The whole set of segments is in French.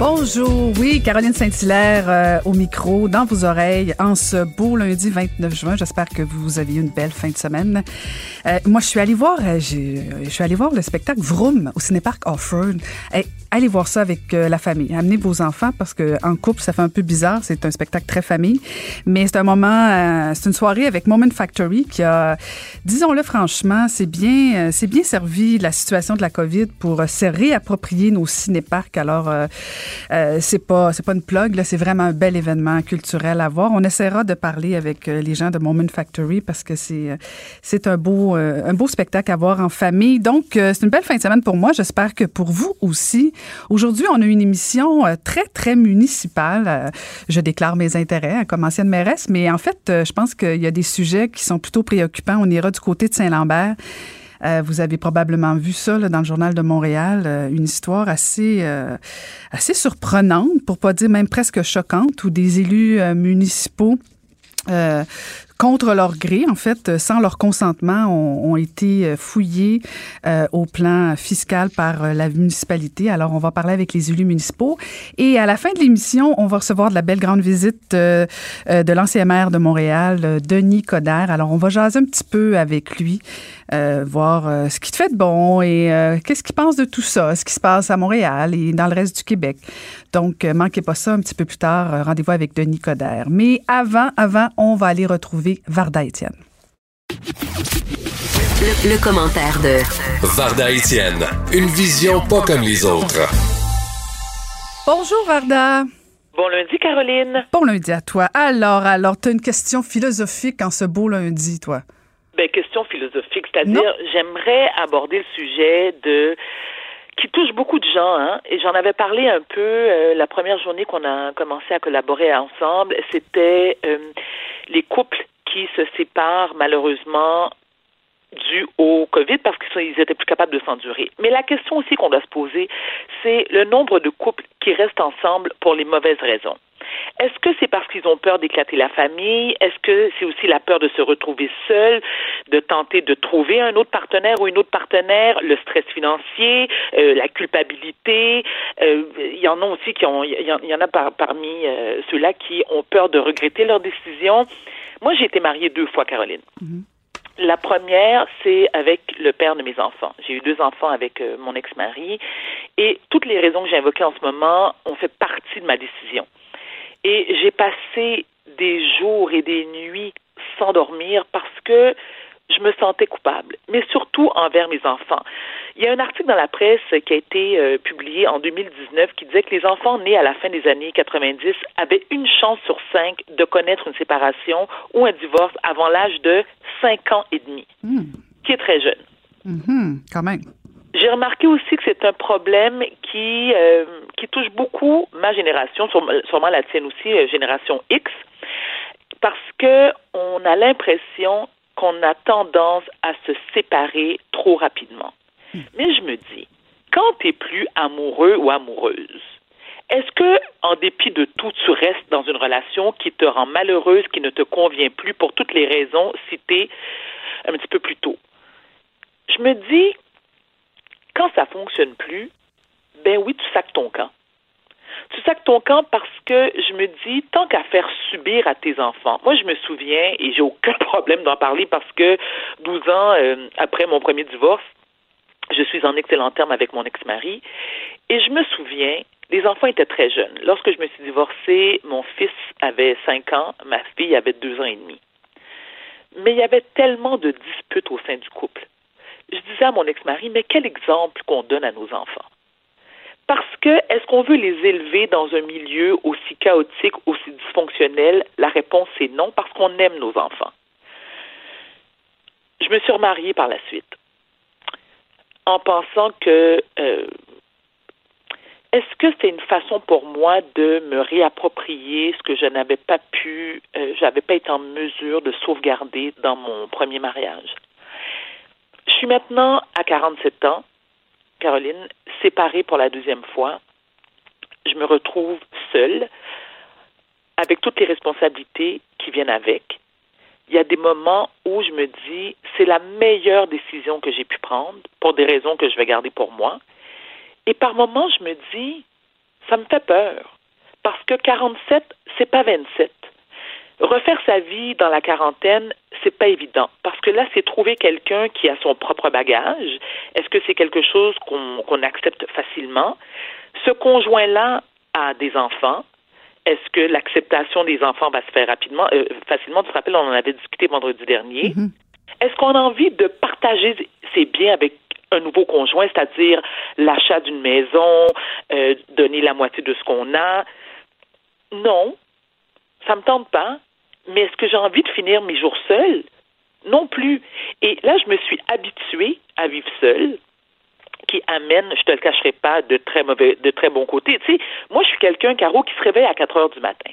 Bonjour, oui, Caroline Saint-Hilaire euh, au micro, dans vos oreilles, en ce beau lundi 29 juin. J'espère que vous avez eu une belle fin de semaine. Euh, moi, je suis allée voir, euh, je suis allée voir le spectacle Vroom au Cinéparc Offroad. Hey, allez voir ça avec la famille. Amenez vos enfants parce que en couple, ça fait un peu bizarre. C'est un spectacle très famille, mais c'est un moment, c'est une soirée avec Moment Factory qui a, disons-le franchement, c'est bien, c'est bien servi la situation de la COVID pour se réapproprier nos cinéparcs. Alors euh, c'est pas c'est pas une plug là, c'est vraiment un bel événement culturel à voir. On essaiera de parler avec euh, les gens de Moment Factory parce que c'est euh, c'est un beau un beau spectacle à voir en famille. Donc c'est une belle fin de semaine pour moi. J'espère que pour vous aussi. Aujourd'hui, on a une émission très très municipale. Je déclare mes intérêts hein, comme ancienne mairesse, mais en fait, je pense qu'il y a des sujets qui sont plutôt préoccupants. On ira du côté de Saint-Lambert. Euh, vous avez probablement vu ça là, dans le journal de Montréal, euh, une histoire assez euh, assez surprenante, pour pas dire même presque choquante, où des élus municipaux contre leur gré, en fait, sans leur consentement, ont, ont été fouillés euh, au plan fiscal par euh, la municipalité. Alors, on va parler avec les élus municipaux. Et à la fin de l'émission, on va recevoir de la belle grande visite euh, de l'ancien maire de Montréal, Denis Coderre. Alors, on va jaser un petit peu avec lui, voir ce qu'il fait de bon et qu'est-ce qu'il pense de tout ça, ce qui se passe à Montréal et dans le reste du Québec. Donc, manquez pas ça un petit peu plus tard. Rendez-vous avec Denis Coderre. Mais avant, avant, on va aller retrouver Varda Étienne. Le, commentaire de Varda Étienne, une vision pas comme les autres. Bonjour Varda. Bon lundi, Caroline. Bon lundi à toi. Alors, alors, tu as une question philosophique en ce beau lundi, toi. Ben, question philosophique, c'est-à-dire, j'aimerais aborder le sujet de qui touche beaucoup de gens, hein, et j'en avais parlé un peu euh, la première journée qu'on a commencé à collaborer ensemble. C'était euh, les couples qui se séparent malheureusement dû au COVID parce qu'ils étaient plus capables de s'endurer. Mais la question aussi qu'on doit se poser, c'est le nombre de couples qui restent ensemble pour les mauvaises raisons. Est-ce que c'est parce qu'ils ont peur d'éclater la famille? Est-ce que c'est aussi la peur de se retrouver seul, de tenter de trouver un autre partenaire ou une autre partenaire, le stress financier, euh, la culpabilité? Euh, il y en a aussi qui ont, il y, en a parmi euh, ceux-là qui ont peur de regretter leur décision. Moi, j'ai été mariée deux fois, Caroline. Mhm. La première, c'est avec le père de mes enfants. J'ai eu deux enfants avec euh, mon ex-mari et toutes les raisons que j'ai invoquées en ce moment ont fait partie de ma décision. Et j'ai passé des jours et des nuits sans dormir parce que je me sentais coupable, mais surtout envers mes enfants. Il y a un article dans la presse qui a été euh, publié en 2019 qui disait que les enfants nés à la fin des années 90 avaient une chance sur cinq de connaître une séparation ou un divorce avant l'âge de cinq ans et demi, hmm. qui est très jeune. Hmm, quand même. J'ai remarqué aussi que c'est un problème qui euh, touche beaucoup ma génération, sûrement la tienne aussi, euh, génération X, parce que on a l'impression qu'on a tendance à se séparer trop rapidement. Mais je me dis, quand tu es plus amoureux ou amoureuse, est-ce que, en dépit de tout, tu restes dans une relation qui te rend malheureuse, qui ne te convient plus pour toutes les raisons citées un petit peu plus tôt? Je me dis, quand ça fonctionne plus, ben oui, tu sacs ton camp. Tu sacs ton camp parce que je me dis, tant qu'à faire subir à tes enfants. Moi, je me souviens, et j'ai aucun problème d'en parler parce que 12 ans euh, après mon premier divorce, je suis en excellent terme avec mon ex-mari. Et je me souviens, les enfants étaient très jeunes. Lorsque je me suis divorcée, mon fils avait 5 ans, ma fille avait 2 ans et demi. Mais il y avait tellement de disputes au sein du couple. Je disais à mon ex-mari, mais quel exemple qu'on donne à nos enfants? Parce que est-ce qu'on veut les élever dans un milieu aussi chaotique, aussi dysfonctionnel? La réponse est non, parce qu'on aime nos enfants. Je me suis remariée par la suite en pensant que euh, est-ce que c'était une façon pour moi de me réapproprier ce que je n'avais pas pu, euh, j'avais pas été en mesure de sauvegarder dans mon premier mariage? Je suis maintenant à 47 ans Caroline, séparée pour la deuxième fois, je me retrouve seule, avec toutes les responsabilités qui viennent avec. Il y a des moments où je me dis, c'est la meilleure décision que j'ai pu prendre, pour des raisons que je vais garder pour moi. Et par moments, je me dis, ça me fait peur. Parce que 47, c'est pas 27 refaire sa vie dans la quarantaine, c'est pas évident parce que là, c'est trouver quelqu'un qui a son propre bagage. Est-ce que c'est quelque chose qu'on accepte facilement? Ce conjoint-là a des enfants. Est-ce que l'acceptation des enfants va se faire rapidement, euh, facilement? Tu te rappelles, on en avait discuté vendredi dernier. Mm-hmm. Est-ce qu'on a envie de partager ses biens avec un nouveau conjoint, c'est-à-dire l'achat d'une maison, euh, donner la moitié de ce qu'on a? Non, ça me tente pas mais est-ce que j'ai envie de finir mes jours seuls? Non plus. Et là, je me suis habituée à vivre seule, qui amène, je te le cacherai pas, de très mauvais, de très bons côtés. Tu sais, moi, je suis quelqu'un, Caro, qui se réveille à 4 heures du matin.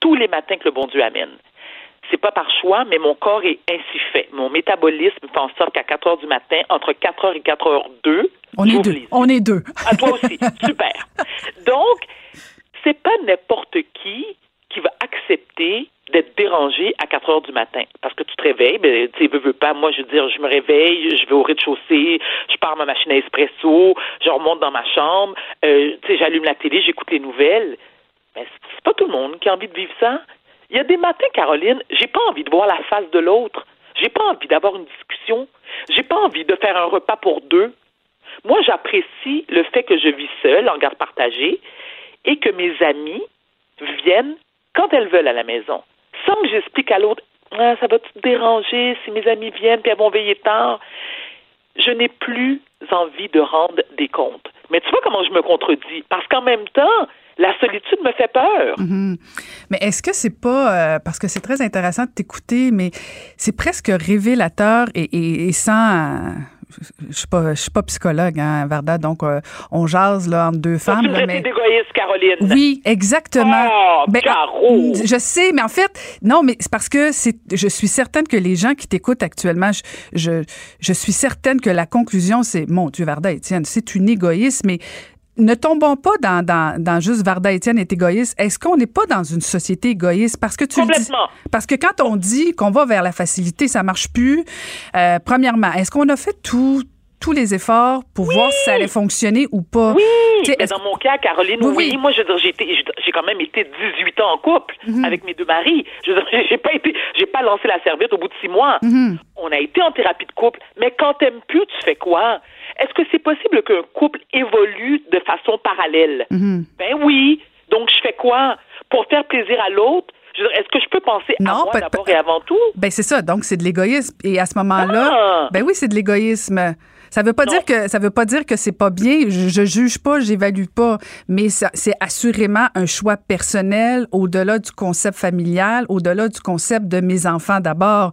Tous les matins que le bon Dieu amène. C'est pas par choix, mais mon corps est ainsi fait. Mon métabolisme fait en sorte qu'à 4 heures du matin, entre 4 heures et 4 heures 2, on est deux. On est deux. À toi aussi. Super. Donc, c'est pas n'importe qui qui va accepter d'être dérangé à 4 heures du matin. Parce que tu te réveilles, ben, tu veux, veux pas. Moi, je veux dire, je me réveille, je vais au rez-de-chaussée, je pars ma machine à espresso, je remonte dans ma chambre, euh, tu sais, j'allume la télé, j'écoute les nouvelles. Mais c'est pas tout le monde qui a envie de vivre ça. Il y a des matins, Caroline, j'ai pas envie de voir la face de l'autre. J'ai pas envie d'avoir une discussion. J'ai pas envie de faire un repas pour deux. Moi, j'apprécie le fait que je vis seule, en garde partagée, et que mes amis viennent quand elles veulent à la maison sans que j'explique à l'autre, ah, ça va te déranger si mes amis viennent puis elles vont veiller tard? Je n'ai plus envie de rendre des comptes. Mais tu vois comment je me contredis? Parce qu'en même temps, la solitude me fait peur. Mhm. Mais est-ce que c'est pas euh, parce que c'est très intéressant de t'écouter, mais c'est presque révélateur et, et sans je suis pas, je suis pas psychologue, hein, Varda, donc euh, on jase là entre deux femmes. Là, mais... égoïste, Caroline? Oui, exactement. Oh, ben, je sais, mais en fait, non, mais c'est parce que c'est, je suis certaine que les gens qui t'écoutent actuellement, je, je, je, suis certaine que la conclusion, c'est, mon Dieu, Varda, Étienne, c'est une égoïste, mais ne tombons pas dans, dans, dans juste Varda Étienne est égoïste. Est-ce qu'on n'est pas dans une société égoïste? Parce que tu dis, parce que quand on dit qu'on va vers la facilité, ça marche plus. Euh, premièrement, est-ce qu'on a fait tout, tous les efforts pour voir si ça allait fonctionner ou pas? Oui, mais dans mon cas, Caroline, oui, moi, je veux dire, j'ai quand même été 18 ans en couple mhm. avec mes deux maris. Je veux dire, j'ai pas été, j'ai pas lancé la serviette au bout de six mois. Mhm. On a été en thérapie de couple, mais quand t'aimes plus, tu fais quoi? Est-ce que c'est possible qu'un couple évolue de façon parallèle? Mhm. Ben oui. Donc, je fais quoi? Pour faire plaisir à l'autre, est-ce que je peux penser à moi d'abord et avant tout? Ben c'est ça. Donc c'est de l'égoïsme. Et à ce moment-là, ah! ben oui, c'est de l'égoïsme. Ça veut pas dire que ça veut pas dire que c'est pas bien. Je, je juge pas, j'évalue pas, mais c'est assurément un choix personnel au-delà du concept familial, au-delà du concept de mes enfants d'abord.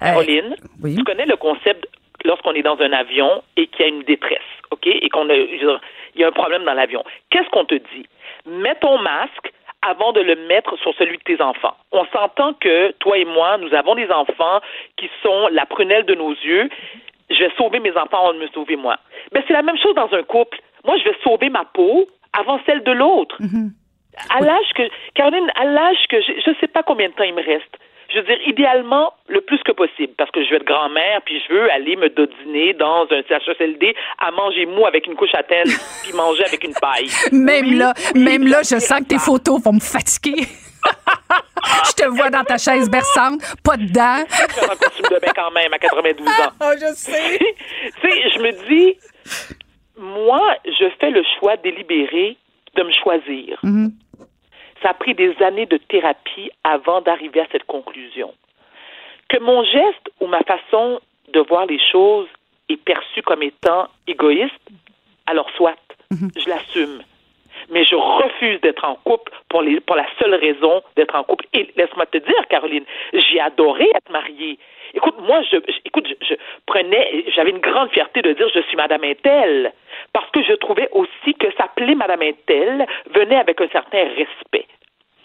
Euh, Caroline, tu connais le concept lorsqu'on est dans un avion et qu'il y a une détresse, ok, et qu'on a, il y a un problème dans l'avion. Qu'est-ce qu'on te dit? Mets ton masque avant de le mettre sur celui de tes enfants. On s'entend que toi et moi, nous avons des enfants qui sont la prunelle de nos yeux je vais sauver mes enfants avant de me sauver moi. Mais c'est la même chose dans un couple. Moi, je vais sauver ma peau avant celle de l'autre. Mm-hmm. À l'âge que, Caroline, à l'âge que, je ne sais pas combien de temps il me reste. Je veux dire, idéalement, le plus que possible, parce que je vais être grand-mère, puis je veux aller me dodiner dans un CHSLD à manger mou avec une couche à tête, puis manger avec une paille. Même là, même là, je sens que tes photos vont me fatiguer. je te vois dans ta chaise berçante, pas dedans. Je un costume de bain quand même à 92 ans. Ah, je sais. tu sais, je me dis, moi, je fais le choix délibéré de me choisir. Mm-hmm. Ça a pris des années de thérapie avant d'arriver à cette conclusion. Que mon geste ou ma façon de voir les choses est perçue comme étant égoïste, alors soit, je l'assume. Mais je refuse d'être en couple pour, les, pour la seule raison d'être en couple. Et laisse-moi te dire, Caroline, j'ai adoré être mariée. Écoute, moi, je, je- écoute, je, je prenais, j'avais une grande fierté de dire je suis Madame Intel, parce que je trouvais aussi que s'appeler Madame Intel venait avec un certain respect.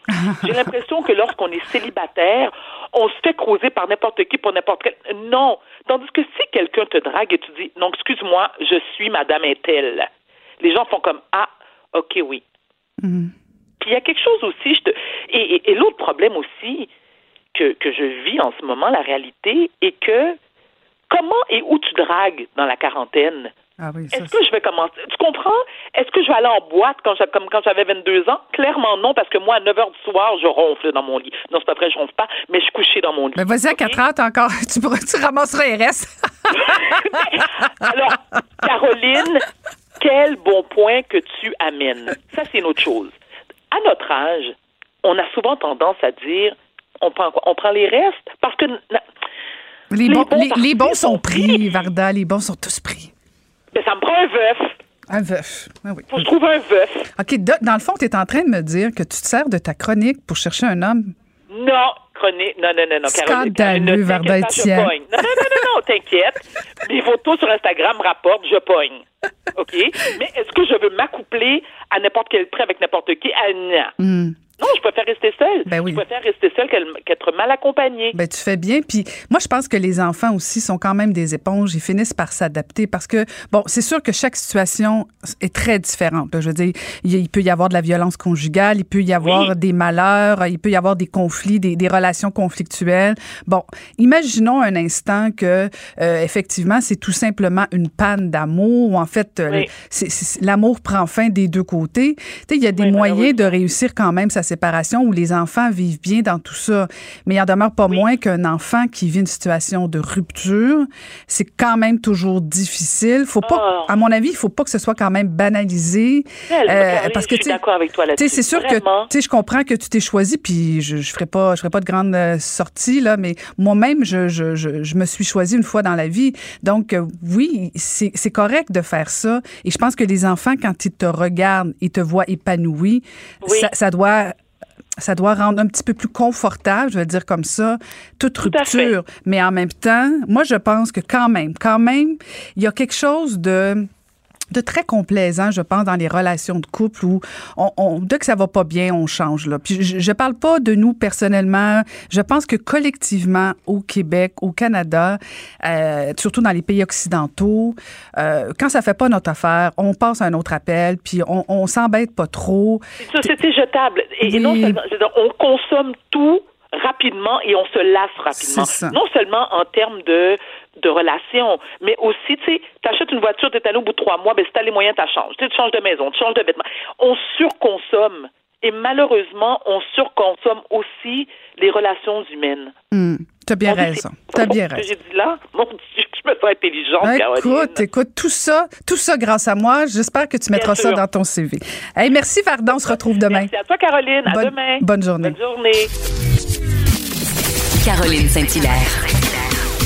J'ai l'impression que lorsqu'on est célibataire, on se fait croiser par n'importe qui pour n'importe quel. Non. Tandis que si quelqu'un te drague et tu dis, non, excuse-moi, je suis Madame Intel, les gens font comme, ah, ok, oui. Puis il y a quelque chose aussi, je te... et, et- et l'autre problème aussi que, que je vis en ce moment, la réalité, est que comment et où tu dragues dans la quarantaine? Ah oui, Est-ce que je vais commencer? Tu comprends? Est-ce que je vais aller en boîte quand j'a- comme quand j'avais 22 ans? Clairement non, parce que moi, à 9 heures du soir, je ronfle dans mon lit. Non, c'est pas vrai, je ronfle pas, mais je suis couchée dans mon lit. Mais vas-y, à OK? 4 heures, t'as encore, tu, pourras, tu ramasseras les restes. Alors, Caroline, quel bon point que tu amènes. Ça, c'est une autre chose. À notre âge, on a souvent tendance à dire on prend quoi? On prend les restes parce que Les, Les bons, bons les, les bons partis sont pris, pris. Varda. Les bons sont tous pris. ben, ça me prend un veuf. Un veuf. Ah oui. Faut que je trouve un veuf. OK, dans le fond, tu es en train de me dire que tu te sers de ta chronique pour chercher un homme? Non, chronique. Non, non, non, non. Caroline, Scandaleux, Varda pogne. Non, non, non, non, non, t'inquiète. Mes photos sur Instagram rapportent, je pogne. OK? Mais est-ce que je veux m'accoupler à n'importe quel prix avec n'importe qui? Ah, non. Non, je préfère rester seule. Ben oui. Je préfère rester seule qu'être mal accompagnée. Ben, tu fais bien. Puis moi, je pense que les enfants aussi sont quand même des éponges. Ils finissent par s'adapter parce que, bon, c'est sûr que chaque situation est très différente. Je veux dire, il, peut y avoir de la violence conjugale, il peut y avoir Oui. des malheurs, il peut y avoir des conflits, des, des relations conflictuelles. Bon, imaginons un instant que, euh, effectivement, c'est tout simplement une panne d'amour ou en fait, euh, Oui. l'amour prend fin des deux côtés. Tu sais, il y a des Oui, moyens de réussir quand même sa séparation où les enfants vivent bien dans tout ça. Mais il en demeure pas moins qu'un enfant qui vit une situation de rupture, c'est quand même toujours difficile. Faut pas, Oh. à mon avis, il faut pas que ce soit quand même banalisé. Euh, parce que, je tu suis d'accord avec toi là-dessus. c'est sûr Vraiment. que tu sais, je comprends que tu t'es choisi, puis je, je ferai pas, je ferai pas de grande euh, sortie là, mais moi-même, je, je, je, je me suis choisi une fois dans la vie. Donc euh, oui, c'est correct de faire ça. Et je pense que les enfants, quand ils te regardent, ils te voient épanoui, Oui. ça, ça doit ça doit rendre un petit peu plus confortable, je vais dire comme ça, toute Tout rupture. Mais en même temps, moi, je pense que quand même, quand même, il y a quelque chose de de très complaisant, je pense, dans les relations de couple où on, on- dès que ça va pas bien, on change. Là. Puis je, je parle pas de nous personnellement. Je pense que collectivement, au Québec, au Canada, euh, surtout dans les pays occidentaux, euh, quand ça fait pas notre affaire, on passe à un autre appel, puis on, on s'embête pas trop. C'est une société jetable. Et, et non seulement, on consomme tout rapidement et on se lasse rapidement. Non seulement en termes de de relations, mais aussi, tu sais, t'achètes une voiture, t'es allé au bout de trois mois, ben si t'as les moyens, t'as changes. Tu sais, tu changes de maison, tu changes de vêtements. On surconsomme. Et malheureusement, on surconsomme aussi les relations humaines. Hum, T'as bien raison. c'est- T'as bien Ce que raison. j'ai dit là, mon Dieu, je me sens intelligente, Caroline. Écoute, écoute, tout ça, tout ça grâce à moi. J'espère que tu mettras ça dans ton CV. Hey, merci, Varda. On se retrouve demain. Merci à toi, Caroline. À Bonne- demain. bonne journée. Bonne journée. Caroline Saint-Hilaire.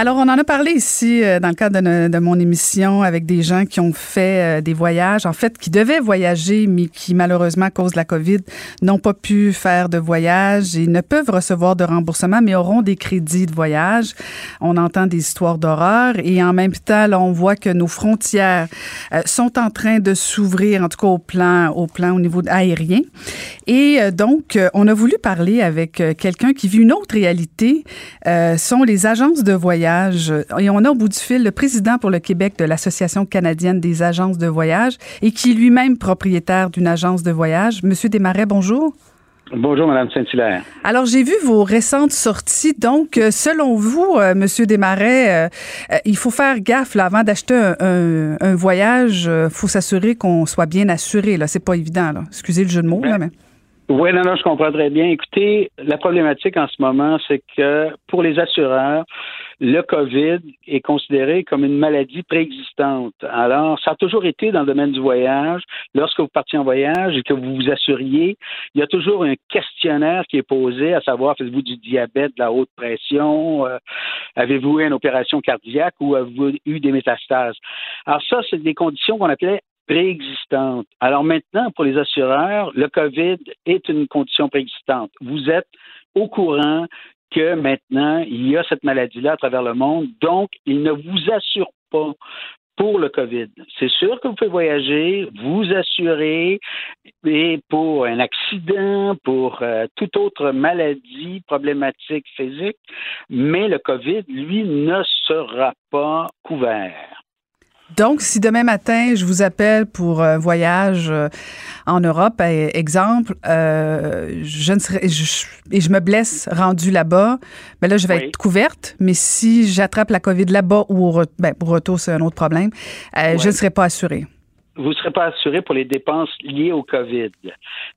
Alors, on en a parlé ici euh, dans le cadre de, de mon émission avec des gens qui ont fait euh, des voyages, en fait, qui devaient voyager, mais qui, malheureusement, à cause de la COVID, n'ont pas pu faire de voyage et ne peuvent recevoir de remboursement, mais auront des crédits de voyage. On entend des histoires d'horreur et en même temps, là, on voit que nos frontières euh, sont en train de s'ouvrir, en tout cas au plan, au plan au niveau aérien. Et euh, donc, euh, on a voulu parler avec euh, quelqu'un qui vit une autre réalité, sont les agences de voyage. Et on a au bout du fil le président pour le Québec de l'Association canadienne des agences de voyage et qui est lui-même propriétaire d'une agence de voyage. Monsieur Desmarais, bonjour. Bonjour, Madame Saint-Hilaire. Alors, j'ai vu vos récentes sorties. Donc, euh, selon vous, euh, Monsieur Desmarais, euh, euh, il faut faire gaffe là, avant d'acheter un, un- un voyage. Il faut s'assurer qu'on soit bien assuré. Là, c'est pas évident. Là. Excusez le jeu de mots, Ben, là, mais Oui, non, non, je comprends très bien. Écoutez, la problématique en ce moment, c'est que pour les assureurs, le COVID est considéré comme une maladie préexistante. Alors, ça a toujours été dans le domaine du voyage. Lorsque vous partiez en voyage et que vous vous assuriez, il y a toujours un questionnaire qui est posé, à savoir, faites-vous du diabète, de la haute pression, euh, avez-vous eu une opération cardiaque ou avez-vous eu des métastases? Alors ça, c'est des conditions qu'on appelait préexistante. Alors maintenant, pour les assureurs, le COVID est une condition préexistante. Vous êtes au courant que maintenant, il y a cette maladie-là à travers le monde, donc il ne vous assure pas pour le COVID. C'est sûr que vous pouvez voyager, vous assurer, et pour un accident, pour euh, toute autre maladie problématique physique, mais le COVID, lui, ne sera pas couvert. Donc, si demain matin, je vous appelle pour un voyage euh, en Europe, eh, exemple, euh, je ne serai, et je me blesse rendu là-bas, ben là, je vais être couverte. Mais si j'attrape la COVID là-bas ou au ben, pour retour, c'est un autre problème, euh, je ne serai pas assurée vous ne serez pas assuré pour les dépenses liées au COVID.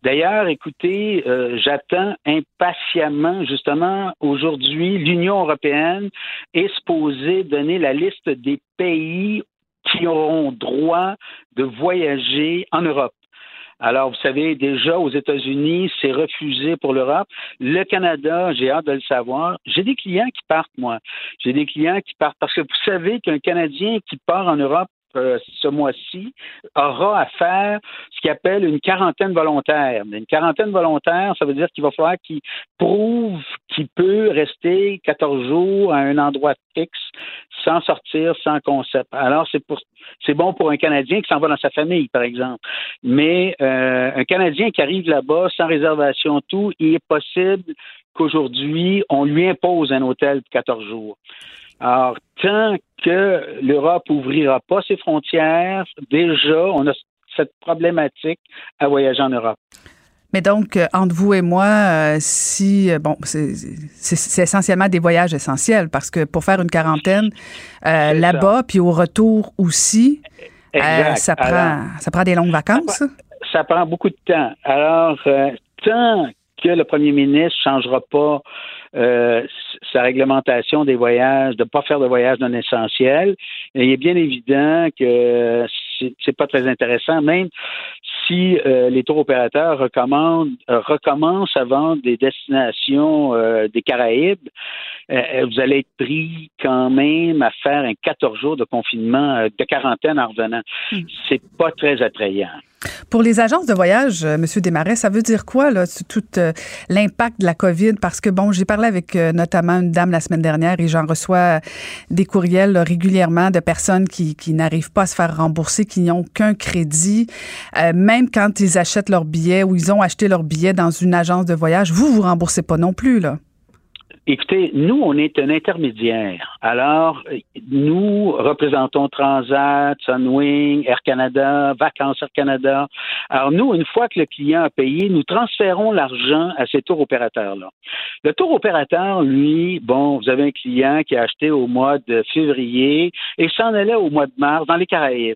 D'ailleurs, écoutez, j'attends impatiemment, justement, aujourd'hui, l'Union européenne est supposée donner la liste des pays qui auront droit de voyager en Europe. Alors, vous savez, déjà aux États-Unis, c'est refusé pour l'Europe. Le Canada, j'ai hâte de le savoir. J'ai des clients qui partent, moi. J'ai des clients qui partent parce que vous savez qu'un Canadien qui part en Europe euh, ce mois-ci aura à faire ce qu'il appelle une quarantaine volontaire. Une quarantaine volontaire, ça veut dire qu'il va falloir qu'il prouve qu'il peut rester 14 jours à un endroit fixe sans sortir, sans concept. Alors, c'est pour c'est bon pour un Canadien qui s'en va dans sa famille, par exemple. Mais euh, un Canadien qui arrive là-bas sans réservation, tout, il est possible qu'aujourd'hui, on lui impose un hôtel de 14 jours. Alors, tant que l'Europe ouvrira pas ses frontières, déjà, on a cette problématique à voyager en Europe. Mais donc, euh, entre vous et moi, euh, si, euh, bon, c'est essentiellement des voyages essentiels parce que pour faire une quarantaine là-bas, puis au retour aussi, ça, prend, ça prend des longues vacances? Ça, prend beaucoup de temps. Alors, tant que le premier ministre ne changera pas sa réglementation des voyages, de ne pas faire de voyages non essentiels, il est bien évident que c'est pas très intéressant, même si euh, les tours opérateurs recommandent, euh, recommencent à vendre des destinations euh, des Caraïbes, vous allez être pris quand même à faire un 14 jours de confinement, de quarantaine en revenant. Hmm. C'est pas très attrayant. Pour les agences de voyage, M. Desmarais, ça veut dire quoi, là, tout l'impact de la COVID? Parce que, bon, j'ai parlé avec notamment une dame la semaine dernière et j'en reçois des courriels régulièrement de personnes qui, qui n'arrivent pas à se faire rembourser, qui n'ont qu'un crédit. même quand ils achètent leur billet ou ils ont acheté leur billet dans une agence de voyage, vous, vous remboursez pas non plus, là. Écoutez, nous, on est un intermédiaire. Alors, nous représentons Transat, Sunwing, Air Canada, Vacances Air Canada. Alors, nous, une fois que le client a payé, nous transférons l'argent à ces tours opérateurs-là. Le tour opérateur, lui, bon, vous avez un client qui a acheté au mois de février et s'en allait au mois de mars dans les Caraïbes.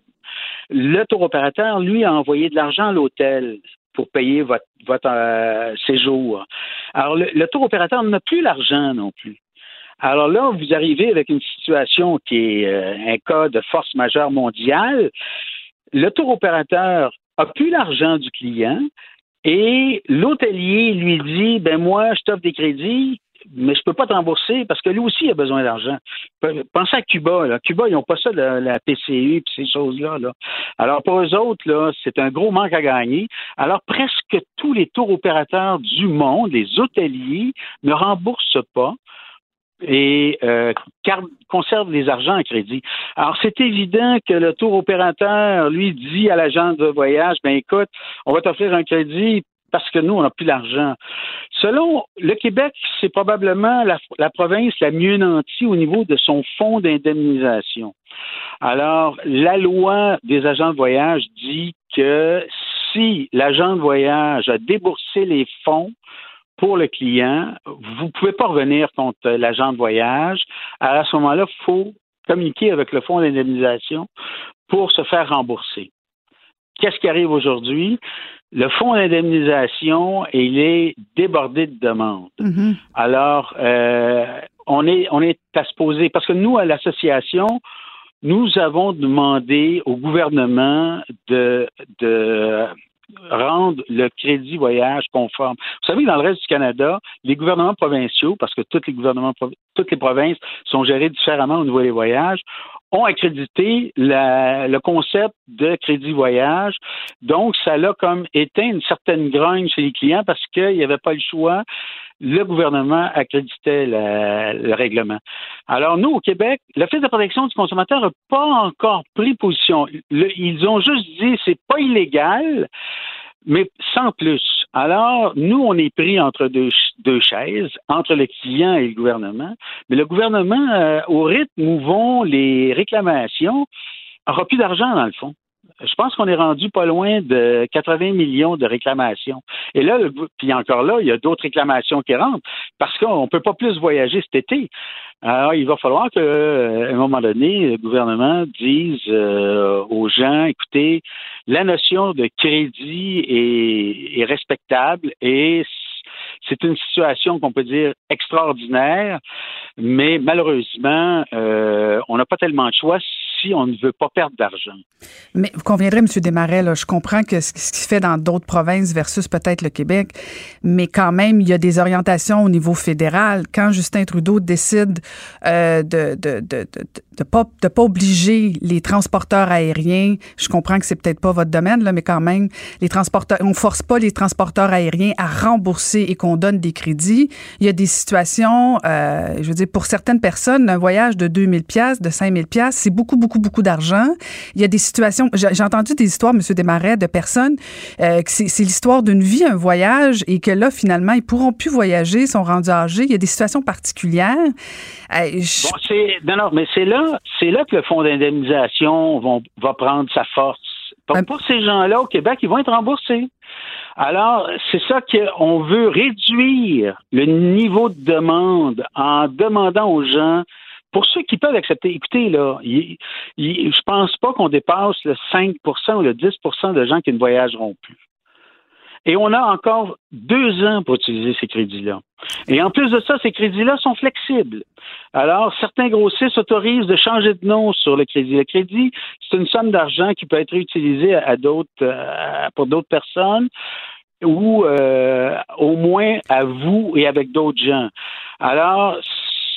Le tour opérateur, lui, a envoyé de l'argent à l'hôtel pour payer votre, euh, séjour. Alors, le, tour opérateur n'a plus l'argent non plus. Alors là, vous arrivez avec une situation qui est euh, un cas de force majeure mondiale. Le tour opérateur a plus l'argent du client et l'hôtelier lui dit, ben moi, je t'offre des crédits, mais je peux pas te rembourser parce que lui aussi a besoin d'argent. Pensez à Cuba. Là. Cuba, ils n'ont pas ça, la, la PCU et ces choses-là. Là. Alors, pour eux autres, là, c'est un gros manque à gagner. Alors, presque tous les tours opérateurs du monde, les hôteliers, ne remboursent pas et euh, conservent les argents en crédit. Alors, c'est évident que le tour opérateur, lui, dit à l'agent de voyage, ben écoute, on va t'offrir un crédit parce que nous, on n'a plus d'argent. Selon le Québec, c'est probablement la, province la mieux nantie au niveau de son fonds d'indemnisation. Alors, la loi des agents de voyage dit que si l'agent de voyage a déboursé les fonds pour le client, vous ne pouvez pas revenir contre l'agent de voyage. À ce moment-là, il faut communiquer avec le fonds d'indemnisation pour se faire rembourser. Qu'est-ce qui arrive aujourd'hui? Le fonds d'indemnisation, il est débordé de demandes. Mhm. Alors, euh, on est on est à se poser parce que nous à l'association, nous avons demandé au gouvernement de de rendre le crédit voyage conforme. Vous savez, dans le reste du Canada, les gouvernements provinciaux, parce que tous les gouvernements, toutes les provinces sont gérées différemment au niveau des voyages, ont accrédité le concept de crédit voyage. Donc, ça l'a comme éteint une certaine grogne chez les clients parce qu'il n'y avait pas le choix le gouvernement accréditait le, le règlement. Alors, nous, au Québec, l'Office de protection du consommateur n'a pas encore pris position. Ils ont juste dit c'est pas illégal, mais sans plus. Alors, nous, on est pris entre deux, chaises, entre le client et le gouvernement. Mais le gouvernement, euh, au rythme où vont les réclamations, aura plus d'argent dans le fond je pense qu'on est rendu pas loin de 80 millions de réclamations. Et là, puis encore là, il y a d'autres réclamations qui rentrent parce qu'on ne peut pas plus voyager cet été. Alors, il va falloir qu'à un moment donné, le gouvernement dise euh, aux gens, écoutez, la notion de crédit est, est respectable et c'est une situation qu'on peut dire extraordinaire, mais malheureusement, euh, on n'a pas tellement de choix on ne veut pas perdre d'argent. Mais vous conviendrez, M. Desmarais, je comprends que ce qui se fait dans d'autres provinces versus peut-être le Québec, mais quand même, il y a des orientations au niveau fédéral. Quand Justin Trudeau décide euh, de, de pas obliger les transporteurs aériens, je comprends que c'est peut-être pas votre domaine mais quand même, les transporteurs, on force pas les transporteurs aériens à rembourser et qu'on donne des crédits. Il y a des situations, euh, je veux dire, pour certaines personnes, un voyage de 2000 pièces, de 5000 pièces, c'est beaucoup, beaucoup, beaucoup d'argent. Il y a des situations, j'ai entendu des histoires, Monsieur Desmarais, de personnes, euh, que c'est l'histoire d'une vie, un voyage, et que là, finalement, ils pourront plus voyager, sont rendus âgés. Il y a des situations particulières. Euh, je... bon, non, non, mais c'est là, c'est là que le fonds d'indemnisation va prendre sa force. Pour, pour ces gens-là au Québec, ils vont être remboursés. Alors, c'est ça qu'on veut réduire le niveau de demande en demandant aux gens pour ceux qui peuvent accepter, écoutez, là, il, il, je pense pas qu'on dépasse le 5% ou le 10% de gens qui ne voyageront plus. Et on a encore deux ans pour utiliser ces crédits-là. Et en plus de ça, ces crédits-là sont flexibles. Alors, certains grossistes autorisent de changer de nom sur le crédit. Le crédit, c'est une somme d'argent qui peut être utilisée à d'autres, euh, pour d'autres personnes ou euh, au moins à vous et avec d'autres gens. Alors,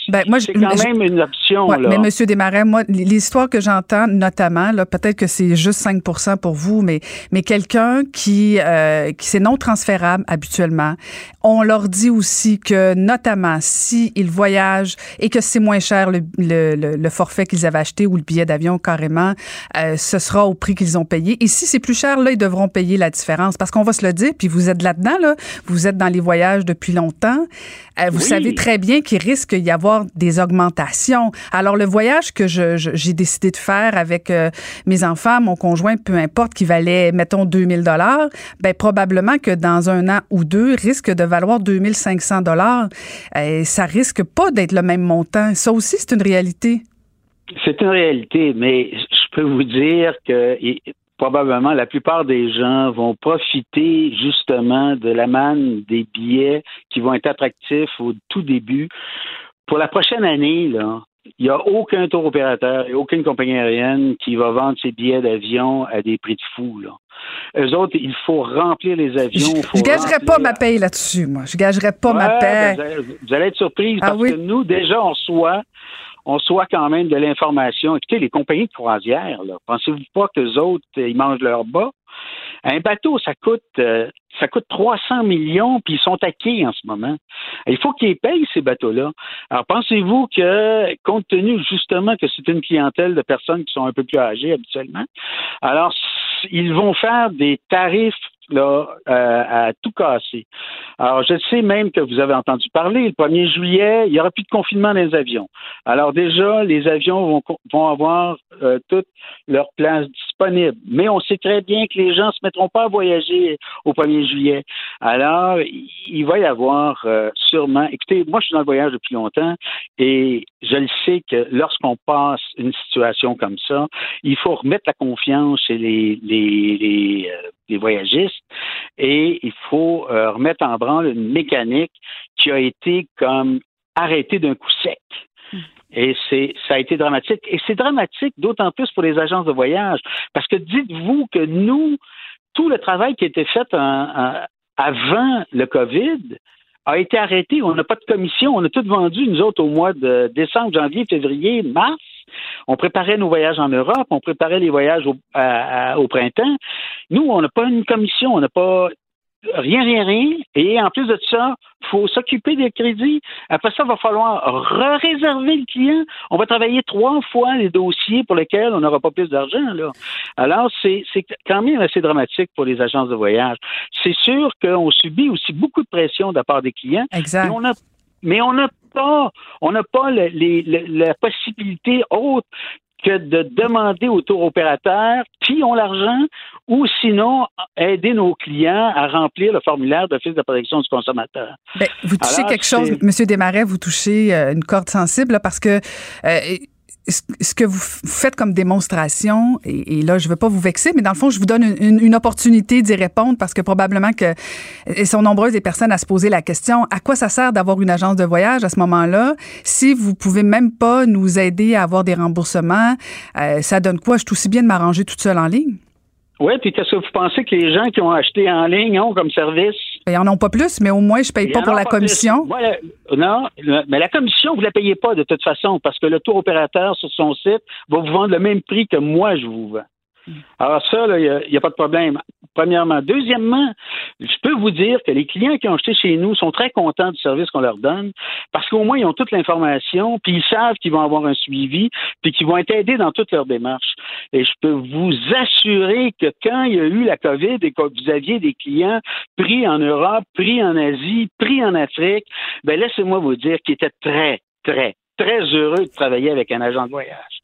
ben, moi, c'est quand même une option. là. Mais Monsieur Desmarais, moi, l'histoire que j'entends, notamment, là, peut-être que c'est juste 5 pour vous, mais, mais quelqu'un qui, euh, qui c'est non transférable habituellement, on leur dit aussi que, notamment, s'ils ils voyagent et que c'est moins cher le, le, le, forfait qu'ils avaient acheté ou le billet d'avion carrément, euh, ce sera au prix qu'ils ont payé. Et si c'est plus cher, là, ils devront payer la différence. Parce qu'on va se le dire, puis vous êtes là-dedans, là, vous êtes dans les voyages depuis longtemps. Euh, vous savez très bien qu'il risque d'y avoir des augmentations. Alors, le voyage que j'ai je, décidé de faire avec euh, mes enfants, mon conjoint, peu importe, qui valait, mettons, 2000 dollars, ben probablement que dans un an ou deux, risque de valoir 2500 dollars. Euh, ça risque pas d'être le même montant. Ça aussi, c'est une réalité. C'est une réalité, mais je peux vous dire que probablement la plupart des gens vont profiter justement de la manne des billets qui vont être attractifs au tout début. Pour la prochaine année, là, il n'y a aucun tour opérateur et aucune compagnie aérienne qui va vendre ses billets d'avion à des prix de fou. Là. Eux autres, il faut remplir les avions. Je, ne gagerais pas ma paye là-dessus, moi. Je gagerais pas ma paye. Ben, vous, allez, être surprise ah parce que nous, déjà, on soit on soit quand même de l'information. Écoutez, les compagnies de croisière, pensez-vous pas que les autres, ils mangent leur bas? Un bateau, ça coûte euh, ça coûte 300 millions, puis ils sont acquis en ce moment. Il faut qu'ils payent ces bateaux-là. Alors, pensez-vous que, compte tenu justement que c'est une clientèle de personnes qui sont un peu plus âgées habituellement, alors ils vont faire des tarifs là, euh, à tout casser. Alors, je sais même que vous avez entendu parler, le 1er juillet, il n'y aura plus de confinement dans les avions. Alors déjà, les avions vont, vont avoir euh, toutes leurs places disponibles. Mais on sait très bien que les gens ne se mettront pas à voyager au 1er juillet. Alors, il va y avoir euh, sûrement... Écoutez, moi, je suis dans le voyage depuis longtemps et je le sais que lorsqu'on passe une situation comme ça, il faut remettre la confiance chez les, les, les, euh, les voyagistes et il faut euh, remettre en branle une mécanique qui a été comme arrêtée d'un coup sec. Et c'est, ça a été dramatique. Et c'est dramatique d'autant plus pour les agences de voyage. Parce que dites-vous que nous, tout le travail qui a été fait avant le COVID a été arrêté. On n'a pas de commission. On a tout vendu, nous autres, au mois de décembre, janvier, février, mars. On préparait nos voyages en Europe, on préparait les voyages au, printemps. Nous, on n'a pas une commission, on n'a pas rien, rien, rien. Et en plus de ça, il faut s'occuper des crédits. Après ça, il va falloir réserver le client. On va travailler trois fois les dossiers pour lesquels on n'aura pas plus d'argent. Là. Alors, c'est quand même assez dramatique pour les agences de voyage. C'est sûr qu'on subit aussi beaucoup de pression de la part des clients. Exact. on a, mais on n'a pas, on n'a pas la possibilité haute que de demander aux tour opérateurs qui ont l'argent ou sinon aider nos clients à remplir le formulaire d'office de protection du consommateur. Bien, vous touchez quelque chose, M. Desmarais, vous touchez euh, une corde sensible parce que euh, ce que vous faites comme démonstration, et, là, je ne veux pas vous vexer, mais dans le fond, je vous donne une, opportunité d'y répondre parce que probablement que et sont nombreuses les personnes à se poser la question à quoi ça sert d'avoir une agence de voyage à ce moment-là? Si vous pouvez même pas nous aider à avoir des remboursements euh, Ça donne quoi? Je suis aussi bien de m'arranger toute seule en ligne. Oui, puis qu'est-ce que vous pensez que les gens qui ont acheté en ligne ont comme service? Ils n'en ont pas plus, mais au moins, je ne paye pas pour la commission. non, mais la commission, vous ne la payez pas de toute façon parce que le tour opérateur sur son site va vous vendre le même prix que moi, je vous vends. Alors ça, il n'y a, pas de problème. Premièrement. Deuxièmement, je peux vous dire que les clients qui ont acheté chez nous sont très contents du service qu'on leur donne parce qu'au moins, ils ont toute l'information, puis ils savent qu'ils vont avoir un suivi, puis qu'ils vont être aidés dans toutes leurs démarches. Et je peux vous assurer que quand il y a eu la COVID et que vous aviez des clients pris en Europe, pris en Asie, pris en Afrique, ben laissez-moi vous dire qu'ils étaient très, très, très heureux de travailler avec un agent de voyage.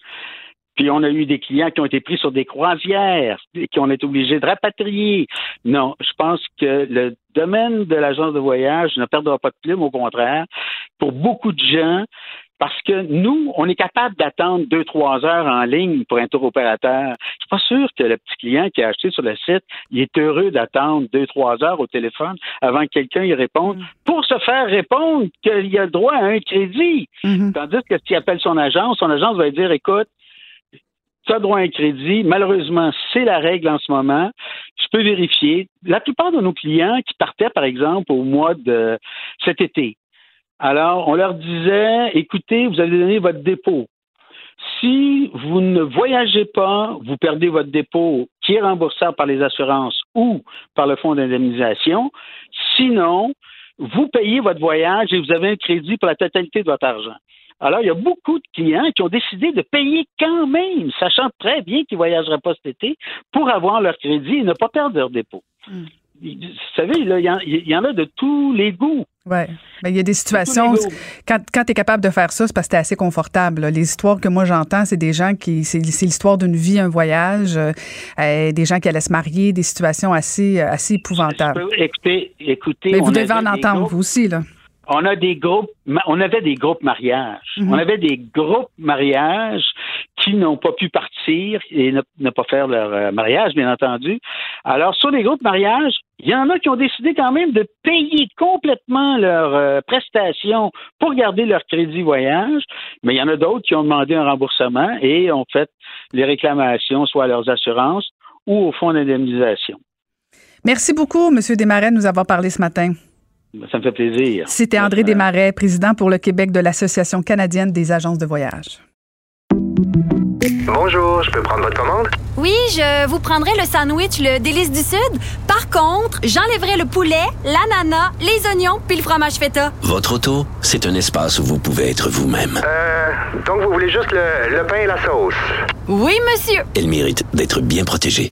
Puis on a eu des clients qui ont été pris sur des croisières et qui ont été obligés de rapatrier. Non, je pense que le domaine de l'agence de voyage ne perdra pas de plume, au contraire. Pour beaucoup de gens, parce que nous, on est capable d'attendre deux, trois heures en ligne pour un tour opérateur. Je suis pas sûr que le petit client qui a acheté sur le site, il est heureux d'attendre deux, trois heures au téléphone avant que quelqu'un y réponde mm. pour se faire répondre qu'il a le droit à un crédit. Mm-hmm. Tandis que s'il appelle son agence, son agence va lui dire, écoute, tu as droit à un crédit. Malheureusement, c'est la règle en ce moment. Je peux vérifier. La plupart de nos clients qui partaient, par exemple, au mois de cet été, alors on leur disait, écoutez, vous allez donner votre dépôt. Si vous ne voyagez pas, vous perdez votre dépôt qui est remboursable par les assurances ou par le fonds d'indemnisation. Sinon, vous payez votre voyage et vous avez un crédit pour la totalité de votre argent. Alors, il y a beaucoup de clients qui ont décidé de payer quand même, sachant très bien qu'ils ne voyageraient pas cet été, pour avoir leur crédit et ne pas perdre leur dépôt. Hmm. Vous savez, il y, en a de tous les goûts. Oui. Ben, il y a des situations, quand, quand tu es capable de faire ça, c'est parce que tu assez confortable. Les histoires que moi j'entends, c'est des gens qui. C'est l'histoire d'une vie, un voyage, euh, des gens qui allaient se marier, des situations assez, assez épouvantables. écoutez, écoutez. Mais vous devez en entendre, vous aussi, là on a des groupes, on avait des groupes mariages. Mhm. On avait des groupes mariages qui n'ont pas pu partir et ne, pas faire leur euh, mariage, bien entendu. Alors, sur les groupes mariages, il y en a qui ont décidé quand même de payer complètement leurs euh, prestations pour garder leur crédit voyage, mais il y en a d'autres qui ont demandé un remboursement et ont fait les réclamations soit à leurs assurances ou au fonds d'indemnisation. Merci beaucoup, M. Desmarais, de nous avoir parlé ce matin. Ça me fait plaisir. C'était André Desmarais, président pour le Québec de l'Association canadienne des agences de voyage. Bonjour, je peux prendre votre commande? Oui, je vous prendrai le sandwich, le délice du Sud. Par contre, j'enlèverai le poulet, l'ananas, les oignons puis le fromage feta. Votre auto, c'est un espace où vous pouvez être vous-même. Euh, donc vous voulez juste le, le pain et la sauce? Oui, monsieur. Elle mérite d'être bien protégée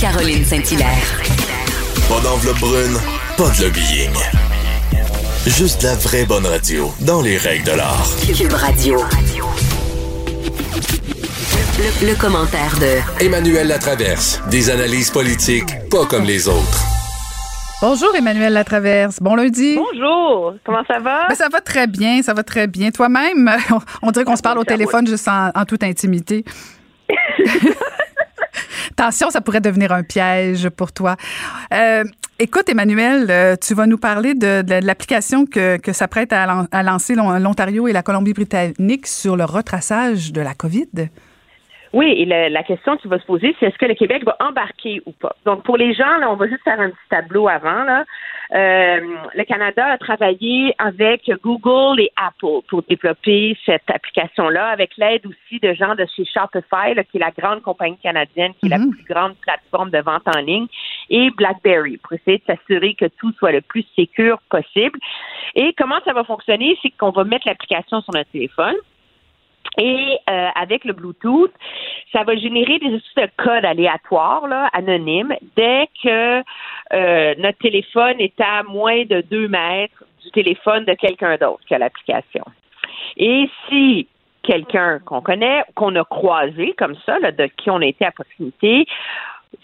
Caroline Saint-Hilaire. Pas d'enveloppe brune, pas de lobbying. Juste la vraie bonne radio, dans les règles de l'art. Cube Radio. Le, le commentaire de Emmanuel Latraverse. Des analyses politiques pas comme les autres. Bonjour Emmanuel Latraverse. Bon lundi. Bonjour. Comment ça va? Ben, ça va très bien, ça va très bien. Toi-même, on, dirait qu'on se parle au téléphone juste en, en toute intimité. Attention, ça pourrait devenir un piège pour toi. Euh, écoute, Emmanuel, euh, tu vas nous parler de, l'application que, que s'apprête à, lan- à lancer l'On- l'Ontario et la Colombie-Britannique sur le retraçage de la COVID? Oui, et la, la question qui va se poser, c'est est-ce que le Québec va embarquer ou pas? Donc, pour les gens, là, on va juste faire un petit tableau avant. Là. Euh, le Canada a travaillé avec Google et Apple pour développer cette application-là, avec l'aide aussi de gens de chez Shopify, là, qui est la grande compagnie canadienne, qui est la plus grande plateforme de vente en ligne, et BlackBerry, pour essayer de s'assurer que tout soit le plus sécur possible. Et comment ça va fonctionner? C'est qu'on va mettre l'application sur notre téléphone. Et euh, avec le Bluetooth, ça va générer des espèces de codes aléatoires, là, anonymes, dès que euh, notre téléphone est à moins de deux mètres du téléphone de quelqu'un d'autre qui a l'application. Et si quelqu'un qu'on connaît, qu'on a croisé comme ça, de qui on été à proximité,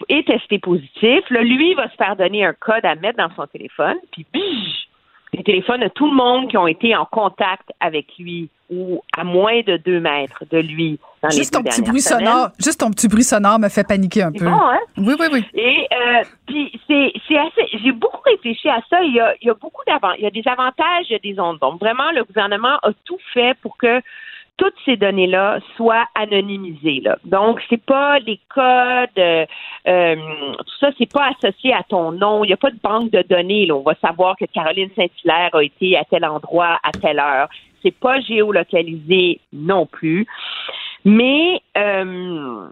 est testé positif, là, lui va se faire donner un code à mettre dans son téléphone, puis bige, les téléphones de tout le monde qui ont été en contact avec lui ou à moins de deux mètres de lui dans Juste les ton petit bruit semaines. sonore, juste ton petit bruit sonore me fait paniquer un peu. bon, hein? Oui, oui, oui. Et euh, puis c'est assez. J'ai beaucoup réfléchi à ça. Il y a, il y a beaucoup d'avant. Il y a des avantages, il y a des ondes. Donc vraiment, le gouvernement a tout fait pour que toutes ces données-là soient anonymisées. Là. Donc, c'est pas les codes, euh, euh, tout ça, c'est pas associé à ton nom. Il n'y a pas de banque de données. Là. On va savoir que Caroline Saint-Hilaire a été à tel endroit à telle heure. C'est pas géolocalisé non plus. Mais euh,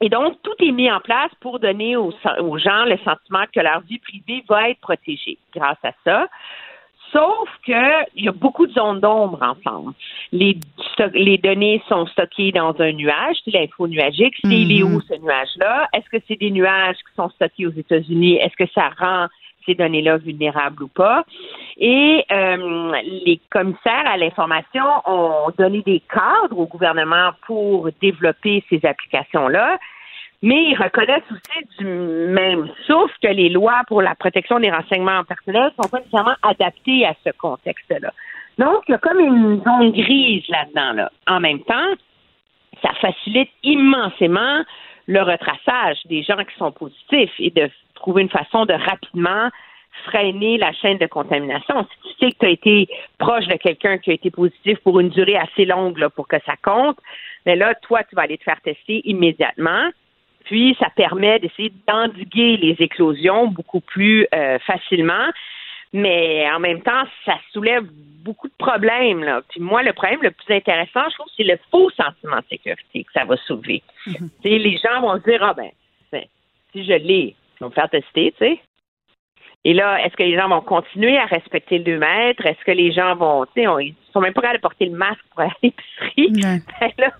et donc, tout est mis en place pour donner aux, aux gens le sentiment que leur vie privée va être protégée grâce à ça. Sauf que il y a beaucoup de zones d'ombre ensemble. Les, les données sont stockées dans un nuage, c'est l'info nuagique. C'est il est où ce nuage-là? Est-ce que c'est des nuages qui sont stockés aux États-Unis? Est-ce que ça rend ces données-là vulnérables ou pas? Et euh, les commissaires à l'information ont donné des cadres au gouvernement pour développer ces applications-là. Mais ils reconnaissent aussi du même souffle que les lois pour la protection des renseignements personnels sont pas nécessairement adaptées à ce contexte-là. Donc, il y a comme une zone grise là-dedans. Là. En même temps, ça facilite immensément le retraçage des gens qui sont positifs et de trouver une façon de rapidement freiner la chaîne de contamination. Si tu sais que tu as été proche de quelqu'un qui a été positif pour une durée assez longue là, pour que ça compte, mais là, toi, tu vas aller te faire tester immédiatement. Puis, ça permet d'essayer d'endiguer les éclosions beaucoup plus euh, facilement. Mais en même temps, ça soulève beaucoup de problèmes. Là. Puis moi, le problème le plus intéressant, je trouve, c'est le faux sentiment de sécurité que ça va soulever. Sais, Les gens vont se dire, ah ben, ben, si je l'ai, je vais me faire tester, tu sais. Et là, est-ce que les gens vont continuer à respecter le 2 mètres? Est-ce que les gens vont, tu sais, ils sont même pas capables de porter le masque pour aller à l'épicerie? Ben là,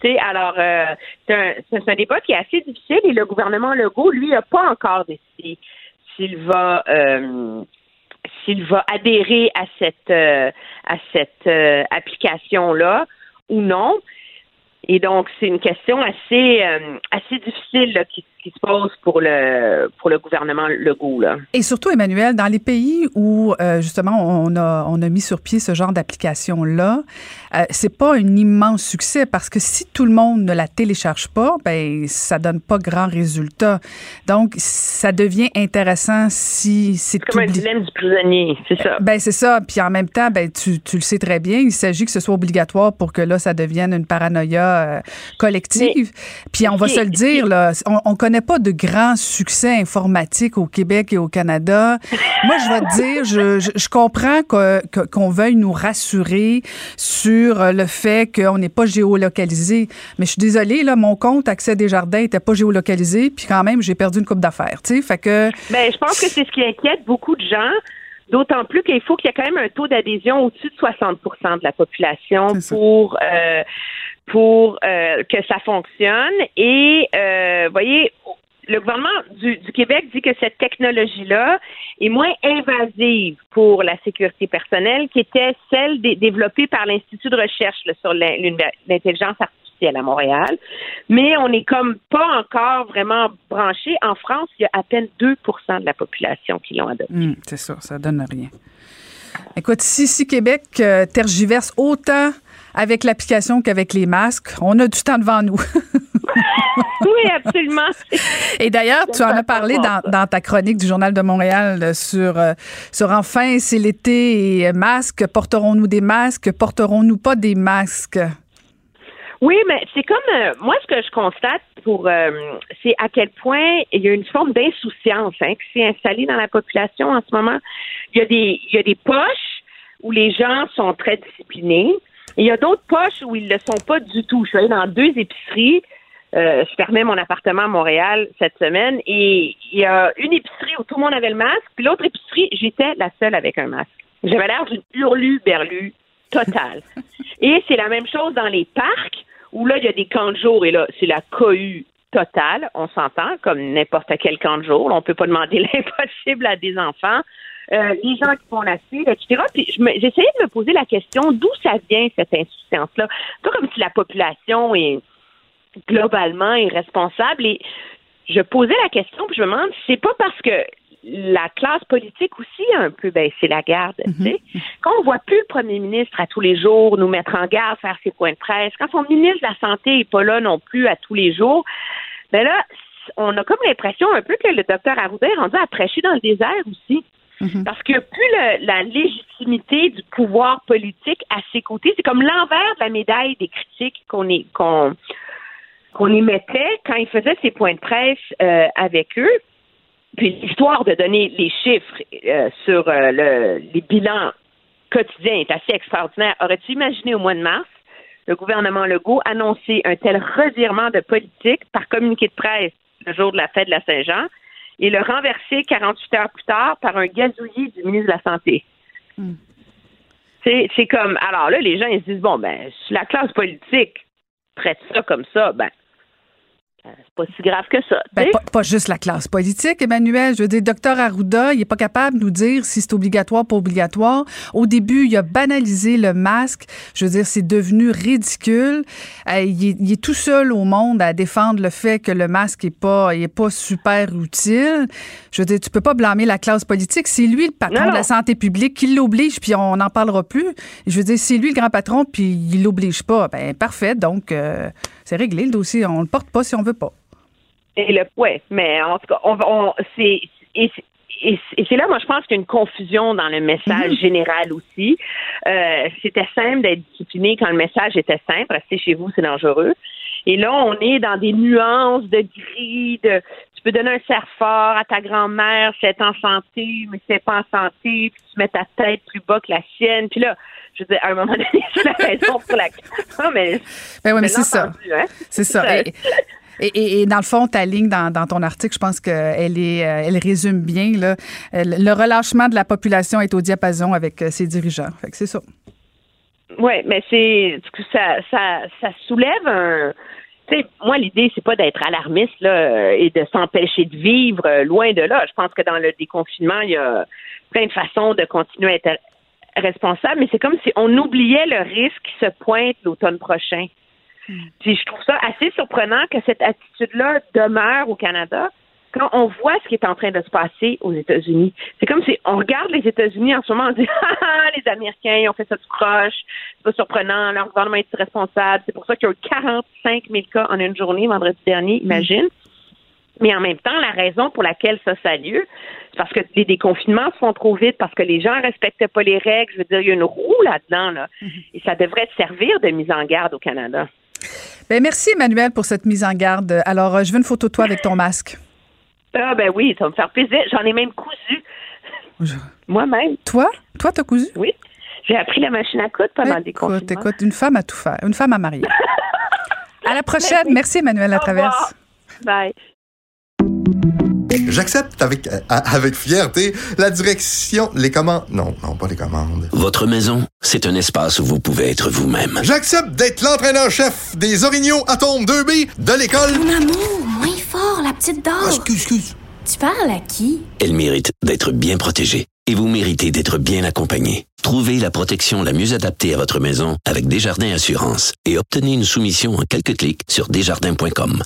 tu sais, alors, euh, c'est un, débat qui est assez difficile et le gouvernement Legault, lui, n'a pas encore décidé s'il va, euh, s'il va adhérer à cette, euh, à cette euh, application-là ou non. Et donc, c'est une question assez, assez difficile là, qui, qui se pose pour le, pour le gouvernement Legault. Là. Et surtout, Emmanuel, dans les pays où euh, justement on a, on a mis sur pied ce genre d'application-là, euh, c'est pas un immense succès parce que si tout le monde ne la télécharge pas, ben ça donne pas grand résultat. Donc, ça devient intéressant si c'est comme un dilemme du prisonnier, c'est ça. Ben c'est ça. Puis en même temps, ben tu, tu le sais très bien, il s'agit que ce soit obligatoire pour que là ça devienne une paranoïa euh, collective. Puis on va se le dire là, on, on connaît pas de grand succès informatique au Québec et au Canada. Moi, je vais te dire, je, je, je comprends que- que- qu'on veuille nous rassurer sur le fait qu'on n'est pas géolocalisé. Mais je suis désolée, là, mon compte Accès des Jardins était pas géolocalisé, puis quand même, j'ai perdu une coupe d'affaires. Tu sais, fait que. Ben, je pense que c'est ce qui inquiète beaucoup de gens D'autant plus qu'il faut qu'il y ait quand même un taux d'adhésion au-dessus de 60% de la population pour euh, pour euh, que ça fonctionne. Et euh, voyez, le gouvernement du, Québec dit que cette technologie-là est moins invasive pour la sécurité personnelle qu'était celle développée par l'Institut de recherche sur l'intelligence artificielle à Montréal. Mais on n'est comme pas encore vraiment branché. En France, il y a à peine 2% de la population qui l'ont adopté. Hum, c'est ça, ça donne rien. Écoute, si, si Québec euh, tergiverse autant avec l'application qu'avec les masques, on a du temps devant nous. oui, absolument. Et d'ailleurs, tu en as parlé dans, ta chronique du Journal de Montréal euh, sur, euh, sur enfin, c'est l'été et masques. Porterons-nous des masques? Porterons-nous pas des masques? Oui, mais c'est comme moi ce que je constate pour c'est à quel point il y a une forme d'insouciance hein, qui s'est installée dans la population en ce moment. Il y a des il y a des poches où les gens sont très disciplinés. Et il y a d'autres poches où ils ne le sont pas du tout. Je suis allée dans deux épiceries. Euh, je fermais mon appartement à Montréal cette semaine et il y a une épicerie où tout le monde avait le masque, puis l'autre épicerie, j'étais la seule avec un masque. J'avais l'air d'une hurlu-berlu totale. et c'est la même chose dans les parcs où là, il y a des camps de jour et là, c'est la cohue totale, on s'entend, comme n'importe quel camp de jour. on ne peut pas demander l'impossible à des enfants. Euh, les gens qui font la suite, etc. Puis j'essayais de me poser la question d'où ça vient cette insouciance-là? Pas comme si la population est globalement irresponsable. Et je posais la question, puis je me demande, c'est pas parce que la classe politique aussi a un peu baissé la garde. Mhm. Quand on voit plus le premier ministre à tous les jours nous mettre en garde, faire ses points de presse, quand son ministre de la Santé est pas là non plus à tous les jours, ben là, on a comme l'impression un peu que le docteur Arruda est rendu à prêcher dans le désert aussi. Mhm. Parce que plus la légitimité du pouvoir politique à ses côtés, c'est comme l'envers de la médaille des critiques qu'on émettait quand il faisait ses points de presse euh, avec eux. Puis l'histoire de donner les chiffres euh, sur euh, le, les bilans quotidiens est assez extraordinaire. Aurais-tu imaginé au mois de mars le gouvernement Legault annoncer un tel revirement de politique par communiqué de presse le jour de la fête de la Saint-Jean? Et le renverser 48 heures plus tard par un gazouillis du ministre de la Santé. Hmm. C'est comme, alors là, les gens, ils se disent, bon, ben, la classe politique traite ça comme ça, ben, c'est pas si grave que ça. Ben, pas, juste la classe politique, Emmanuel. Je veux dire, docteur Arruda, il est pas capable de nous dire si c'est obligatoire, pas obligatoire. Au début, il a banalisé le masque. Je veux dire, c'est devenu ridicule. Euh, il, est, tout seul au monde à défendre le fait que le masque est pas, est pas super utile. Je veux dire, tu peux pas blâmer la classe politique. C'est lui le patron de la santé publique qui l'oblige, puis on n'en parlera plus. Je veux dire, c'est lui le grand patron, puis il l'oblige pas. Ben parfait. Donc euh, c'est réglé le dossier. On le porte pas si on veut pas. Et le ouais, mais en tout cas, on, c'est et, c'est là, moi, je pense qu'il y a une confusion dans le message mhm. général aussi. Euh, c'était simple d'être discipliné quand le message était simple. Rester chez vous, c'est dangereux. Et là, on est dans des nuances de gris, de tu peux donner un cerf fort à ta grand-mère, c'est en santé, mais c'est pas en santé, puis tu mets ta tête plus bas que la sienne. Puis là, je veux dire, à un moment donné, c'est la raison pour la. Non, mais. Ben oui, mais c'est ça. Hein? C'est ça. Et, dans le fond, ta ligne dans, ton article, je pense qu'elle est, euh, elle résume bien là, le relâchement de la population est au diapason avec euh, ses dirigeants. Fait que c'est ça. Oui, mais c'est ça, ça, ça soulève un. Sais, moi, l'idée, c'est pas d'être alarmiste là, et de s'empêcher de vivre euh, loin de là. Je pense que dans le déconfinement, il y a plein de façons de continuer à être responsable, mais c'est comme si on oubliait le risque qui se pointe l'automne prochain. Hmm. Puis je trouve ça assez surprenant que cette attitude-là demeure au Canada quand on voit ce qui est en train de se passer aux États-Unis. C'est comme si on regarde les États-Unis en ce moment, on dit ah, les Américains ils ont fait ça du croche, c'est pas surprenant, leur gouvernement est responsable. C'est pour ça qu'il y a eu 45 000 cas en une journée vendredi dernier, imagine. Mais en même temps, la raison pour laquelle ça, ça a lieu, c'est parce que les déconfinements se font trop vite, parce que les gens ne respectent pas les règles. Je veux dire, il y a une roue là-dedans, là. Mhm. Et ça devrait servir de mise en garde au Canada. Ben merci, Emmanuel, pour cette mise en garde. Alors, euh, je veux une photo de toi avec ton masque. Ah, ben oui, ça va me faire plaisir. J'en ai même cousu. Moi-même. Toi? Toi, t'as cousu? Oui. J'ai appris la machine à coudre pendant des déconfinement. Écoute, écoute, une femme à tout faire. Une femme à marier. à la prochaine. Merci, Emmanuel Latraverse. Bye. J'accepte avec, euh, avec fierté la direction, les commandes. Non, non, pas les commandes. Votre maison, c'est un espace où vous pouvez être vous-même. J'accepte d'être l'entraîneur-chef des Orignaux Atomes 2B de l'école. Mon amour, fort, la petite dame. Ah, excuse, excuse. Tu parles à qui? Elle mérite d'être bien protégée. Et vous méritez d'être bien accompagné. Trouvez la protection la mieux adaptée à votre maison avec Desjardins Assurance et obtenez une soumission en quelques clics sur desjardins.com.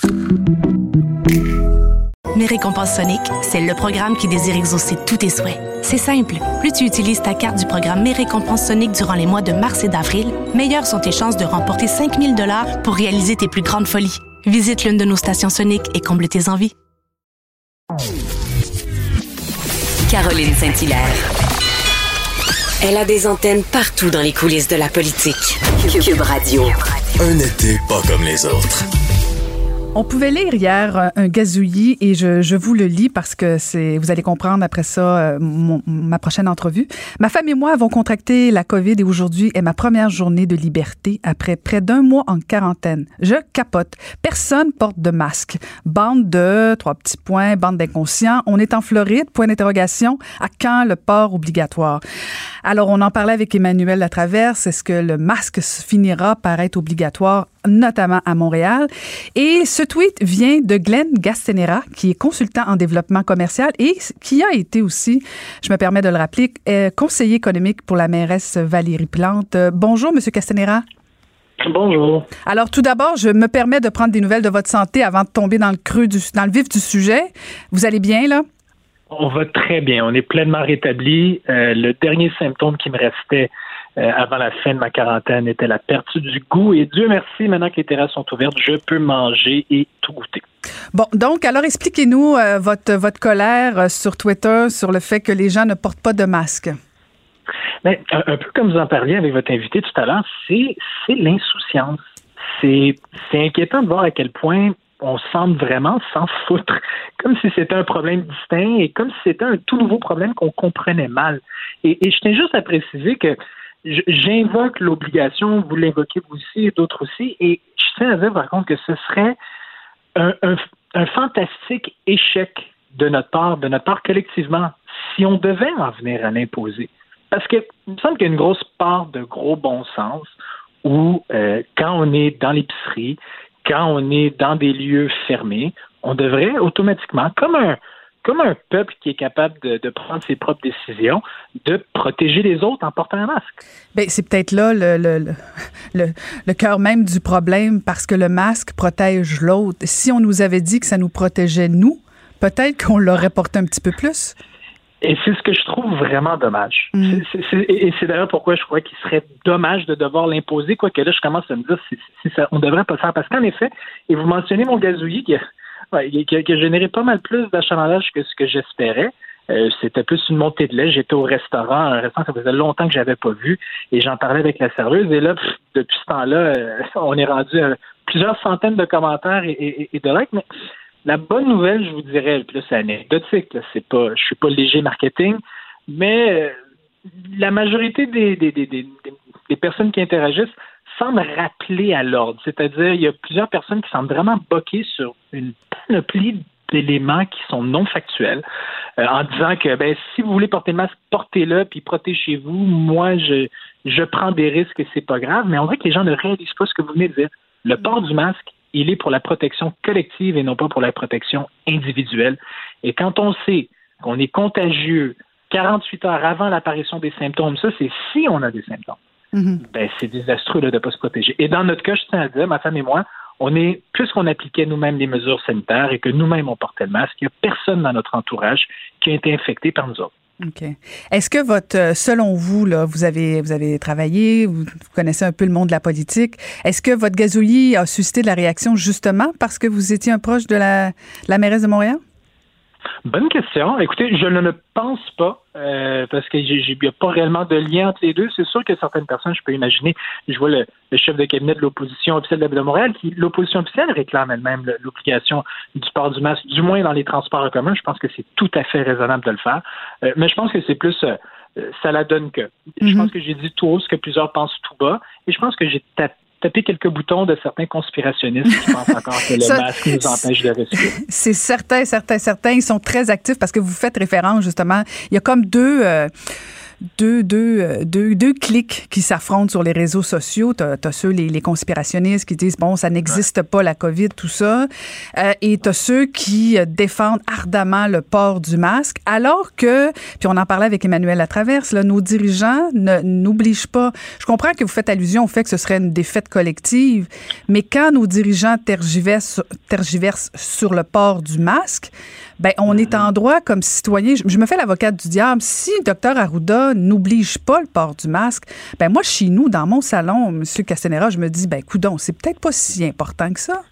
Mes récompenses Sonic, c'est le programme qui désire exaucer tous tes souhaits. C'est simple. Plus tu utilises ta carte du programme Mes récompenses Sonic durant les mois de mars et d'avril, meilleures sont tes chances de remporter 5000 dollars pour réaliser tes plus grandes folies. Visite l'une de nos stations Sonic et comble tes envies. Caroline Saint-Hilaire. Elle a des antennes partout dans les coulisses de la politique. Cube Radio. Un été pas comme les autres. On pouvait lire hier euh, un gazouillis et je, vous le lis parce que c'est vous allez comprendre après ça euh, ma prochaine entrevue. Ma femme et moi avons contracté la COVID et aujourd'hui est ma première journée de liberté après près d'un mois en quarantaine. Je capote. Personne porte de masque. Bande de trois petits points, bande d'inconscients. On est en Floride. Point d'interrogation. À quand le port obligatoire? Alors on en parlait avec Emmanuel Latraverse. Est-ce que le masque finira par être obligatoire notamment à Montréal? Et ce tweet vient de Glenn Gastenera, qui est consultant en développement commercial et qui a été aussi, je me permets de le rappeler, euh, conseiller économique pour la mairesse Valérie Plante. Euh, bonjour, Monsieur Castanera. Bonjour. Alors, tout d'abord, je me permets de prendre des nouvelles de votre santé avant de tomber dans le creux, du, dans le vif du sujet. Vous allez bien, là? On va très bien. On est pleinement rétabli. Euh, le dernier symptôme qui me restait euh, avant la fin de ma quarantaine était la perte du goût. Et Dieu merci, maintenant que les terrasses sont ouvertes, je peux manger et tout goûter. Bon, donc, alors expliquez-nous euh, votre, votre colère euh, sur Twitter sur le fait que les gens ne portent pas de masque. Mais un, un peu comme vous en parliez avec votre invité tout à l'heure, c'est l'insouciance. C'est inquiétant de voir à quel point on semble vraiment s'en foutre, comme si c'était un problème distinct et comme si c'était un tout nouveau problème qu'on comprenait mal. Et, et je tiens juste à préciser que j'invoque l'obligation, vous l'invoquez vous aussi et d'autres aussi, et je tiens à dire par contre que ce serait un, fantastique échec de notre part, de notre part collectivement, si on devait en venir à l'imposer. Parce que il me semble qu'il y a une grosse part de gros bon sens où euh, quand on est dans l'épicerie, quand on est dans des lieux fermés, on devrait automatiquement, comme un comme un peuple qui est capable de, de prendre ses propres décisions, de protéger les autres en portant un masque. Ben, c'est peut-être là le, le, le, cœur même du problème parce que le masque protège l'autre. Si on nous avait dit que ça nous protégeait nous, peut-être qu'on l'aurait porté un petit peu plus. Et c'est ce que je trouve vraiment dommage. Mm. C'est- c'est- c'est- et c'est d'ailleurs pourquoi je crois qu'il serait dommage de devoir l'imposer, quoique là, je commence à me dire si, si ça, on devrait pas le faire. Parce qu'en effet, et vous mentionnez mon gazouillis qui a, ouais, qui a- généré pas mal plus d'achalandage que ce que j'espérais. Euh, c'était plus une montée de lait. J'étais au restaurant, un restaurant que ça faisait longtemps que j'avais pas vu, et j'en parlais avec la serveuse. Et là, depuis ce temps-là, euh, on est rendu à plusieurs centaines de commentaires et, et- et de likes. Mais la bonne nouvelle, je vous dirais, là, c'est anecdotique, là, c'est pas, je suis pas léger marketing, mais euh, la majorité des, des, des- des personnes qui interagissent semblent rappeler à l'ordre. C'est-à-dire, il y a plusieurs personnes qui semblent vraiment boquer sur une panoplie d'éléments qui sont non factuels, euh, en disant que ben, si vous voulez porter le masque, portez-le, puis protégez-vous. Moi, je, je prends des risques et c'est pas grave, mais on dirait que les gens ne réalisent pas ce que vous venez de dire. Le port du masque, il est pour la protection collective et non pas pour la protection individuelle. Et quand on sait qu'on est contagieux 48 heures avant l'apparition des symptômes, ça, c'est si on a des symptômes ben, c'est désastreux là, de ne pas se protéger. Et dans notre cas, je tiens à dire, ma femme et moi, on est, puisqu'on appliquait nous-mêmes les mesures sanitaires et que nous-mêmes on portait le masque, il n'y a personne dans notre entourage qui a été infecté par nous autres. OK. Est-ce que votre, euh, selon vous, là, vous avez, vous avez travaillé, vous, vous connaissez un peu le monde de la politique, est-ce que votre gazouillis a suscité de la réaction justement parce que vous étiez un proche de la, de la mairesse de Montréal? Bonne question. Écoutez, je ne le pense pas euh, parce qu'il n'y a pas réellement de lien entre les deux. C'est sûr que certaines personnes, je peux imaginer, je vois le, le chef de cabinet de l'opposition officielle de Montréal, qui l'opposition officielle réclame elle-même le- l'obligation du port du masque, du moins dans les transports en commun. Je pense que c'est tout à fait raisonnable de le faire. Euh, mais je pense que c'est plus euh, ça la donne que. Je pense que j'ai dit tout haut ce que plusieurs pensent tout bas, et je pense que j'ai ta- taper quelques boutons de certains conspirationnistes qui pensent encore que le masque nous empêche de respirer. C'est certain, certain, certain. Ils sont très actifs parce que vous faites référence justement. Il y a comme deux. Euh, deux, deux, euh, deux, deux clics qui s'affrontent sur les réseaux sociaux. Tu as, ceux, les, les, conspirationnistes, qui disent, bon, ça n'existe pas, la COVID, tout ça. Euh, et tu as ceux qui euh, défendent ardemment le port du masque, alors que, puis on en parlait avec Emmanuel Latraverse, là, nos dirigeants n'obligent pas. Je comprends que vous faites allusion au fait que ce serait une défaite collective, mais quand nos dirigeants tergiversent, tergiversent sur le port du masque, ben on est en droit comme citoyen. Je, me fais l'avocate du diable. Si le docteur Arruda n'oblige pas le port du masque, ben moi chez nous dans mon salon, Monsieur Castanera, je me dis ben coudon, c'est peut-être pas si important que ça.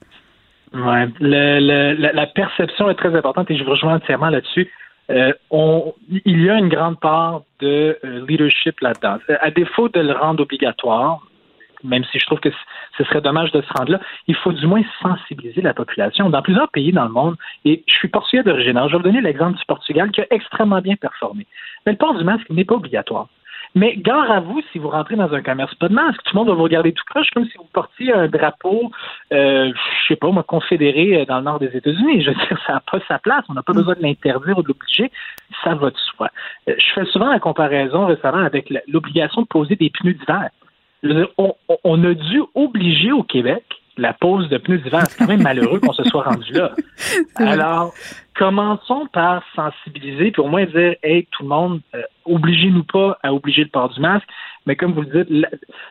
Ouais, la, perception est très importante et je vous rejoins entièrement là-dessus. Euh, on, il y a une grande part de euh, leadership là-dedans. À défaut de le rendre obligatoire, même si je trouve que ce serait dommage de se rendre là, il faut du moins sensibiliser la population. Dans plusieurs pays dans le monde, et je suis portugais d'origine, je vais vous donner l'exemple du Portugal qui a extrêmement bien performé. Mais le port du masque n'est pas obligatoire. Mais gare à vous si vous rentrez dans un commerce pas de masque. Tout le monde va vous regarder tout proche comme si vous portiez un drapeau, euh, je sais pas, moi, confédéré euh, dans le nord des États-Unis. Je veux dire, ça n'a pas sa place. On n'a pas besoin de l'interdire ou de l'obliger. Ça va de soi. Euh, je fais souvent la comparaison récemment avec l'obligation de poser des pneus d'hiver on, a dû obliger au Québec la pose de pneus d'hiver. C'est quand même malheureux qu'on se soit rendu là. Alors, commençons par sensibiliser, puis au moins dire, hey, tout le monde, euh, obligez-nous pas à obliger le port du masque. Mais comme vous le dites,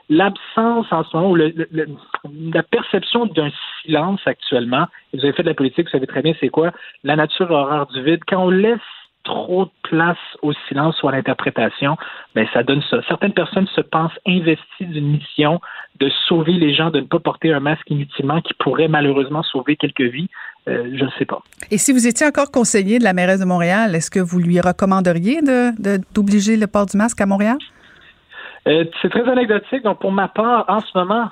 l'absence en ce moment, ou la perception d'un silence actuellement, vous avez fait de la politique, vous savez très bien c'est quoi, la nature horreur du vide. Quand on laisse trop de place au silence ou à l'interprétation, ben ça donne ça. Certaines personnes se pensent investies d'une mission de sauver les gens, de ne pas porter un masque inutilement qui pourrait malheureusement sauver quelques vies. Euh, je ne sais pas. Et si vous étiez encore conseiller de la mairesse de Montréal, est-ce que vous lui recommanderiez de, d'obliger le port du masque à Montréal? Euh, c'est très anecdotique. Donc, pour ma part, en ce moment,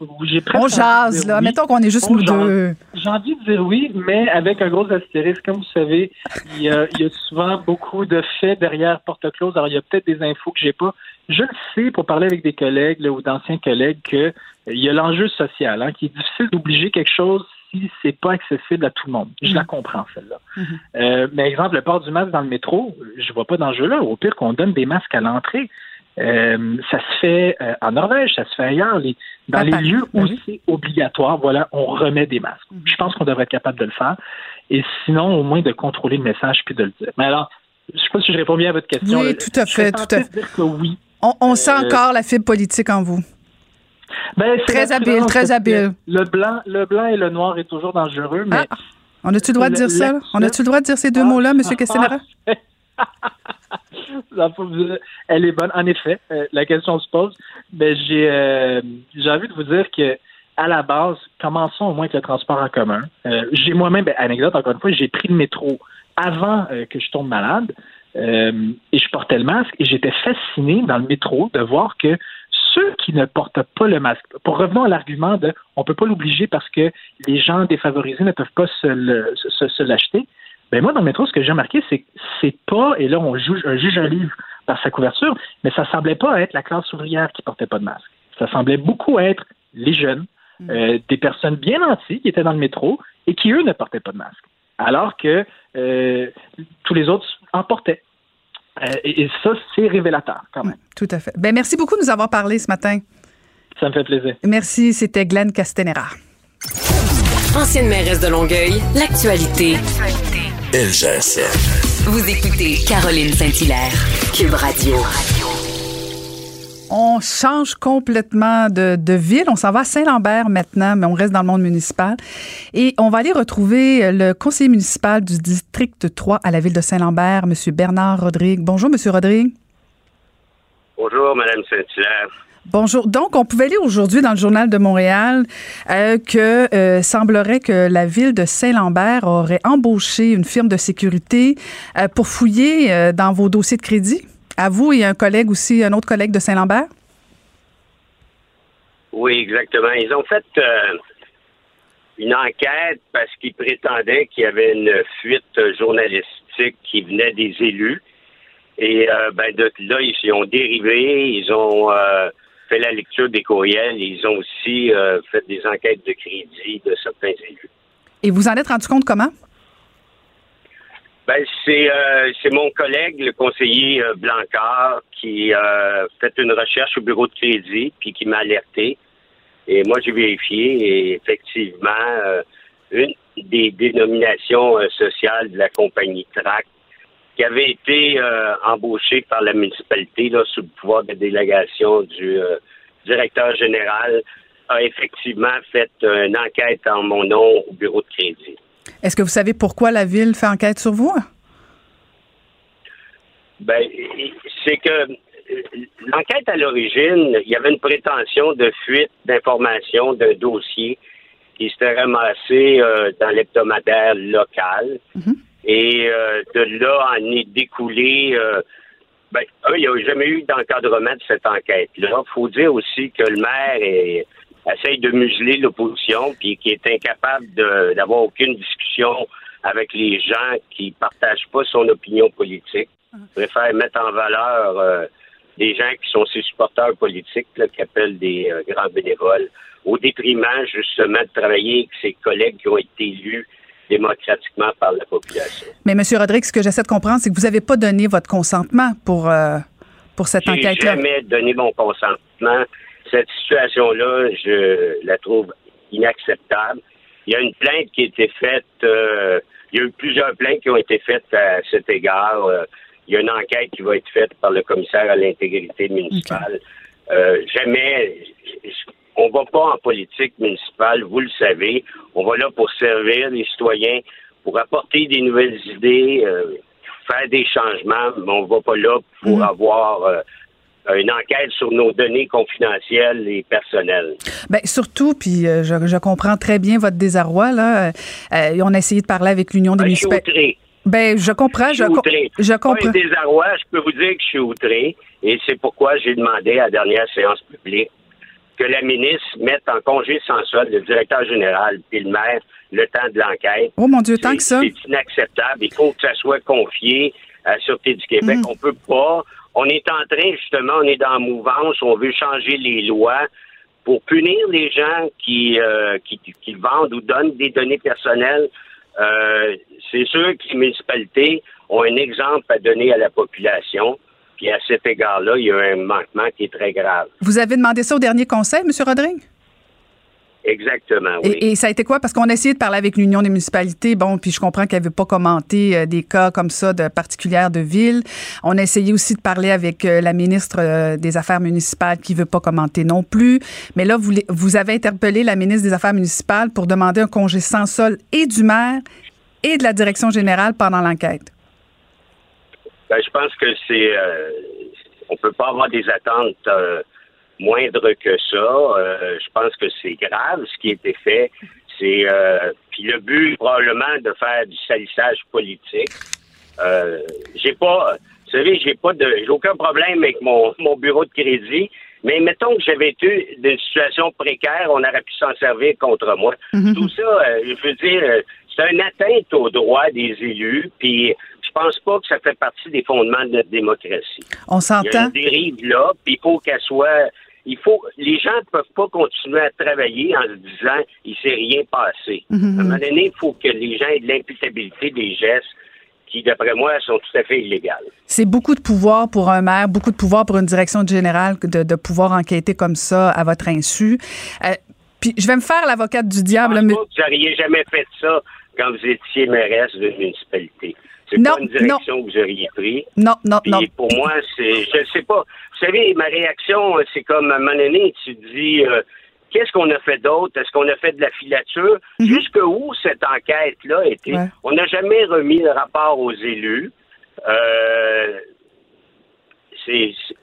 on jase, là. Mettons qu'on est juste nous deux. J'ai envie de dire oui, mais avec un gros astérisque. Comme vous savez, il y a, souvent beaucoup de faits derrière porte close. Alors, il y a peut-être des infos que j'ai pas. Je le sais pour parler avec des collègues ou d'anciens collègues que euh, y a l'enjeu social, hein, qui est difficile d'obliger quelque chose si c'est pas accessible à tout le monde. Je la mm. comprends, celle-là. Mm-hmm. Euh, mais exemple, le port du masque dans le métro, je vois pas d'enjeu là. Au pire qu'on donne des masques à l'entrée. Euh, ça se fait euh, en Norvège, ça se fait ailleurs. dans les lieux où ben c'est obligatoire, voilà, on remet des masques. Mhm. Je pense qu'on devrait être capable de le faire. Et sinon, au moins de contrôler le message puis de le dire. Mais alors, je ne sais pas si je réponds bien à votre question. Oui, tout à fait, tout à fait. Dire que oui. On, sent euh, encore la fibre politique en vous. Ben, très habile, très habile. Le blanc, le blanc et le noir est toujours dangereux, mais. Ah, on a-tu le droit de dire ça? On a-tu le droit de dire ces deux mots-là, M. Castellara? Elle est bonne. En effet, euh, la question se pose. Mais j'ai euh, j'ai envie de vous dire que à la base, commençons au moins avec le transport en commun. Euh, j'ai moi-même, ben, anecdote encore une fois, j'ai pris le métro avant que je tombe malade et je portais le masque et j'étais fasciné dans le métro de voir que ceux qui ne portent pas le masque, pour revenir à l'argument de on peut pas l'obliger parce que les gens défavorisés ne peuvent pas se l'acheter, ben moi, dans le métro, ce que j'ai remarqué, c'est que c'est pas, et là, on juge, un livre par sa couverture, mais ça semblait pas être la classe ouvrière qui portait pas de masque. Ça semblait beaucoup être les jeunes, mm. euh, des personnes bien nantis qui étaient dans le métro et qui, eux, ne portaient pas de masque. Alors que euh, tous les autres en portaient. Euh, et, ça, c'est révélateur quand même. Tout à fait. Ben, merci beaucoup de nous avoir parlé ce matin. Ça me fait plaisir. Merci. C'était Glenn Castanera. Ancienne mairesse de Longueuil, l'actualité. Vous écoutez Caroline Saint-Hilaire, Cube Radio. On change complètement de, ville. On s'en va à Saint-Lambert maintenant, mais on reste dans le monde municipal. Et on va aller retrouver le conseiller municipal du district 3 à la ville de Saint-Lambert, M. Bernard Rodrigue. Bonjour, M. Rodrigue. Bonjour, Mme Saint-Hilaire. Bonjour. Donc, on pouvait lire aujourd'hui dans le Journal de Montréal euh, que euh, semblerait que la ville de Saint-Lambert aurait embauché une firme de sécurité euh, pour fouiller dans vos dossiers de crédit. À vous et un collègue aussi, un autre collègue de Saint-Lambert? Oui, exactement. Ils ont fait une enquête parce qu'ils prétendaient qu'il y avait une fuite journalistique qui venait des élus. Et ben, de là, ils ont dérivé, ils ont fait la lecture des courriels. Ils ont aussi euh, fait des enquêtes de crédit de certains élus. Et vous en êtes rendu compte comment? Ben, c'est euh, c'est mon collègue, le conseiller euh, Blancard, qui a fait une recherche au bureau de crédit, puis qui m'a alerté. Et moi, j'ai vérifié, et effectivement, une des dénominations sociales de la compagnie TRAC, qui avait été euh, embauchée par la municipalité là, sous le pouvoir de délégation du euh, directeur général, a effectivement fait une enquête en mon nom au bureau de crédit. Est-ce que vous savez pourquoi la ville fait enquête sur vous? Ben, c'est que l'enquête à l'origine, il y avait une prétention de fuite d'informations d'un dossier qui s'était ramassé euh, dans l'hebdomadaire local. Et euh, de là en est découlé. euh, ben, un, il n'y a jamais eu d'encadrement de cette enquête-là. Il faut dire aussi que le maire est- essaye de museler l'opposition, puis qui est incapable d'avoir aucune discussion avec les gens qui partagent pas son opinion politique. Il préfère mettre en valeur euh, des gens qui sont ses supporters politiques, là, qui appellent des euh, grands bénévoles, au détriment justement de travailler avec ses collègues qui ont été élus démocratiquement par la population. Mais M. Rodrigue, ce que j'essaie de comprendre, c'est que vous n'avez pas donné votre consentement pour, euh, pour cette J'ai enquête-là. jamais donné mon consentement. Cette situation-là, je la trouve inacceptable. Il y a une plainte qui a été faite. euh, il y a eu plusieurs plaintes qui ont été faites à cet égard. Euh, il y a une enquête qui va être faite par le commissaire à l'intégrité municipale. Euh, jamais, on va pas en politique municipale, vous le savez. On va là pour servir les citoyens, pour apporter des nouvelles idées, euh, faire des changements, mais on va pas là pour avoir euh, une enquête sur nos données confidentielles et personnelles. Ben, surtout, puis euh, je, je comprends très bien votre désarroi. Là. Euh, on a essayé de parler avec l'Union des Ben, je suis municipalités. outré. Ben, je comprends, Je je, suis co- outré. je comprends. désarroi, je peux vous dire que je suis outré et c'est pourquoi j'ai demandé à la dernière séance publique que la ministre mette en congé sans solde le directeur général puis le maire le temps de l'enquête. Oh mon Dieu, tant que ça. C'est inacceptable. Il faut que ça soit confié à la Sûreté du Québec. Mhm. On peut pas. On est en train, justement, on est dans la mouvance, on veut changer les lois pour punir les gens qui, euh, qui, qui vendent ou donnent des données personnelles. Euh, c'est sûr que les municipalités ont un exemple à donner à la population. Puis à cet égard-là, il y a un manquement qui est très grave. Vous avez demandé ça au dernier conseil, M. Rodrigue? Exactement, oui. Et, et ça a été quoi? Parce qu'on a essayé de parler avec l'Union des municipalités, bon, puis je comprends qu'elle ne veut pas commenter euh, des cas comme ça de particulières de ville. On a essayé aussi de parler avec euh, la ministre euh, des Affaires municipales qui veut pas commenter non plus. Mais là, vous, vous avez interpellé la ministre des Affaires municipales pour demander un congé sans sol et du maire et de la direction générale pendant l'enquête. Ben, je pense que c'est. euh, on peut pas avoir des attentes euh, moindres que ça. Euh, je pense que c'est grave ce qui a été fait. C'est. euh, puis le but, probablement, de faire du salissage politique. Euh, j'ai pas. Vous savez, j'ai pas de. J'ai aucun problème avec mon, mon bureau de crédit. Mais mettons que j'avais été une situation précaire, on aurait pu s'en servir contre moi. Tout ça, euh, je veux dire, c'est une atteinte aux droits des élus, puis pense pas que ça fait partie des fondements de notre démocratie. On Il y a s'entend? une dérive là, puis il faut qu'elle soit. Il faut. Les gens ne peuvent pas continuer à travailler en se disant il s'est rien passé. Mhm. À un moment donné, il faut que les gens aient de l'imputabilité des gestes qui, d'après moi, sont tout à fait illégales. C'est beaucoup de pouvoir pour un maire, beaucoup de pouvoir pour une direction générale de, de pouvoir enquêter comme ça à votre insu. Euh, puis je vais me faire l'avocate du diable. Je mais- pense pas que vous n'auriez jamais fait ça quand vous étiez mairesse d'une municipalité. C'est Non, pas une direction que vous auriez pris. Non, non, Puis non. pour moi, c'est, je ne sais pas. Vous savez, ma réaction, c'est comme à un moment donné, tu te dis, euh, qu'est-ce qu'on a fait d'autre? Est-ce qu'on a fait de la filature? Jusqu'où cette enquête-là? Ouais. On n'a jamais remis le rapport aux élus. Euh,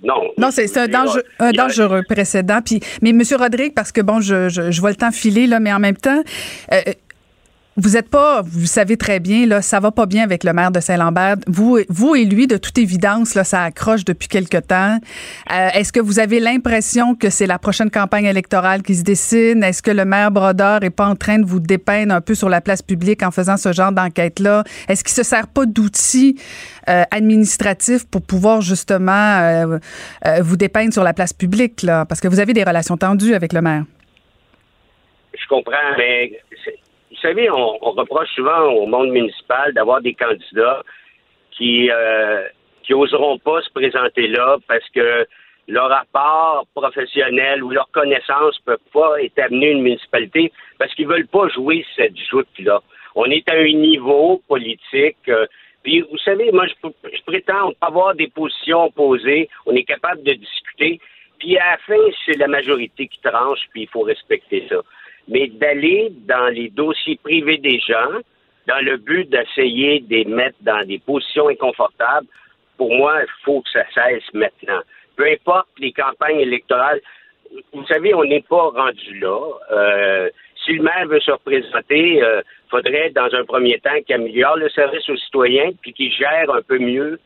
non. Non, c'est un, dangereux, un dangereux précédent. Puis, mais M. Rodrigue, parce que bon, je, je, je vois le temps filer, là, mais en même temps, euh, vous êtes pas, vous savez très bien, là, ça va pas bien avec le maire de Saint-Lambert. Vous, vous et lui, de toute évidence, là, ça accroche depuis quelque temps. Euh, est-ce que vous avez l'impression que c'est la prochaine campagne électorale qui se dessine? Est-ce que le maire Brodeur est pas en train de vous dépeindre un peu sur la place publique en faisant ce genre d'enquête-là? Est-ce qu'il se sert pas d'outils euh, administratifs pour pouvoir justement euh, vous dépeindre sur la place publique, là? Parce que vous avez des relations tendues avec le maire. Je comprends, mais vous savez, on, reproche souvent au monde municipal d'avoir des candidats qui euh, qui oseront pas se présenter là parce que leur rapport professionnel ou leur connaissance ne peut pas établir une municipalité parce qu'ils veulent pas jouer cette joute-là. On est à un niveau politique. Euh, puis, vous savez, moi, je, je prétends avoir des positions opposées. On est capable de discuter. Puis, à la fin, c'est la majorité qui tranche, puis il faut respecter ça mais d'aller dans les dossiers privés des gens dans le but d'essayer de les mettre dans des positions inconfortables, pour moi, il faut que ça cesse maintenant. Peu importe les campagnes électorales, vous savez, on n'est pas rendu là. Euh, si le maire veut se représenter, il euh, faudrait, dans un premier temps, qu'il améliore le service aux citoyens, puis qu'il gère un peu mieux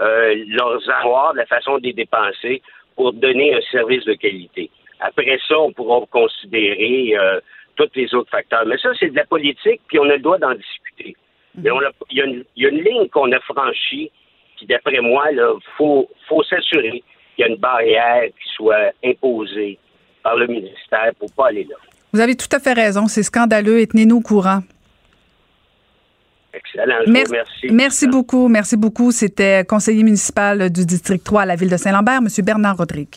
euh, leurs avoirs, la façon de les dépenser, pour donner un service de qualité. Après ça, on pourra considérer euh, tous les autres facteurs. Mais ça, c'est de la politique, puis on a le droit d'en discuter. Mais il y, a une ligne qu'on a franchie, qui, d'après moi, il faut, faut s'assurer qu'il y a une barrière qui soit imposée par le ministère pour ne pas aller là. Vous avez tout à fait raison. C'est scandaleux et tenez-nous au courant. Excellent. Merci, merci. Merci beaucoup. Merci beaucoup. C'était conseiller municipal du district 3 à la ville de Saint-Lambert, M. Bernard Rodrigue.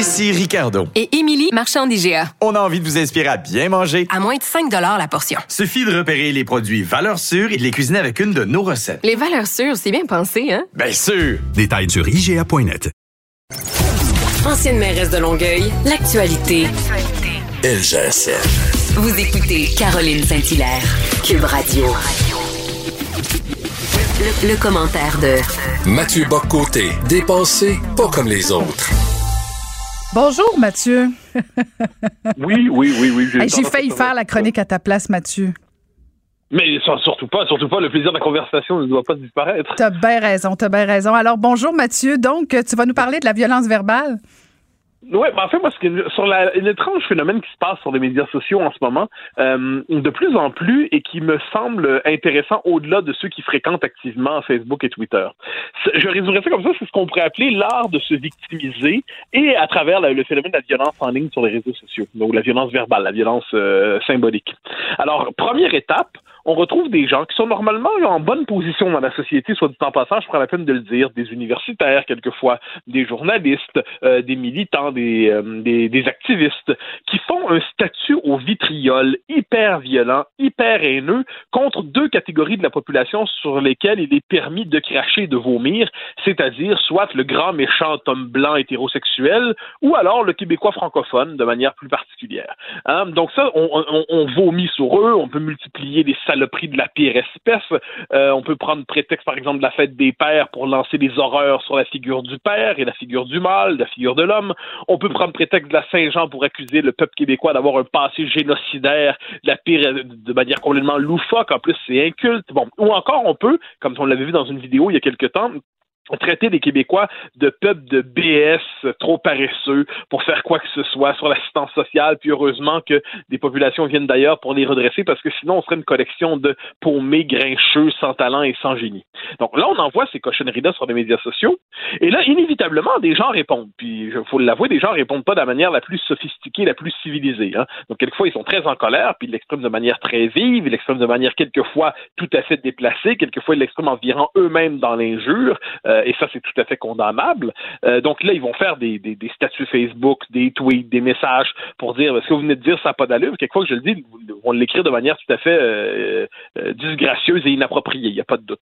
Ici Ricardo. Et Émilie, marchand d'IGA. On a envie de vous inspirer à bien manger. À moins de 5 la portion. Suffit de repérer les produits valeurs sûres et de les cuisiner avec une de nos recettes. Les valeurs sûres, c'est bien pensé, hein? Bien sûr! Détails sur IGA.net. Ancienne mairesse de Longueuil, l'actualité. LGSN. Vous écoutez Caroline Saint-Hilaire, Cube Radio. Le, le commentaire de Mathieu Boccoté, dépensé pas comme les autres. Bonjour, Mathieu. oui, oui, oui, oui. J'ai failli faire la chronique à ta place, Mathieu. Mais surtout pas, surtout pas, le plaisir de la conversation ne doit pas disparaître. T'as bien raison, t'as bien raison. Alors, bonjour Mathieu. Donc, tu vas nous parler de la violence verbale? Oui, ben en fait, moi, ce sur la, étrange phénomène qui se passe sur les médias sociaux en ce moment, euh, de plus en plus, et qui me semble intéressant au-delà de ceux qui fréquentent activement Facebook et Twitter. Je résumerais ça comme ça, c'est ce qu'on pourrait appeler l'art de se victimiser, et à travers le phénomène de la violence en ligne sur les réseaux sociaux, donc la violence verbale, la violence euh, symbolique. Alors, première étape, on retrouve des gens qui sont normalement en bonne position dans la société, soit du temps passant, je prends la peine de le dire, des universitaires quelquefois, des journalistes, euh, des militants, des, euh, des, activistes, qui font un statut au vitriol hyper violent, hyper haineux contre deux catégories de la population sur lesquelles il est permis de cracher, de vomir, c'est-à-dire soit le grand méchant homme blanc hétérosexuel ou alors le Québécois francophone de manière plus particulière. Hein? Donc ça, on, on, vomit sur eux, on peut multiplier les le prix de la pire espèce. Euh, on peut prendre prétexte, par exemple, de la fête des pères pour lancer des horreurs sur la figure du père et la figure du mâle, la figure de l'homme. On peut prendre prétexte de la Saint-Jean pour accuser le peuple québécois d'avoir un passé génocidaire, de la pire, de manière complètement loufoque. En plus, c'est inculte. Bon, ou encore, on peut, comme on l'avait vu dans une vidéo il y a quelque temps, traiter les Québécois de peuple de BS trop paresseux pour faire quoi que ce soit sur l'assistance sociale, puis heureusement que des populations viennent d'ailleurs pour les redresser, parce que sinon on serait une collection de paumés, grincheux, sans talent et sans génie. Donc là, on envoie ces cochonneries-là sur les médias sociaux, et là, inévitablement, des gens répondent. Puis, il faut l'avouer, des gens répondent pas de la manière la plus sophistiquée, la plus civilisée. Hein. Donc, quelquefois, ils sont très en colère, puis ils l'expriment de manière très vive, ils l'expriment de manière quelquefois tout à fait déplacée, quelquefois ils l'expriment en virant eux-mêmes dans l'injure. Euh, Euh, et ça, c'est tout à fait condamnable. Euh, donc là, ils vont faire des, statuts Facebook, des tweets, des messages pour dire ce que vous venez de dire, ça n'a pas d'allure. Quelquefois que je le dis, ils vont l'écrire de manière tout à fait euh, disgracieuse et inappropriée, il n'y a pas de doute.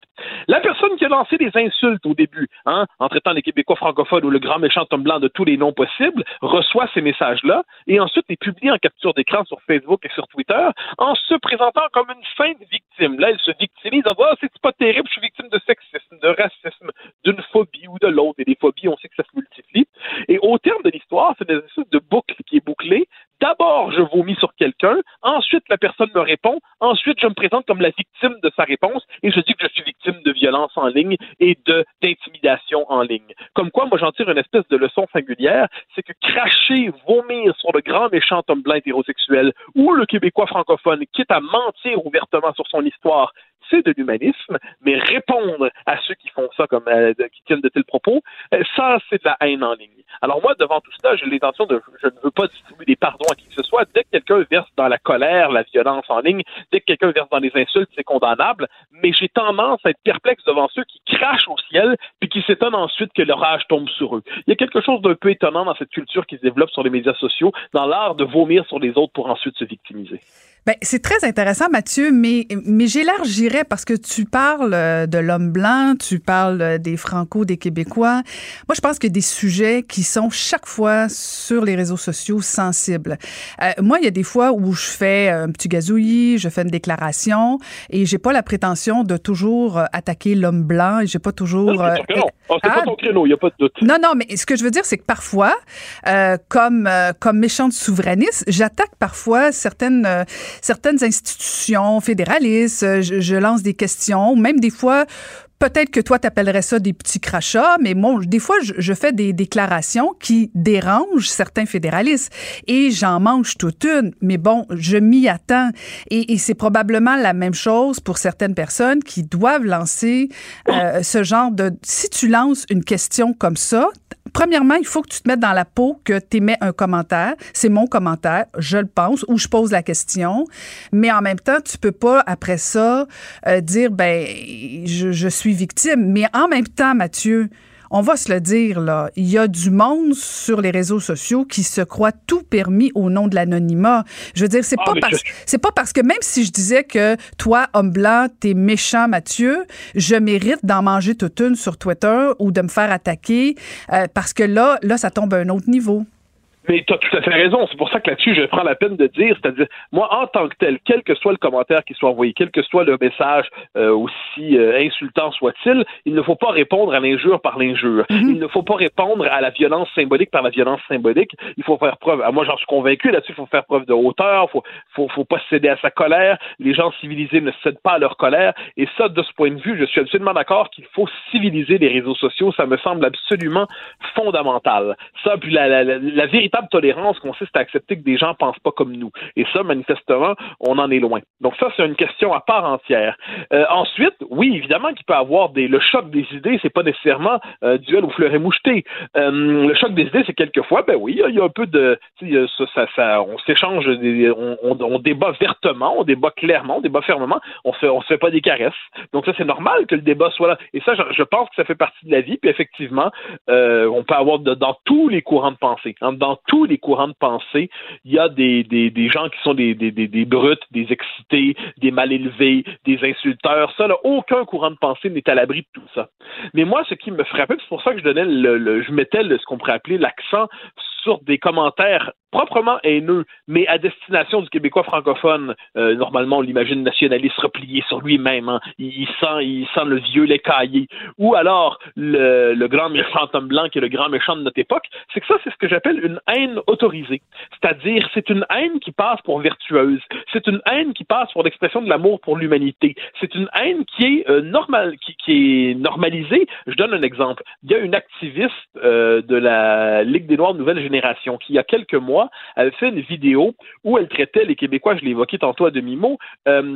La personne qui a lancé des insultes au début, hein, en traitant les Québécois francophones ou le grand méchant homme blanc de tous les noms possibles, reçoit ces messages-là et ensuite les publie en capture d'écran sur Facebook et sur Twitter en se présentant comme une feinte victime. Là, elle se victimise en disant, oh, c'est pas terrible, je suis victime de sexisme, de racisme, d'une phobie ou de l'autre. Et les phobies, on sait que ça se multiplie. Et au terme de l'histoire, c'est une espèce de boucle qui est bouclée. D'abord, je vomis sur quelqu'un, ensuite la personne me répond, ensuite je me présente comme la victime de sa réponse et je dis que je suis victime de violence en ligne et de d'intimidation en ligne. Comme quoi, moi j'en tire une espèce de leçon singulière, c'est que cracher, vomir sur le grand méchant homme blanc hétérosexuel ou le Québécois francophone, quitte à mentir ouvertement sur son histoire, c'est de l'humanisme, mais répondre à ceux qui font ça, comme euh, qui tiennent de tels propos, euh, ça, c'est de la haine en ligne. Alors moi, devant tout cela, j'ai l'intention de, je ne veux pas distribuer des pardons à qui que ce soit. Dès que quelqu'un verse dans la colère, la violence en ligne, dès que quelqu'un verse dans les insultes, c'est condamnable. Mais j'ai tendance à être perplexe devant ceux qui crachent au ciel, puis qui s'étonnent ensuite que l'orage tombe sur eux. Il y a quelque chose d'un peu étonnant dans cette culture qui se développe sur les médias sociaux, dans l'art de vomir sur les autres pour ensuite se victimiser. Ben, c'est très intéressant, Mathieu, mais, mais j'élargirais parce que tu parles euh, de l'homme blanc, tu parles euh, des Franco, des Québécois. Moi, je pense qu'il y a des sujets qui sont chaque fois sur les réseaux sociaux sensibles. Euh, moi, il y a des fois où je fais un petit gazouillis, je fais une déclaration et j'ai pas la prétention de toujours attaquer l'homme blanc et j'ai pas toujours. Ah, c'est oh, pas ton créneau, il y a pas de doute. Non, non, mais ce que je veux dire, c'est que parfois, comme, comme méchante souverainiste, j'attaque parfois certaines certaines institutions fédéralistes, euh, je, lance des questions, même des fois Peut-être que toi, t'appellerais ça des petits crachats, mais moi, des fois, je, fais des déclarations qui dérangent certains fédéralistes et j'en mange toute une. Mais bon, je m'y attends. Et, c'est probablement la même chose pour certaines personnes qui doivent lancer euh, ce genre de... Si tu lances une question comme ça, premièrement, il faut que tu te mettes dans la peau que tu émets un commentaire. C'est mon commentaire, je le pense, ou je pose la question. Mais en même temps, tu peux pas, après ça, euh, dire, ben, je, je suis victime. Mais en même temps, Mathieu, on va se le dire, là, il y a du monde sur les réseaux sociaux qui se croit tout permis au nom de l'anonymat. Je veux dire, c'est ah, pas parce c'est pas parce que même si je disais que toi, homme blanc, t'es méchant, Mathieu, je mérite d'en manger toute une sur Twitter ou de me faire attaquer euh, parce que là, là, ça tombe à un autre niveau. Mais tu as tout à fait raison. C'est pour ça que là-dessus, je prends la peine de dire, c'est-à-dire, moi, en tant que tel, quel que soit le commentaire qui soit envoyé, quel que soit le message, euh, aussi euh, insultant soit-il, il ne faut pas répondre à l'injure par l'injure. Mm-hmm. Il ne faut pas répondre à la violence symbolique par la violence symbolique. Il faut faire preuve. moi, j'en suis convaincu là-dessus. Il faut faire preuve de hauteur. Faut, faut, faut pas céder à sa colère. Les gens civilisés ne cèdent pas à leur colère. Et ça, de ce point de vue, je suis absolument d'accord qu'il faut civiliser les réseaux sociaux. Ça me semble absolument fondamental. Ça, puis la, la, la, la véritable tolérance consiste à accepter que des gens pensent pas comme nous. Et ça, manifestement, on en est loin. Donc ça, c'est une question à part entière. Euh, ensuite, oui, évidemment qu'il peut y avoir des, le choc des idées, c'est pas nécessairement euh, duel au fleuret moucheté. Euh, le choc des idées, c'est quelquefois, ben oui, il y a un peu de, on s'échange, on, débat vertement, on débat clairement, on débat fermement, on se, on se fait pas des caresses. Donc ça, c'est normal que le débat soit là. Et ça, je, pense que ça fait partie de la vie. Puis effectivement, euh, on peut avoir dans tous les courants de pensée, dans tous les courants de pensée, il y a des, gens qui sont des, des, des, brutes, des excités, des mal élevés, des insulteurs. Ça, là, aucun courant de pensée n'est à l'abri de tout ça. Mais moi, ce qui me frappait, c'est pour ça que je donnais le, je mettais ce qu'on pourrait appeler l'accent des commentaires proprement haineux, mais à destination du Québécois francophone. Euh, normalement, on l'imagine nationaliste replié sur lui-même. Hein. Il, sent, il sent le vieux lait caillé. Ou alors le, grand méchant homme blanc qui est le grand méchant de notre époque. C'est que ça, c'est ce que j'appelle une haine autorisée. C'est-à-dire, c'est une haine qui passe pour vertueuse. C'est une haine qui passe pour l'expression de l'amour pour l'humanité. C'est une haine qui est euh, qui, est normalisée. Je donne un exemple. Il y a une activiste euh, de la Ligue des Noirs Nouvelle Génération qui, il y a quelques mois, elle fait une vidéo où elle traitait les Québécois, je évoqué tantôt à demi-mot, euh,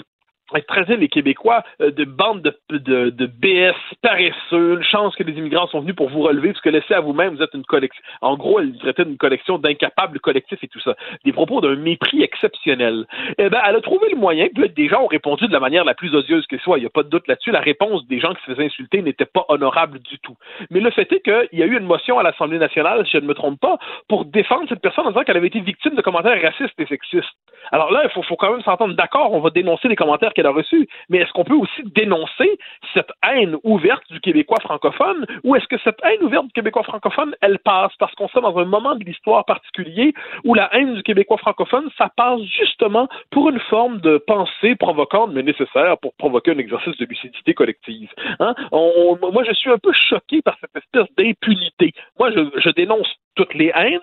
écraser les Québécois euh, de bandes de, de, de BS paresseux, chance que les immigrants sont venus pour vous relever, parce que laissez à vous-même, vous êtes une collection. En gros, elle traitait d'une collection d'incapables collectifs et tout ça. Des propos d'un mépris exceptionnel. Eh ben, elle a trouvé le moyen, puis des gens ont répondu de la manière la plus odieuse que soit. Il n'y a pas de doute là-dessus. La réponse des gens qui se faisaient insulter n'était pas honorable du tout. Mais le fait est qu'il y a eu une motion à l'Assemblée nationale, si je ne me trompe pas, pour défendre cette personne en disant qu'elle avait été victime de commentaires racistes et sexistes. Alors là, il faut, faut quand même s'entendre d'accord, on va dénoncer les commentaires qu'elle a reçus, mais est-ce qu'on peut aussi dénoncer cette haine ouverte du Québécois francophone, ou est-ce que cette haine ouverte du Québécois francophone, elle passe parce qu'on soit dans un moment de l'histoire particulier où la haine du Québécois francophone, ça passe justement pour une forme de pensée provocante, mais nécessaire pour provoquer un exercice de lucidité collective. Hein? Moi, je suis un peu choqué par cette espèce d'impunité. Moi, je dénonce toutes les haines,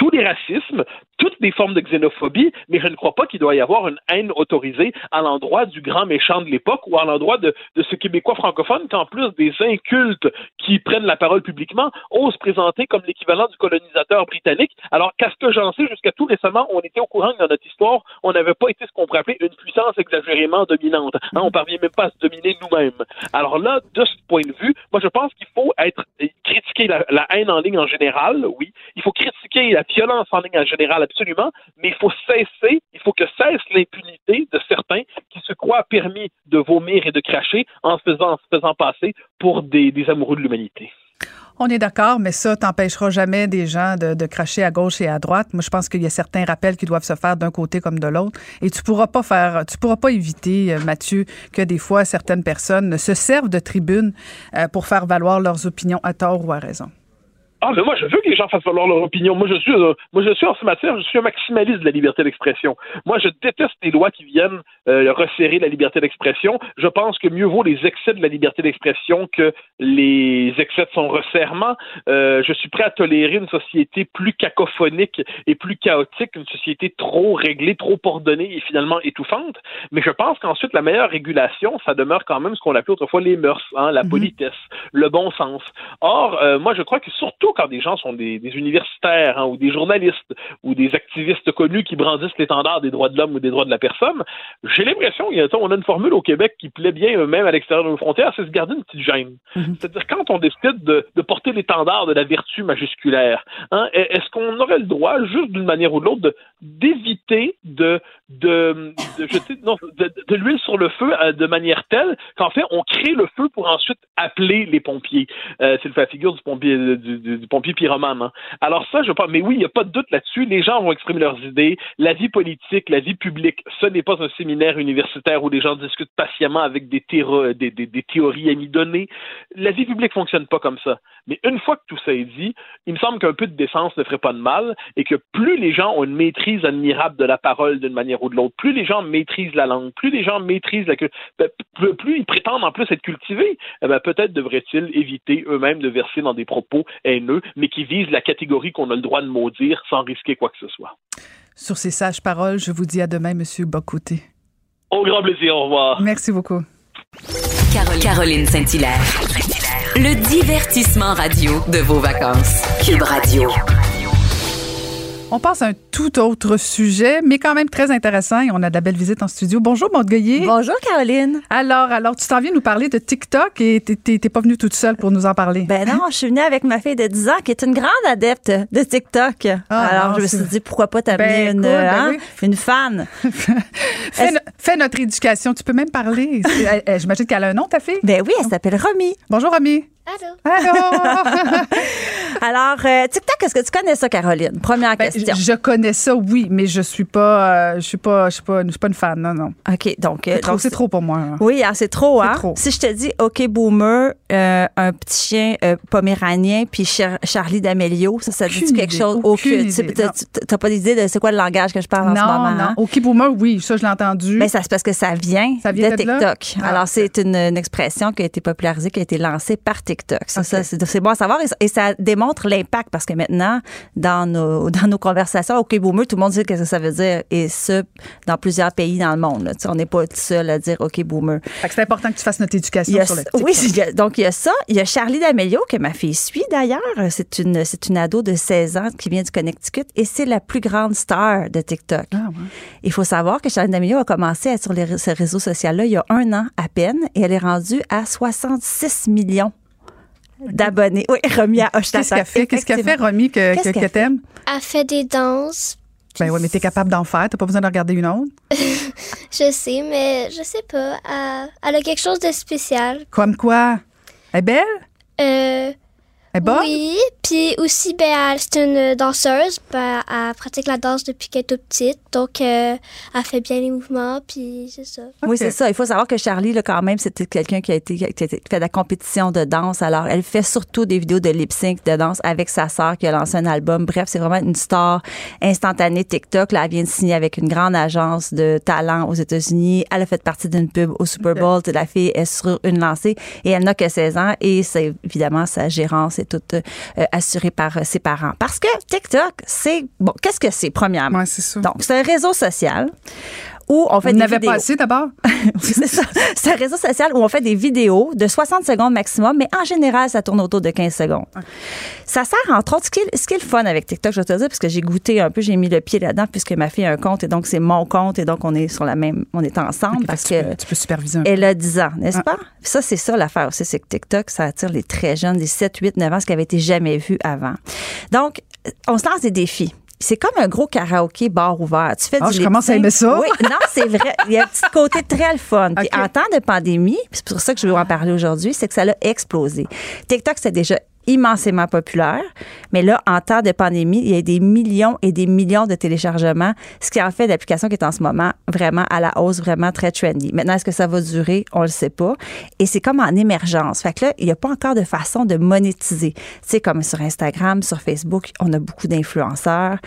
tous les racismes, toutes les formes de xénophobie, mais je ne crois pas qu'il doit y avoir une haine autorisée à l'endroit du grand méchant de l'époque ou à l'endroit de, de ce Québécois francophone qu'en plus des incultes qui prennent la parole publiquement osent présenter comme l'équivalent du colonisateur britannique, alors qu'à ce que j'en sais, jusqu'à tout récemment, on était au courant que dans notre histoire, on n'avait pas été ce qu'on pourrait appeler une puissance exagérément dominante. Hein, on parvient même pas à se dominer nous-mêmes. Alors là, de ce point de vue, moi je pense qu'il faut critiquer la, la haine en ligne en général, oui. Il faut critiquer la violence en ligne en général, absolument, mais il faut cesser, il faut que cesse l'impunité de certains qui se croient permis de vomir et de cracher en se faisant, passer pour des, amoureux de l'humanité. On est d'accord, mais ça t'empêchera jamais des gens de, de, cracher à gauche et à droite. Moi, je pense qu'il y a certains rappels qui doivent se faire d'un côté comme de l'autre. Et tu pourras pas faire, tu pourras pas éviter, Mathieu, que des fois certaines personnes se servent de tribune euh, pour faire valoir leurs opinions à tort ou à raison. Ah, mais moi, je veux que les gens fassent valoir leur opinion. Moi, je suis, euh, moi, je suis en ce matière, je suis un maximaliste de la liberté d'expression. Moi, je déteste les lois qui viennent euh, resserrer la liberté d'expression. Je pense que mieux vaut les excès de la liberté d'expression que les excès de son resserrement. Euh, je suis prêt à tolérer une société plus cacophonique et plus chaotique, une société trop réglée, trop ordonnée et finalement étouffante. Mais je pense qu'ensuite, la meilleure régulation, ça demeure quand même ce qu'on appelait autrefois les mœurs, hein, la mm -hmm. politesse, le bon sens. Or, euh, moi, je crois que surtout quand des gens sont des, des universitaires hein, ou des journalistes ou des activistes connus qui brandissent l'étendard des droits de l'homme ou des droits de la personne, j'ai l'impression qu'on a une formule au Québec qui plaît bien même à l'extérieur de nos frontières, c'est se garder une petite gêne. Mm -hmm. C'est-à-dire quand on décide de, de porter l'étendard de la vertu majusculaire, hein, est-ce qu'on aurait le droit, juste d'une manière ou de l'autre, d'éviter de, de, de, jeter non, de, de l'huile sur le feu euh, de manière telle qu'en fait on crée le feu pour ensuite appeler les pompiers? Euh, c'est le figure du pompier du, du, du pompier pyromane. Hein. Alors ça, je pense, mais oui, il n'y a pas de doute là-dessus. Les gens vont exprimer leurs idées. La vie politique, la vie publique, ce n'est pas un séminaire universitaire où les gens discutent patiemment avec des, des, des, des théories à données. La vie publique fonctionne pas comme ça. Mais une fois que tout ça est dit, il me semble qu'un peu de décence ne ferait pas de mal et que plus les gens ont une maîtrise admirable de la parole d'une manière ou de l'autre, plus les gens maîtrisent la langue, plus les gens maîtrisent la culture, plus ils prétendent en plus être cultivés, eh ben, peut-être devraient-ils éviter eux-mêmes de verser dans des propos haineux, mais qui visent la catégorie qu'on a le droit de maudire sans risquer quoi que ce soit. Sur ces sages paroles, je vous dis à demain, Monsieur Bocoté. Au grand plaisir, au revoir. Merci beaucoup. Caroline, Caroline Saint-Hilaire. Le divertissement radio de vos vacances. Cube Radio. On passe à un tout autre sujet, mais quand même très intéressant. Et on a de la belle visite en studio. Bonjour, Maud Goyer. Bonjour, Caroline. Alors, alors, tu t'en viens nous parler de TikTok et t'es pas venue toute seule pour nous en parler. Ben non, je suis venue avec ma fille de 10 ans qui est une grande adepte de TikTok. Ah, alors, non, je me suis dit, pourquoi pas t'amener ben, une, cool, hein, ben oui. une fan. fais, no fais, notre éducation. Tu peux même parler. J'imagine qu'elle a un nom, ta fille? Ben oui, elle s'appelle Romy. Bonjour, Romy. Allô? Allô. Alors, euh, TikTok, est-ce que tu connais ça, Caroline? Première ben, question. Je connais ça, oui, mais je suis pas, euh, je suis pas, je suis pas, je suis pas une fan, non, non. Ok, donc c'est trop, trop, pour moi. Hein. Oui, c'est trop, hein? Trop. Si je te dis, ok, boomer, euh, un petit chien euh, poméranien, puis Char Charlie D'Amelio, ça, ça dit quelque chose? Aucune Tu n'as pas d'idée de c'est quoi le langage que je parle non, en ce moment? Non, non. Ok, boomer, oui, ça je l'ai entendu. Mais ça c'est parce que ça vient, ça vient de, de TikTok. Ah. Alors c'est une, une, expression qui a été popularisée, qui a été lancée par TikTok. TikTok. Ça, ça, c'est bon à savoir et, et ça démontre l'impact parce que maintenant, dans nos, dans nos conversations, OK, boomer, tout le monde sait ce que ça veut dire et ce, dans plusieurs pays dans le monde. là. On n'est pas seul à dire OK, boomer. C'est important que tu fasses notre éducation a- sur le TikTok. oui, a- donc il y a ça. Il y a Charlie D'Amelio, que ma fille suit d'ailleurs. C'est une, une ado de 16 ans qui vient du Connecticut et c'est la plus grande star de TikTok. Il faut savoir que Charlie D'Amelio a commencé à être sur les, ce réseau social-là il y a un an à peine et elle est rendue à 66 millions d'abonnés. Oui, remis à Hoche Qu'est-ce qu'elle fait? Qu'est-ce qu'elle fait. Romy, que, que, que qu'elle fait? t'aimes? Elle fait des danses. Ben oui, mais t'es capable d'en faire. T'as pas besoin de regarder une autre? Je sais, mais je sais pas. Elle, elle a quelque chose de spécial. Comme quoi? Elle est belle? Euh, Elle est bonne? Oui, puis aussi, ben, elle, c'est une danseuse. Ben, elle pratique la danse depuis qu'elle est toute petite. Donc, euh, elle fait bien les mouvements, puis c'est ça. Oui, c'est ça. Il faut savoir que Charlie, là, quand même, c'était quelqu'un qui a été qui a fait de la compétition de danse. Alors, elle fait surtout des vidéos de lip sync de danse avec sa sœur qui a lancé un album. Bref, c'est vraiment une star instantanée TikTok. Là, elle vient de signer avec une grande agence de talent aux États-Unis. Elle a fait partie d'une pub au Super Bowl. La fille est sur une lancée et elle n'a que 16 ans et c'est évidemment sa gérance est toute euh, assurée par euh, ses parents. Parce que TikTok, c'est bon. Qu'est-ce que c'est premièrement? Donc, c'est un réseau social où on fait On des n'avait vidéos. pas assez d'abord? c'est ça. C'est un réseau social où on fait des vidéos de 60 secondes maximum, mais en général, ça tourne autour de 15 secondes. Ça sert, entre autres, ce qui, est, ce qui est le fun avec TikTok, je vais te dire, parce que j'ai goûté un peu, j'ai mis le pied là-dedans, puisque ma fille a un compte, et donc c'est mon compte, et donc on est sur la même, on est ensemble, parce tu que peux- tu peux superviser un elle a 10 ans, n'est-ce Ah. pas? Ça, c'est ça l'affaire aussi, c'est que TikTok, ça attire les très jeunes, les 7, 8, 9 ans, ce qui avait été jamais vu avant. Donc, on se lance des défis. C'est comme un gros karaoké bar ouvert. Tu fais Ah, du je commence à aimer ça. Oui, non, c'est vrai. Il y a un petit côté très le fun. Puis en temps de pandémie, c'est pour ça que je veux en parler aujourd'hui, c'est que ça a explosé. TikTok, c'était déjà immensément populaire, mais là, en temps de pandémie, il y a des millions et des millions de téléchargements, ce qui en fait l'application qui est en ce moment vraiment à la hausse, vraiment très trendy. Maintenant, est-ce que ça va durer? On le sait pas. Et c'est comme en émergence. Fait que là, il n'y a pas encore de façon de monétiser. Sais, comme sur Instagram, sur Facebook, on a beaucoup d'influenceurs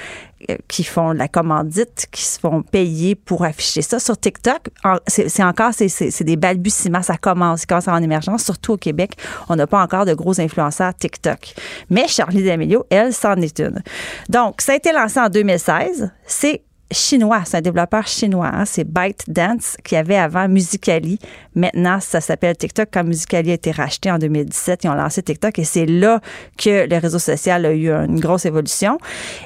qui font de la commandite, qui se font payer pour afficher ça. Sur TikTok, c'est encore, c'est des balbutiements, ça commence, ça commence en émergence, surtout au Québec. On n'a pas encore de gros influenceurs TikTok. Mais Charlie D'Amelio, elle, c'en est une. Donc, ça a été lancé en 2016. C'est chinois, c'est un développeur chinois. hein. C'est ByteDance qui avait avant Musicali. Maintenant, ça s'appelle TikTok. Quand Musicali a été racheté en 2017, ils ont lancé TikTok et c'est là que le réseau social a eu une grosse évolution.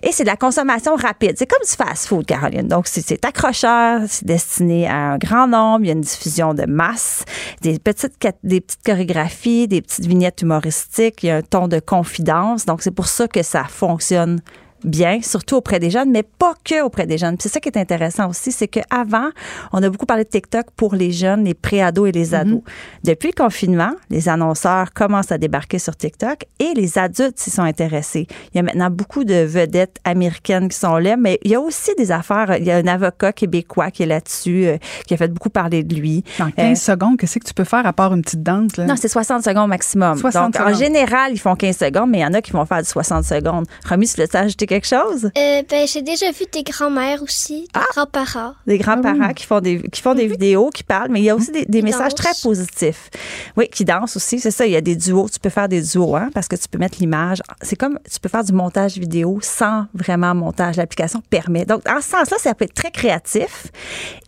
Et c'est de la consommation rapide. C'est comme du fast-food, Caroline. Donc, c'est- accrocheur, c'est destiné à un grand nombre. Il y a une diffusion de masse, des petites, des petites chorégraphies, des petites vignettes humoristiques. Il y a un ton de confidence. Donc, c'est pour ça que ça fonctionne bien, surtout auprès des jeunes, mais pas que auprès des jeunes. Puis C'est ça qui est intéressant aussi, c'est qu'avant, on a beaucoup parlé de TikTok pour les jeunes, les pré-ados et les ados. Depuis le confinement, les annonceurs commencent à débarquer sur TikTok et les adultes s'y sont intéressés. Il y a maintenant beaucoup de vedettes américaines qui sont là, mais il y a aussi des affaires. Il y a un avocat québécois qui est là-dessus, euh, qui a fait beaucoup parler de lui. En 15 secondes, qu'est-ce que tu peux faire à part une petite danse? Là? Non, c'est 60 secondes maximum. 60 Donc, en général, ils font 15 secondes, mais il y en a qui vont faire du 60 secondes. Remis, tu veux ajouter quelque chose? Euh, ben, j'ai déjà vu des grands-mères aussi, des Ah! grands-parents. des grands-parents Ah oui. qui font des qui font des vidéos, qui parlent, mais il y a aussi des, des messages très positifs. Oui, qui dansent aussi, c'est ça. Il y a des duos. Tu peux faire des duos, hein, parce que tu peux mettre l'image. C'est comme tu peux faire du montage vidéo sans vraiment montage. L'application permet. Donc, en ce sens-là, ça peut être très créatif.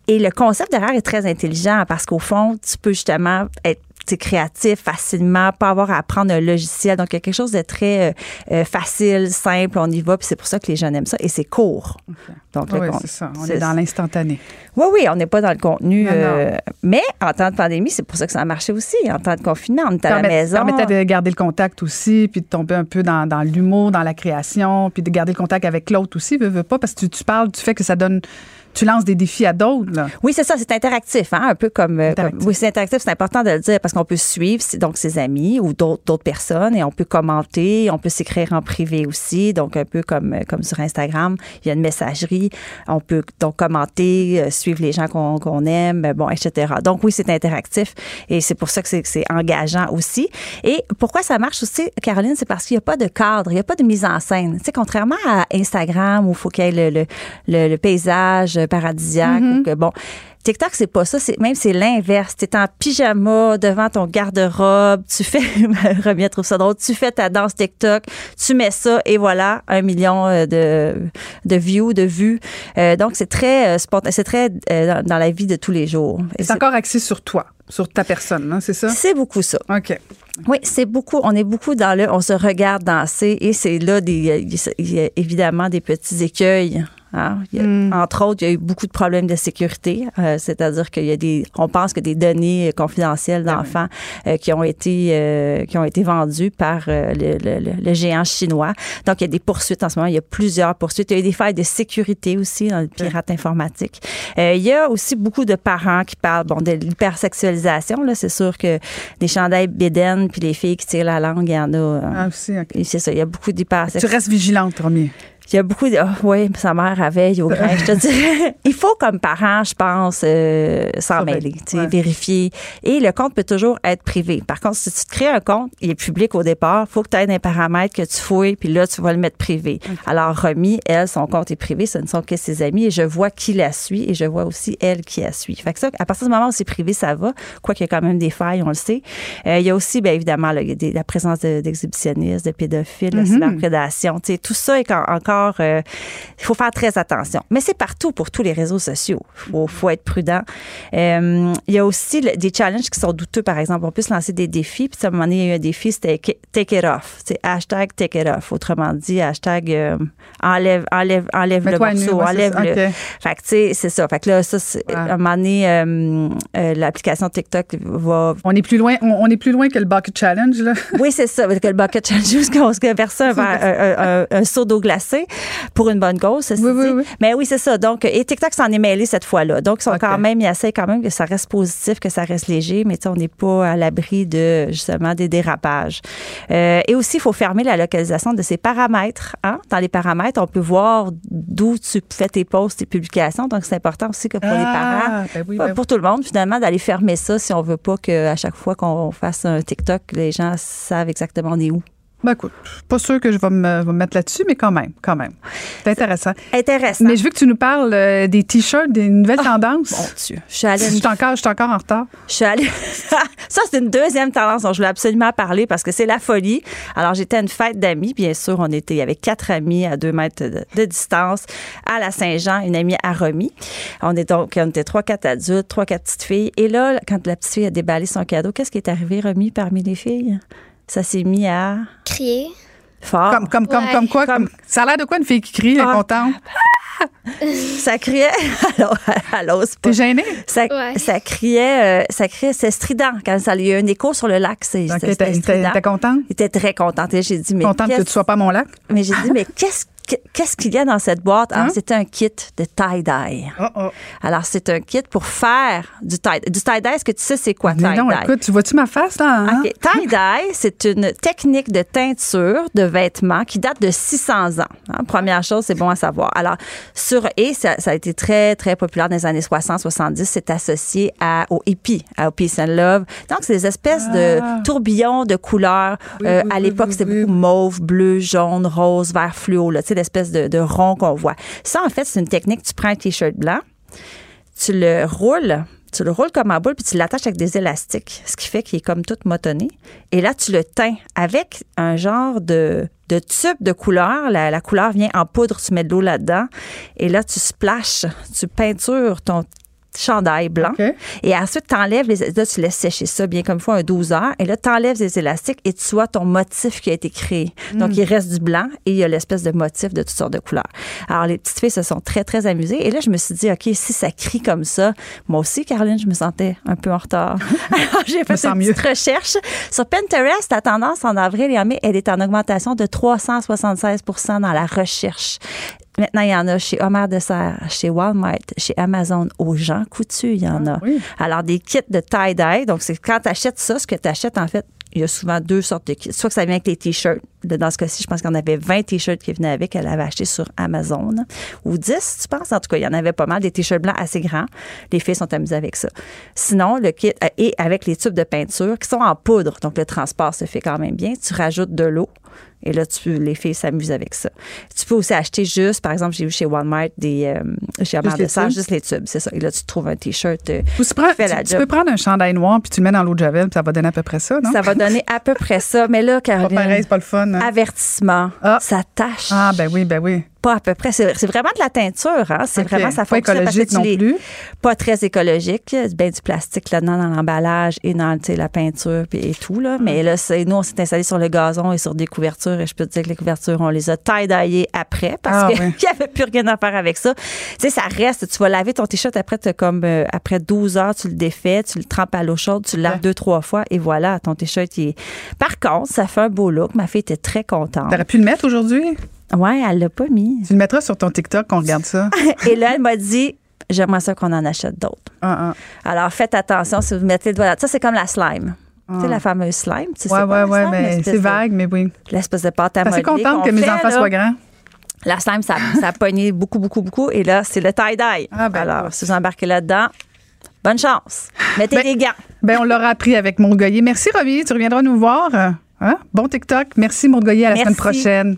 Et le concept derrière est très intelligent parce qu'au fond, tu peux justement être créatif facilement, pas avoir à apprendre un logiciel. Donc, il y a quelque chose de très euh, euh, facile, simple, on y va, puis c'est pour ça que les jeunes aiment ça. Et c'est court. Donc, Oui, c'est ça. On est dans l'instantané. oui, oui, on n'est pas dans le contenu. Non, non. euh, mais en temps de pandémie, c'est pour ça que ça a marché aussi. En temps de confinement, on était à la maison. permettait de garder le contact aussi, puis de tomber un peu dans, dans l'humour, dans la création, puis de garder le contact avec l'autre aussi, veux, veux pas, parce que tu, tu parles du fait que ça donne, tu lances des défis à d'autres. là. Oui, c'est ça, c'est interactif, hein, un peu comme, euh, comme- oui, c'est interactif, c'est important de le dire parce qu'on peut suivre donc ses amis ou d'autres d'autres personnes et on peut commenter, on peut s'écrire en privé aussi, donc un peu comme euh, comme sur Instagram, il y a une messagerie, on peut donc commenter, euh, suivre les gens qu'on qu'on aime, bon, etc. Donc oui, c'est interactif et c'est pour ça que c'est c'est engageant aussi. Et pourquoi ça marche aussi, Caroline, c'est parce qu'il n'y a pas de cadre, il n'y a pas de mise en scène. Tu sais, contrairement à Instagram où il faut qu'il y ait le, le, le- le paysage paradisiaque, ou que, bon, TikTok, c'est pas ça. C'est, même c'est l'inverse. Tu es en pyjama devant ton garde-robe. Tu fais, Remia trouve ça drôle. Tu fais ta danse TikTok. Tu mets ça et voilà, un million euh, de, de views, de vues. Euh, donc, c'est très, euh, spontané, c'est très euh, dans, la vie de tous les jours. C'est encore axé sur toi, sur ta personne, hein, c'est ça? C'est beaucoup ça. OK. Oui, c'est beaucoup. On est beaucoup dans le. On se regarde danser et c'est là des, il y a évidemment des petits écueils. Hein. Il y a- Hmm. Entre autres, il y a eu beaucoup de problèmes de sécurité, euh, c'est-à-dire qu'il y a des, on pense que des données confidentielles Ah d'enfants euh, qui ont été euh, qui ont été vendues par euh, le, le- géant chinois. Donc il y a des poursuites en ce moment. Il y a plusieurs poursuites. Il y a eu des failles de sécurité aussi dans le pirate informatique. Euh, il y a aussi beaucoup de parents qui parlent bon de l'hypersexualisation. Là, c'est sûr que des chandails bédaines puis les filles qui tirent la langue, il y en a. euh, Ah, aussi, OK. C'est ça. Il y a beaucoup Tu d'hypersexualisation. restes vigilante, Romy. Il y a beaucoup de. Ah, oui, sa mère avait au grain, je te dirais. Il faut, comme parent, je pense, euh, s'en mêler, tu sais, vérifier. Et le compte peut toujours être privé. Par contre, si tu te crées un compte, il est public au départ, il faut que tu aies des paramètres que tu fouilles, puis là, tu vas le mettre privé. Alors, Romy, elle, son compte est privé, ce ne sont que ses amis, et je vois qui la suit, et je vois aussi elle qui la suit. Fait que ça, à partir du moment où c'est privé, ça va, quoiqu'il y a quand même des failles, on le sait. Euh, il y a aussi, bien évidemment, là, il des- la présence de- d'exhibitionnistes, de, pédophiles, la Mhm. cyberprédation. Tu sais, tout ça est en- encore. euh, Il faut faire très attention. Mais c'est partout pour tous les réseaux sociaux. Il faut, faut être prudent. Euh, il y a aussi le- des challenges qui sont douteux. Par exemple, on peut se lancer des défis. Puis à un moment donné, il y a eu un défi, c'était take it off. C'est hashtag take it off. Autrement dit, hashtag euh, enlève, enlève, enlève le morceau, ouais, enlève le. OK. Fait que, tu sais, c'est ça. Fait que là, ça, c'est, à un moment donné, euh, l'application TikTok va. On est plus loin, on, on est plus loin que le Bucket Challenge, là. Oui, c'est ça. Que le bucket challenge, que personne verre- un, un- un- un seau d'eau glacée pour une bonne cause. ceci dit. Mais oui, c'est ça. Donc, et TikTok s'en est mêlé cette fois-là. Donc, ils sont quand même, ils essayent quand même que ça reste positif, que ça reste léger, mais on n'est pas à l'abri de, justement, des dérapages. Euh, et aussi, il faut fermer la localisation de ces paramètres. Hein? Dans les paramètres, on peut voir d'où tu fais tes posts, tes publications. Donc, c'est important aussi que pour les Ah, parents, ben oui, ben pour tout le monde, finalement, d'aller fermer ça si on veut pas qu'à chaque fois qu'on fasse un TikTok, les gens savent exactement on est où. Ben écoute, pas sûr que je vais me, vais me mettre là-dessus, mais quand même, quand même. C'est intéressant. Intéressant. Mais je veux que tu nous parles euh, des t-shirts, des nouvelles tendances. Mon Dieu. Je suis allée. Je suis encore, je suis encore en retard. Je suis allée. ça, c'est une deuxième tendance dont je voulais absolument parler parce que c'est la folie. Alors, j'étais à une fête d'amis. Bien sûr, on était, avait quatre amis à deux mètres de, de distance à la Saint-Jean, une amie à Romy. On est donc, on était trois, quatre adultes, trois, quatre petites filles. Et là, quand la petite fille a déballé son cadeau, qu'est-ce qui est arrivé, Romy, parmi les filles? Ça s'est mis à. Crier. Fort. Comme, comme, comme, Ouais. comme quoi? Comme, ça a l'air de quoi une fille qui crie, elle est Ah. contente? Ça criait. Alors, elle ose pas. T'es gênée? Ça, ça criait, euh, ça criait, c'est strident. Quand ça il y a eu un écho sur le lac, c'est c'était t'es- strident. t'es t'es contente? Il était très contente. Et j'ai dit, mais Contente que tu sois pas à mon lac? Mais j'ai dit, mais qu'est-ce que- qu'est-ce qu'il y a dans cette boîte? Hein? c'était un kit de tie-dye. Alors, c'est un kit pour faire du tie Du tie-dye, est-ce que tu sais c'est quoi Mais non, tie-dye? écoute, tu vois-tu ma face, là? hein? OK. Tie-dye, c'est une technique de teinture de vêtements qui date de 600 ans. hein? Première chose, c'est bon à savoir. Alors, sur et ça, ça a été très, très populaire dans les années 60-70. C'est associé à, au hippie, à au peace and love. Donc, c'est des espèces Ah. de tourbillons de couleurs. Euh, à l'époque, c'était beaucoup mauve, bleu, jaune, rose, vert fluo, là, tu sais, l'espèce de, rond qu'on voit. Ça, en fait, c'est une technique. Tu prends un T-shirt blanc, tu le roules, tu le roules comme en boule, puis tu l'attaches avec des élastiques, ce qui fait qu'il est comme tout motonné. Et là, tu le teins avec un genre de, de tube de couleur. La, la couleur vient en poudre, tu mets de l'eau là-dedans. Et là, tu splashes, tu peintures ton chandail blanc. Et ensuite, tu enlèves les. Là, tu laisses sécher ça bien comme faut, un 12 heures. Et là, tu enlèves les élastiques et tu vois ton motif qui a été créé. Donc, Mm. il reste du blanc et il y a l'espèce de motif de toutes sortes de couleurs. Alors, les petites filles se sont très, très amusées. Et là, je me suis dit, OK, si ça crie comme ça, moi aussi, Caroline, je me sentais un peu en retard. Alors, j'ai fait une petite recherche. Sur Pinterest, la tendance en avril et en mai, elle est en augmentation de 376% dans la recherche. Maintenant, il y en a chez Homer Dessert, chez Walmart, chez Amazon, aux gens coutus, il y en a. Alors, des kits de tie-dye. Donc, c'est quand tu achètes ça, ce que tu achètes, en fait, il y a souvent deux sortes de kits. Soit que ça vient avec les t-shirts. Dans ce cas-ci, je pense qu'il y en avait 20 t-shirts qui venaient avec. Elle avait acheté sur Amazon. Ou 10, tu penses? En tout cas, il y en avait pas mal. Des t-shirts blancs assez grands. Les filles sont amusées avec ça. Sinon, le kit, euh, et avec les tubes de peinture qui sont en poudre. Donc, le transport se fait quand même bien. Tu rajoutes de l'eau. Et là, tu, les filles s'amusent avec ça. Tu peux aussi acheter juste, par exemple, j'ai vu chez Walmart des euh, chez les de tubes? juste les tubes, c'est ça. Et là, tu trouves un t-shirt euh, tu, tu- peux prendre un chandail noir puis tu le mets dans l'eau de Javel, puis ça va donner à peu près ça, non? Ça va donner à peu près ça. Mais là, Caroline, Pas pareil, c'est pas le fun. hein? avertissement, ça tâche. Ah, ben oui, ben oui. Pas à peu près. C'est vraiment de la teinture. Hein? C'est vraiment, ça Pas fonctionne parce que écologique non plus. Pas très écologique. Bien du plastique là-dedans dans l'emballage et dans la peinture puis- et tout. Là. Mais là, nous, on s'est installé sur le gazon et sur des couvertures. Et je peux te dire que les couvertures, on les a taille après parce Ah, qu'il n'y avait plus rien à faire avec ça. Tu sais, ça reste. Tu vas laver ton t-shirt après, comme, euh, après 12 heures, tu le défais, tu le trempes à l'eau chaude, tu le laves deux, trois fois et voilà, ton t-shirt, est. Par contre, ça fait un beau look. Ma fille était très contente. T'aurais pu le mettre aujourd'hui? Ouais, elle l'a pas mis. Tu le mettras sur ton TikTok qu'on regarde ça. Et là, elle m'a dit J'aimerais ça qu'on en achète d'autres. Ah, Alors, faites attention si vous mettez le doigt là. Ça, c'est comme la slime. Tu sais, la fameuse slime. Tu sais, Ouais, ouais, ouais, slime? mais c'est vague, mais oui. L'espèce de pâte à Je suis modeler contente que mes fait, enfants là. soient grands. La slime, ça, ça a pogné beaucoup, beaucoup, beaucoup. Et là, c'est le tie-dye. Ah, ben, Alors, si vous embarquez là-dedans, bonne chance. Mettez des gants. Ben, on l'aura appris avec Montgoyer. Merci, Romy. Tu reviendras nous voir. Hein? Bon TikTok. Merci, Montgoyer. À la Merci. semaine prochaine.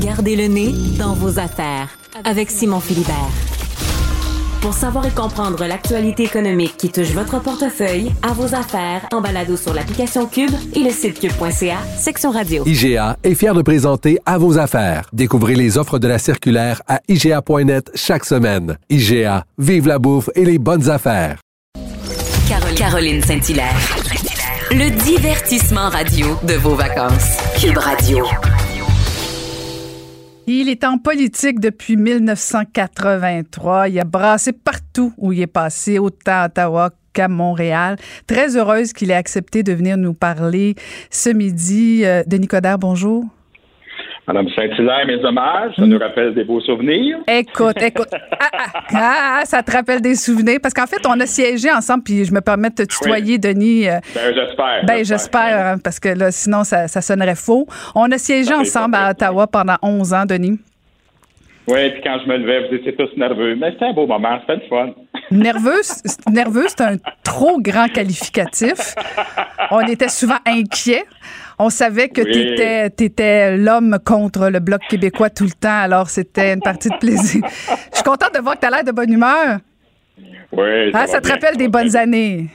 Gardez le nez dans vos affaires avec Simon Philibert. Pour savoir et comprendre l'actualité économique qui touche votre portefeuille, à vos affaires, en balado sur l'application Cube et le site cube.ca, section radio. IGA est fier de présenter À vos affaires. Découvrez les offres de la circulaire à IGA.net chaque semaine. IGA, vive la bouffe et les bonnes affaires. Caroline, Caroline Saint-Hilaire. Le divertissement radio de vos vacances. Cube Radio. Il est en politique depuis 1983. Il a brassé partout où il est passé, autant à Ottawa qu'à Montréal. Très heureuse qu'il ait accepté de venir nous parler ce midi. Euh, Denis Coderre, bonjour. Madame Saint-Hilaire, mes hommages, ça nous rappelle des beaux souvenirs. Écoute, écoute. Ah, ah, ah, ah, ça te rappelle des souvenirs. Parce qu'en fait, on a siégé ensemble, puis je me permets de te tutoyer, Denis. euh, Ben, j'espère. Ben, j'espère, hein, parce que là, sinon, ça, ça sonnerait faux. On a siégé Ça ensemble à Ottawa pendant 11 ans, Denis. Oui, puis quand je me levais, vous étiez tous nerveux. Mais c'était un beau moment, c'était le fun. Nerveux, nerveux, c'est un trop grand qualificatif. On était souvent inquiets. On savait que Oui. t'étais t'étais l'homme contre le Bloc québécois tout le temps, alors c'était une partie de plaisir. Je suis contente de voir que tu as l'air de bonne humeur. Oui, Ah, va ça te bien, rappelle des bonnes années.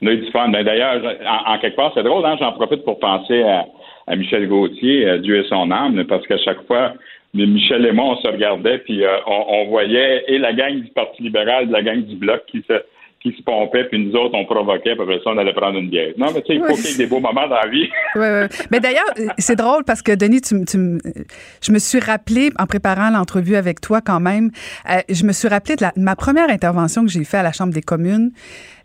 Mais d'ailleurs, en, en quelque part, c'est drôle, hein? j'en profite pour penser à, à Michel Gauthier, euh, Dieu et son âme, parce qu'à chaque fois, mais Michel et moi, on se regardait, puis euh, on, on voyait et la gang du Parti libéral, de la gang du Bloc qui se qui se pompait, puis nous autres, on provoquait, puis après ça, on allait prendre une bière. Non, mais tu sais, il faut Oui. qu'il y ait des beaux moments dans la vie. Ouais, ouais. Mais d'ailleurs, c'est drôle parce que Denis, tu, tu je me suis rappelé en préparant l'entrevue avec toi quand même, euh, je me suis rappelé de, la- de ma première intervention que j'ai faite à la Chambre des communes.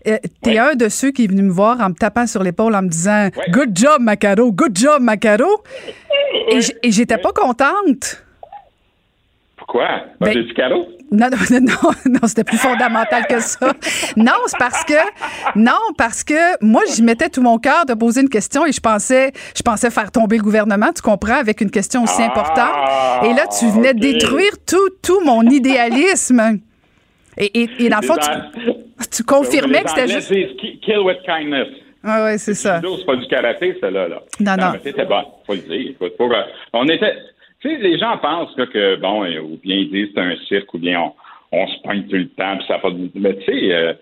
Euh, T'es un de ceux qui est venu me voir en me tapant sur l'épaule en me disant Good job, Macaro, good job, Macaro. Et j'étais pas contente. Pourquoi? Ben- J'ai du carreau? Non, non, non, non, c'était plus fondamental que ça. Non, c'est parce que, non, parce que moi, j'y mettais tout mon cœur de poser une question et je pensais, je pensais faire tomber le gouvernement, tu comprends, avec une question aussi Ah, importante. Et là, tu venais détruire tout, tout mon idéalisme. Et, et, et dans le fond, tu, tu confirmais que c'était juste. Kill with kindness. Ah ouais, c'est ça. C'est pas du karaté, celle-là. Là. Non, non. c'était bon, faut le dire. Écoute, pour, euh, on était, sais, les gens pensent là, que, bon, euh, ou bien ils disent c'est un cirque, ou bien on, on se pointe tout le temps, puis ça fait du- Mais tu sais, euh,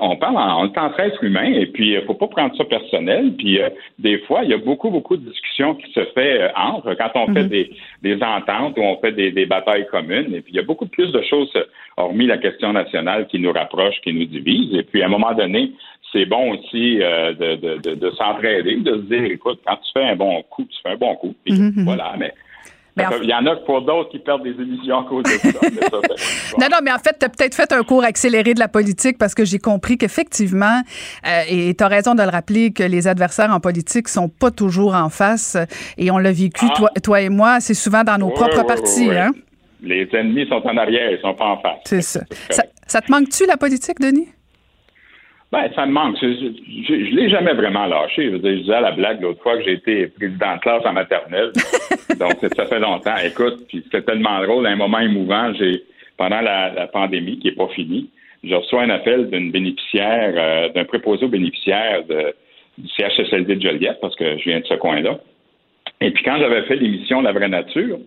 on parle, en, on est entre êtres humains, et puis il faut pas prendre ça personnel. Puis euh, des fois, il y a beaucoup, beaucoup de discussions qui se fait euh, entre quand on fait Mhm. des, des ententes ou on fait des, des batailles communes. Et puis il y a beaucoup plus de choses, euh, hormis la question nationale, qui nous rapprochent, qui nous divisent. Et puis à un moment donné, c'est bon aussi euh, de, de, de, de s'entraider, de se dire, écoute, quand tu fais un bon coup, tu fais un bon coup. Puis mhm. voilà, mais Il y en a pour d'autres qui perdent des émissions à cause de ça. non, non, mais en fait, tu as peut-être fait un cours accéléré de la politique parce que j'ai compris qu'effectivement, euh, et tu as raison de le rappeler, que les adversaires en politique sont pas toujours en face. Et on l'a vécu, Ah. toi, toi et moi, c'est souvent dans nos Oui, propres oui, partis. oui. Hein? Les ennemis sont en arrière, ils sont pas en face. C'est ça. ça. Ça te manque-tu, la politique, Denis? Ben, ça me manque. Je, je, je l'ai jamais vraiment lâché. Je, veux dire, je disais à la blague l'autre fois que j'ai été président de classe en maternelle. Donc, ça fait longtemps. Écoute, puis c'était tellement drôle. À un moment émouvant, j'ai pendant la, la pandémie, qui est pas finie, je reçois un appel d'une bénéficiaire, euh, d'un préposé aux bénéficiaires de, du CHSLD de Joliette, parce que je viens de ce coin-là. Et puis quand j'avais fait l'émission La vraie nature,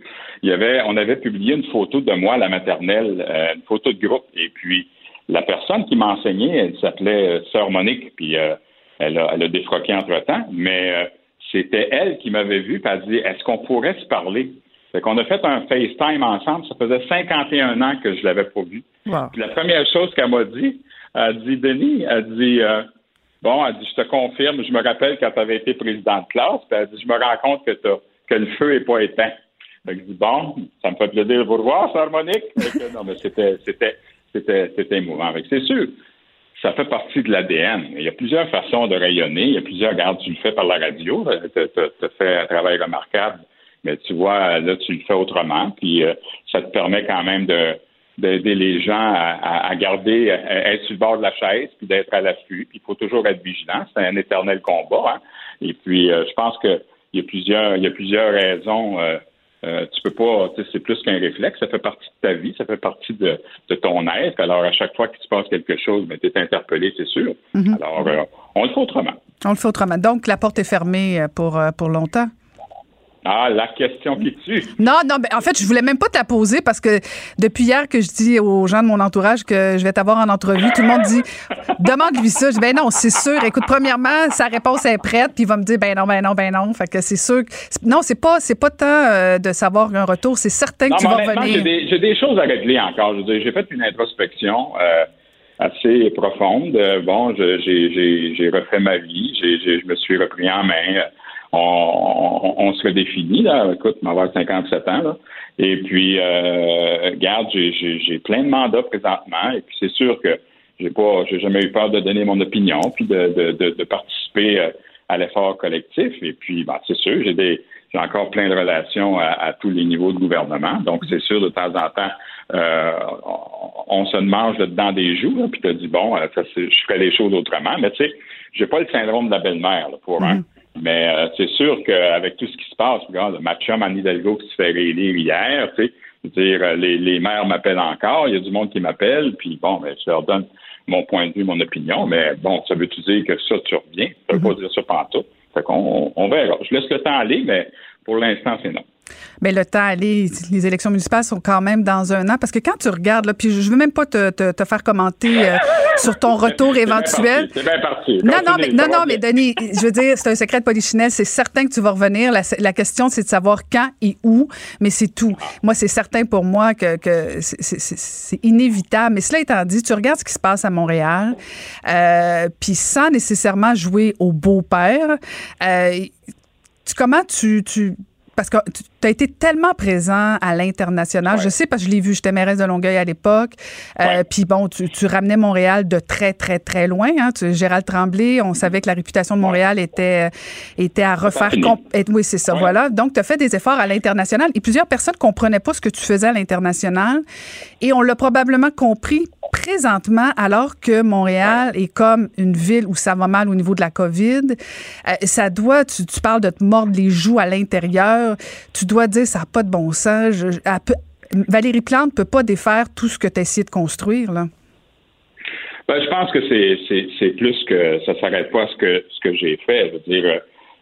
il y avait, on avait publié une photo de moi à la maternelle, euh, une photo de groupe. Et puis la personne qui m'enseignait, elle s'appelait euh, Sœur Monique, puis euh, elle, a, elle a défroqué entre-temps, mais euh, c'était elle qui m'avait vu, puis elle a dit, est-ce qu'on pourrait se parler? Fait qu'on a fait un FaceTime ensemble, ça faisait 51 ans que je l'avais pas vu. Puis la première chose qu'elle m'a dit, elle a dit, Denis, elle dit, euh, bon, elle dit, je te confirme, je me rappelle quand tu avais été président de classe, puis elle dit, je me rends compte que, t'as- que le feu est pas éteint. Fait que je dis, bon, ça me fait plaisir de vous revoir, Sœur Monique. Que non, mais c'était, c'était, c'était, émouvant. C'est sûr, ça fait partie de l'ADN. Il y a plusieurs façons de rayonner. Il y a plusieurs, regarde, tu le fais par la radio, tu as fait un travail remarquable, mais tu vois, là, tu le fais autrement, puis euh, ça te permet quand même de d'aider les gens à, à- à garder, à être sur le bord de la chaise, puis d'être à l'affût. Puis il faut toujours être vigilant. C'est un éternel combat. hein. Et puis, euh, je pense que il y a plusieurs, il y a plusieurs raisons. Euh, euh, tu peux pas, tu sais, c'est plus qu'un réflexe. Ça fait partie de ta vie, ça fait partie de, de ton être. Alors, à chaque fois qu'il se passe quelque chose, ben, tu es interpellé, c'est sûr. Mhm. Alors, euh, on le fait autrement. On le fait autrement. Donc, la porte est fermée euh, pour, euh, pour longtemps? Ah, la question qui tue. Non, non, ben, en fait, je voulais même pas te la poser parce que depuis hier que je dis aux gens de mon entourage que je vais t'avoir en entrevue, tout le monde dit demande-lui ça. Je dis ben non, c'est sûr. Écoute, premièrement, sa réponse est prête, puis il va me dire ben non, ben non, ben non. Fait que c'est sûr. non, c'est pas, c'est pas tant euh, de savoir un retour. C'est certain que Non, tu mais vas honnêtement, j'ai revenir. des, j'ai des choses à régler encore. J'ai fait une introspection euh, assez profonde. Euh, bon, je- j'ai, j'ai, j'ai refait ma vie. J'ai, j'ai- je me suis repris en main. On, on, se redéfinit, là. Écoute, je vais avoir 57 ans, là. Et puis, euh, regarde, j'ai, plein de mandats présentement. Et puis, c'est sûr que j'ai pas, j'ai jamais eu peur de donner mon opinion, puis de, de, de, de participer euh, à l'effort collectif. Et puis, ben, c'est sûr, j'ai des, j'ai encore plein de relations à, à tous les niveaux de gouvernement. Donc, c'est sûr, de temps en temps, euh, on, se mange dedans des joues, là, puis tu dis, bon, euh, ça, je ferais les choses autrement. Mais tu sais, j'ai pas le syndrome de la belle-mère, pour un. Mais euh, c'est sûr qu'avec tout ce qui se passe, regarde, le match-up Anne Hidalgo qui se fait réélire hier, tu sais, dire, euh, les, les maires m'appellent encore, il y a du monde qui m'appelle, puis bon, ben, je leur donne mon point de vue, mon opinion, mais bon, ça veut-tu dire que ça, tu reviens? Ça veut pas dire ça pantoute. Fait qu'on on verra. Je laisse le temps aller, mais pour l'instant, c'est non. Mais le temps aller, les élections municipales sont quand même dans un an. Parce que quand tu regardes, là, puis je veux même pas te, te, te faire commenter euh, sur ton retour C'est bien éventuel. parti, bien parti. Non, non, mais, non, non, mais. Denis, je veux dire, c'est un secret de polichinelle. C'est certain que tu vas revenir. La, la question, c'est de savoir quand et où, mais c'est tout. Moi, c'est certain pour moi que, que c'est inévitable. Mais cela étant dit, tu regardes ce qui se passe à Montréal, euh, puis sans nécessairement jouer au beau-père, euh, tu, comment tu, tu parce que tu as été tellement présent à l'international. Je sais parce que je l'ai vu, j'étais mairesse de Longueuil à l'époque. Euh, Puis bon, tu, tu ramenais Montréal de très, très, très loin. Hein. Tu- Gérald Tremblay, on savait que la réputation de Montréal était, était à refaire. oui, c'est ça, voilà. Donc, tu as fait des efforts à l'international et plusieurs personnes ne comprenaient pas ce que tu faisais à l'international. Et on l'a probablement compris présentement, alors que Montréal est comme une ville où ça va mal au niveau de la COVID, euh, ça doit, tu, tu parles de te mordre les joues à l'intérieur, tu dois dire ça n'a pas de bon sens. Valérie Plante ne peut pas défaire tout ce que tu as essayé de construire. Là. Ben, je pense que c'est, plus que ça s'arrête pas à ce que ce que j'ai fait. Je veux dire, euh,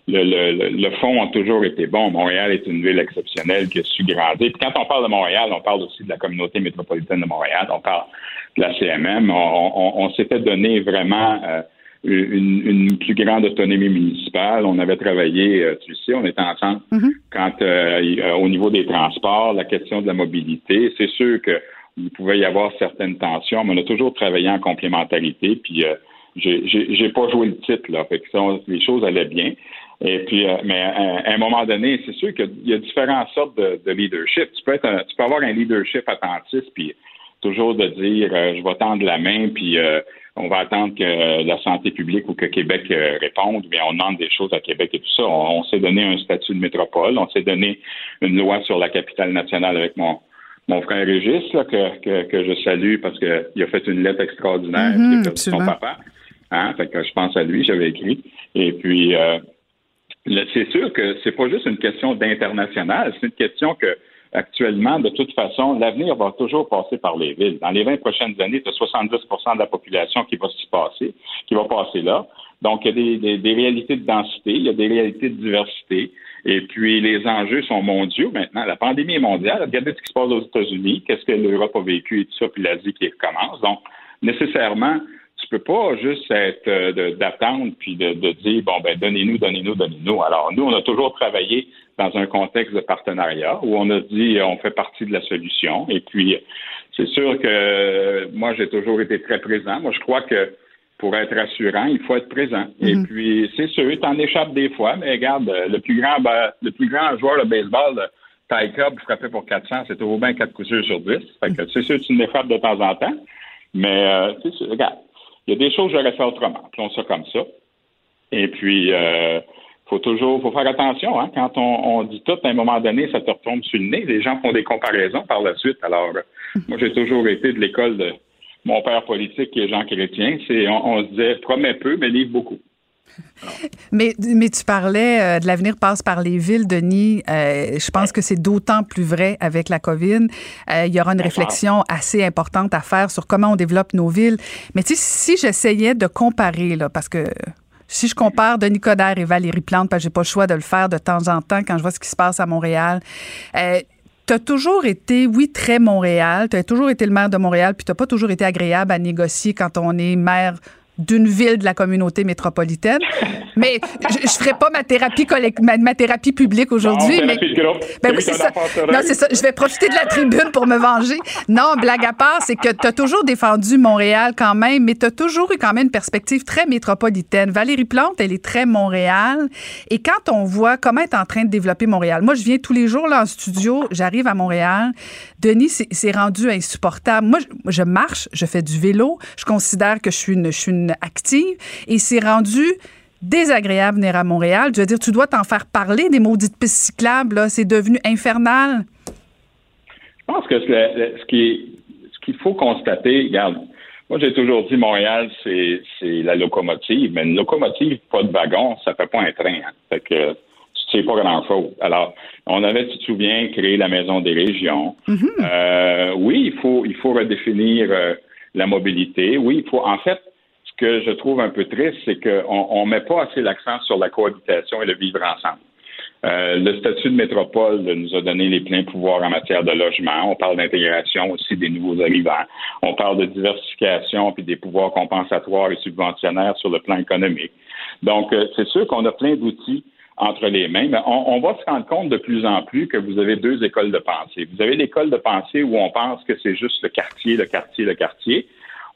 le, le, le, fond a toujours été bon. Montréal est une ville exceptionnelle qui a su grandir. Puis quand on parle de Montréal, on parle aussi de la communauté métropolitaine de Montréal. On parle de la CMM. On s'était donné vraiment euh, une, une plus grande autonomie municipale. On avait travaillé, euh, tu le sais, on était ensemble quand euh, euh, au niveau des transports, la question de la mobilité. C'est sûr que il pouvait y avoir certaines tensions, mais on a toujours travaillé en complémentarité. Puis euh, j'ai- pas joué le titre là, fait que ça, on- les choses allaient bien. Et puis, euh, mais à, un moment donné, c'est sûr qu'il y a différentes sortes de, de leadership. Tu peux être, un- tu peux avoir un leadership attentiste, puis toujours de dire, euh, je vais tendre la main, puis euh, on va attendre que la santé publique ou que Québec euh, réponde, mais on demande des choses à Québec et tout ça. On, on s'est donné un statut de métropole, on s'est donné une loi sur la capitale nationale avec mon mon frère Régis, là, que, que, que je salue parce qu'il a fait une lettre extraordinaire, a perdu son papa. Hein, fait que je pense à lui, j'avais écrit. Et puis, euh, c'est sûr que c'est pas juste une question d'international, c'est une question que actuellement, de toute façon, l'avenir va toujours passer par les villes. Dans les 20 prochaines années, tu as 70% de la population qui va s'y passer, qui va passer là. Donc, il y a des, des- des réalités de densité, il y a des réalités de diversité. Et puis, les enjeux sont mondiaux maintenant. La pandémie est mondiale. Regardez ce qui se passe aux États-Unis, qu'est-ce que l'Europe a vécu et tout ça, puis l'Asie qui recommence. Donc, nécessairement, tu peux pas juste être euh, d'attendre puis de, de dire bon ben donnez-nous, donnez-nous, donnez-nous. Alors nous, on a toujours travaillé dans un contexte de partenariat où on a dit euh, on fait partie de la solution. Et puis c'est sûr que euh, moi j'ai toujours été très présent. Moi je crois que pour être rassurant, il faut être présent. Et Mhm. puis c'est sûr, t'en échappes des fois, mais regarde, euh, le plus grand ben, le plus grand joueur de baseball, Ty Cobb, frappé pour 400, c'est toujours bien 4 coups sur 10. Fait que c'est sûr, tu l'échappes de temps en temps. Mais euh, c'est sûr, regarde, il y a des choses que j'aurais fait autrement. Appelons ça comme ça. Et puis, euh, faut toujours, faut faire attention. Hein, quand on, on dit tout, à un moment donné, ça te retombe sur le nez. Les gens font des comparaisons par la suite. Alors, moi, j'ai toujours été de l'école de mon père politique qui est Jean Chrétien. C'est, on, on se disait, promets peu, mais livre beaucoup. Mais, mais tu parlais euh, de l'avenir passe par les villes, Denis. Euh, je pense que c'est d'autant plus vrai avec la COVID. Euh, il y aura une réflexion assez importante à faire sur comment on développe nos villes. Mais tu sais, si j'essayais de comparer, là, parce que si je compare Denis Coderre et Valérie Plante, parce que j'ai pas le choix de le faire de temps en temps quand je vois ce qui se passe à Montréal, tu as toujours été, oui, très Montréal. Tu as toujours été le maire de Montréal, puis tu pas toujours été agréable à négocier quand on est maire d'une ville de la communauté métropolitaine. Mais je, je ferai pas ma thérapie collect- ma, ma thérapie publique aujourd'hui. Mais. Ben oui, c'est ça. Non, c'est ça. Je vais profiter de la tribune pour me venger. Non, blague à part, c'est que tu as toujours défendu Montréal quand même, mais tu as toujours eu quand même une perspective très métropolitaine. Valérie Plante, elle est très Montréal. Et quand on voit comment est en train de développer Montréal, moi, je viens tous les jours là en studio, j'arrive à Montréal. Denis, c'est rendu insupportable. Moi, je, marche, je fais du vélo, je considère que je suis une, je suis une active et c'est rendu désagréable venir à Montréal. Je veux dire, tu dois t'en faire parler des maudites pistes cyclables, là. C'est devenu infernal. Je pense que le- le- ce qui ce qu'il faut constater, regarde, moi j'ai toujours dit Montréal, c'est c'est la locomotive, mais une locomotive, pas de wagon, ça fait pas un train. Hein. Fait que tu sais pas grand chose. Alors, on avait, tu te souviens, créé la maison des régions. Euh, oui, il faut il faut redéfinir euh, la mobilité. Oui, il faut en fait que je trouve un peu triste, c'est qu'on on met pas assez l'accent sur la cohabitation et le vivre ensemble. Euh, le statut de métropole nous a donné les pleins pouvoirs en matière de logement. On parle d'intégration aussi des nouveaux arrivants. On parle de diversification puis des pouvoirs compensatoires et subventionnaires sur le plan économique. Donc, euh, c'est sûr qu'on a plein d'outils entre les mains, mais on, on va se rendre compte de plus en plus que vous avez deux écoles de pensée. Vous avez l'école de pensée où on pense que c'est juste le quartier, le quartier, le quartier.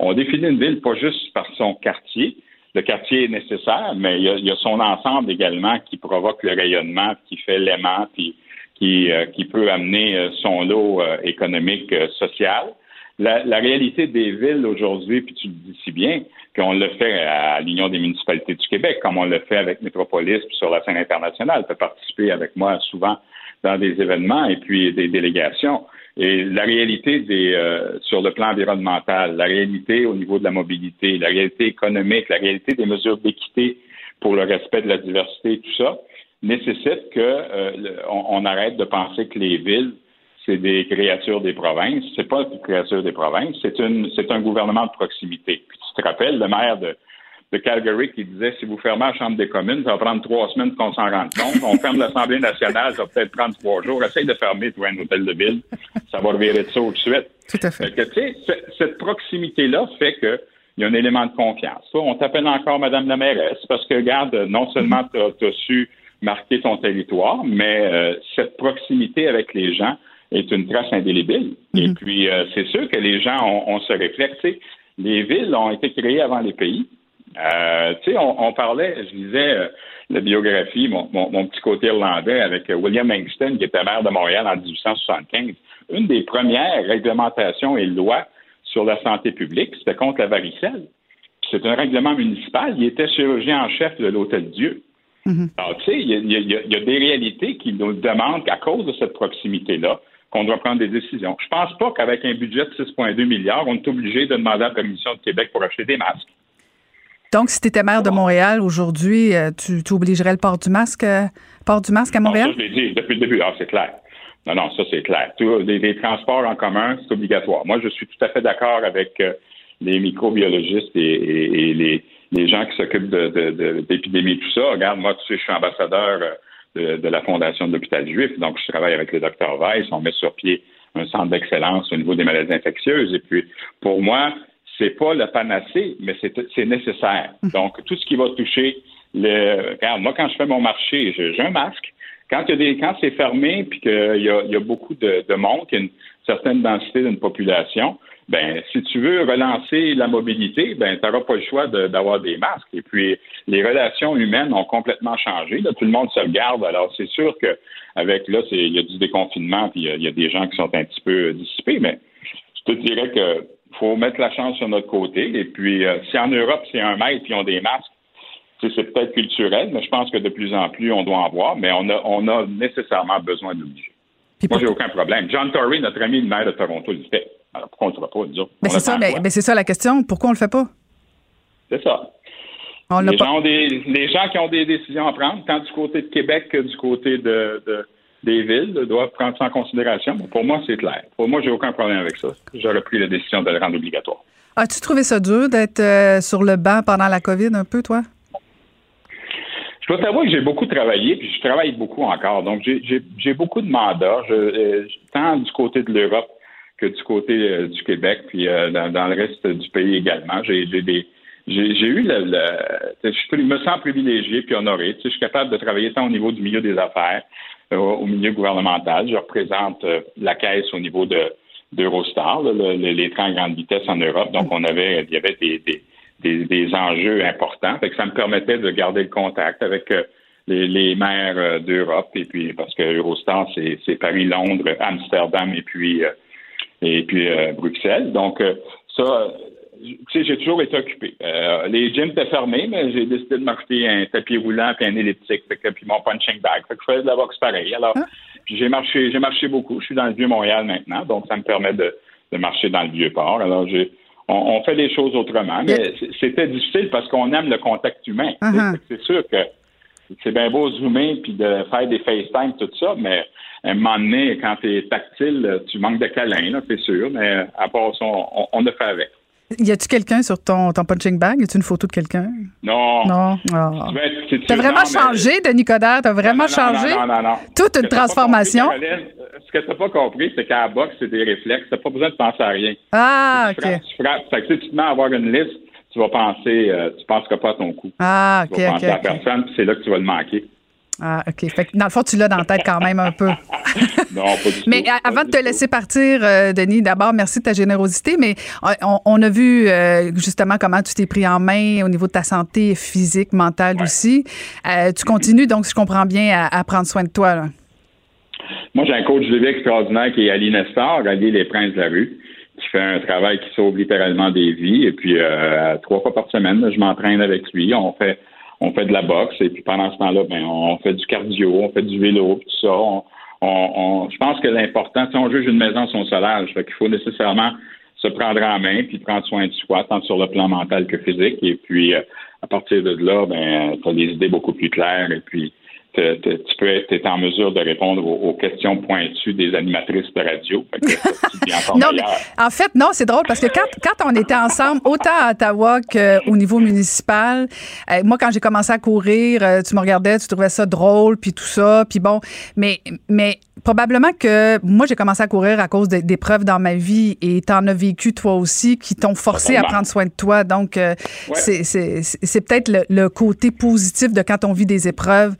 On définit une ville pas juste par son quartier, le quartier est nécessaire, mais il y, a, son ensemble également qui provoque le rayonnement, qui fait l'aimant, puis qui, euh, peut amener euh, son lot euh, économique, social. La, réalité des villes aujourd'hui, puis tu le dis si bien, qu'on le fait à l'Union des municipalités du Québec, comme on le fait avec Métropolis, puis sur la scène internationale, tu as participé avec moi souvent dans des événements et puis des délégations. Et la réalité des, euh, sur le plan environnemental, la réalité au niveau de la mobilité, la réalité économique, la réalité des mesures d'équité pour le respect de la diversité, tout ça, nécessite que euh, on, arrête de penser que les villes c'est des créatures des provinces. C'est pas des créatures des provinces, c'est une c'est un gouvernement de proximité. Puis tu te rappelles le maire de de Calgary qui disait si vous fermez la Chambre des communes, ça va prendre trois semaines qu'on s'en rende compte. On ferme l'Assemblée nationale, ça va peut-être prendre trois jours. Essaye de fermer, toi, un hôtel de ville. Ça va revirer de ça tout de suite. Tout à fait. Que, cette proximité-là fait que il y a un élément de confiance. On t'appelle encore Madame la mairesse parce que, regarde, non seulement tu as, su marquer ton territoire, mais euh, cette proximité avec les gens est une trace indélébile. Et puis, euh, c'est sûr que les gens ont, ont ce réflexe. Les villes ont été créées avant les pays. Euh, tu sais, on, on, parlait, je disais euh, la biographie, mon, mon, mon, petit côté irlandais avec euh, William Langston, qui était maire de Montréal en 1875. Une des premières réglementations et lois sur la santé publique, c'était contre la varicelle. C'est un règlement municipal. Il était chirurgien en chef de l'Hôtel Dieu. Mm-hmm. Alors, tu sais, il y, y, y, a des réalités qui nous demandent qu'à cause de cette proximité-là, qu'on doit prendre des décisions. Je pense pas qu'avec un budget de 6,2 milliards, on est obligé de demander la permission de Québec pour acheter des masques. Donc, si tu étais maire de Montréal aujourd'hui, euh, tu, tu, obligerais le port du masque, euh, port du masque à Montréal? Non, ça, je l'ai dit depuis le début. Ah, c'est clair. Non, non, ça, c'est clair. Tout, les, les, transports en commun, c'est obligatoire. Moi, je suis tout à fait d'accord avec euh, les microbiologistes et, et, et les, les, gens qui s'occupent d'épidémie, de, de, tout ça. Regarde, moi, tu sais, je suis ambassadeur de, de, la Fondation de l'Hôpital Juif, donc je travaille avec le docteur Weiss. On met sur pied un centre d'excellence au niveau des maladies infectieuses. Et puis, pour moi, c'est pas le panacée, mais c'est nécessaire. Donc, tout ce qui va toucher le. Regarde, moi, quand je fais mon marché, j'ai un masque. Quand, il y a des, quand c'est fermé puis qu'il y a, y a beaucoup de, de monde, qu'il y a une certaine densité d'une population, ben si tu veux relancer la mobilité, ben tu n'auras pas le choix d'avoir de, des masques. Et puis les relations humaines ont complètement changé. Là, tout le monde se regarde. Alors c'est sûr que avec là, il y a du déconfinement, puis il y, a des gens qui sont un petit peu dissipés, mais je te dirais que faut mettre la chance sur notre côté. Et puis euh, si en Europe c'est un mètre puis ils ont des masques, c'est peut-être culturel, mais je pense que de plus en plus on doit en voir, mais on a, on a nécessairement besoin d'obliger. Moi, j'ai aucun problème. John Tory, notre ami le maire de Toronto, le fait. Alors pourquoi on ne le fera pas, disons? Mais c'est ça, mais, mais c'est ça la question. Pourquoi on le fait pas? C'est ça. On les, pas... gens des, les gens qui ont des décisions à prendre, tant du côté de Québec que du côté de, de des villes, doivent prendre ça en considération. Pour moi, c'est clair. Pour moi, j'ai aucun problème avec ça. J'aurais pris la décision de le rendre obligatoire. As-tu trouvé ça dur d'être euh, sur le banc pendant la COVID un peu, toi? Je dois t'avouer que j'ai beaucoup travaillé, puis je travaille beaucoup encore. Donc, j'ai beaucoup de mandats, je, euh, tant du côté de l'Europe que du côté euh, du Québec, puis dans, dans, le reste du pays également. J'ai des j'ai eu le, le je me sens privilégié puis honoré. Tu sais, je suis capable de travailler tant au niveau du milieu des affaires, au milieu gouvernemental. Je représente euh, la caisse au niveau de d'Eurostar, le, les trains à grande vitesse en Europe. Donc, on avait, il y avait des, des, des, enjeux importants. Fait que ça me permettait de garder le contact avec euh, les, maires d'Europe. Et puis, parce que Eurostar, c'est Paris, Londres, Amsterdam et puis et puis Bruxelles. Donc, ça, j'ai toujours été occupé. Euh, les gyms étaient fermés, mais j'ai décidé de m'acheter un tapis roulant puis un elliptique, fait que, puis mon punching bag. Fait que je faisais de la boxe pareil. Alors, hein? j'ai marché, j'ai marché beaucoup. Je suis dans le vieux Montréal maintenant, donc ça me permet de, de marcher dans le vieux port. Alors, j'ai, on, on, fait les choses autrement, mais c'était difficile parce qu'on aime le contact humain. Uh-huh. C'est sûr que c'est bien beau zoomer puis de faire des FaceTime tout ça, mais à un moment donné, quand tu es tactile, tu manques de câlin, c'est sûr, mais à part ça, on, on a fait avec. Y a-tu quelqu'un sur ton, ton punching bag? Y a-tu une photo de quelqu'un? Non. Non? Oh. T'as vraiment non, changé, mais... Denis Coderre? T'as vraiment non, changé? Non, non, non. Toute une transformation. Compris, ce que t'as pas compris, c'est qu'à la boxe, c'est des réflexes. T'as pas besoin de penser à rien. Ah, tu OK. Frappes, tu frappes. Fait que si tu te mets à avoir une liste, tu vas penser, euh, tu penseras pas à ton coup. Ah, OK, Tu vas OK. penser à okay. personne, puis c'est là que tu vas le manquer. Ah, OK. Fait que dans le fond, tu l'as dans la tête quand même un peu. non, pas du Mais tout, avant de te tout. laisser partir, euh, Denis, d'abord, merci de ta générosité, mais on, on a vu euh, justement comment tu t'es pris en main au niveau de ta santé physique, mentale Ouais. aussi. Euh, tu continues, donc, si je comprends bien, à, à prendre soin de toi. Là. Moi, j'ai un coach de vie extraordinaire qui est Ali Nestor, Ali Les Princes de la rue, qui fait un travail qui sauve littéralement des vies. Et puis, euh, trois fois par semaine, je m'entraîne avec lui. On fait on fait de la boxe. Et puis, pendant ce temps-là, ben, on fait du cardio, on fait du vélo, tout ça. On, on, on, je pense que l'important, si on juge une maison son solage, fait qu'il faut nécessairement se prendre en main puis prendre soin de soi, tant sur le plan mental que physique. Et puis, euh, à partir de là, ben, tu as des idées beaucoup plus claires. Et puis, te, te, tu peux être, être en mesure de répondre aux, aux, questions pointues des animatrices de radio. Fait que, non, mais en fait, non, c'est drôle parce que quand, quand on était ensemble, autant à Ottawa qu'au niveau municipal, euh, moi, quand j'ai commencé à courir, euh, tu me regardais, tu trouvais ça drôle, puis tout ça, puis bon, mais, mais probablement que moi, j'ai commencé à courir à cause d'épreuves dans ma vie et tu en as vécu toi aussi qui t'ont forcé à prendre soin de toi. Donc, euh, Ouais. c'est- c'est c'est peut-être le, le côté positif de quand on vit des épreuves.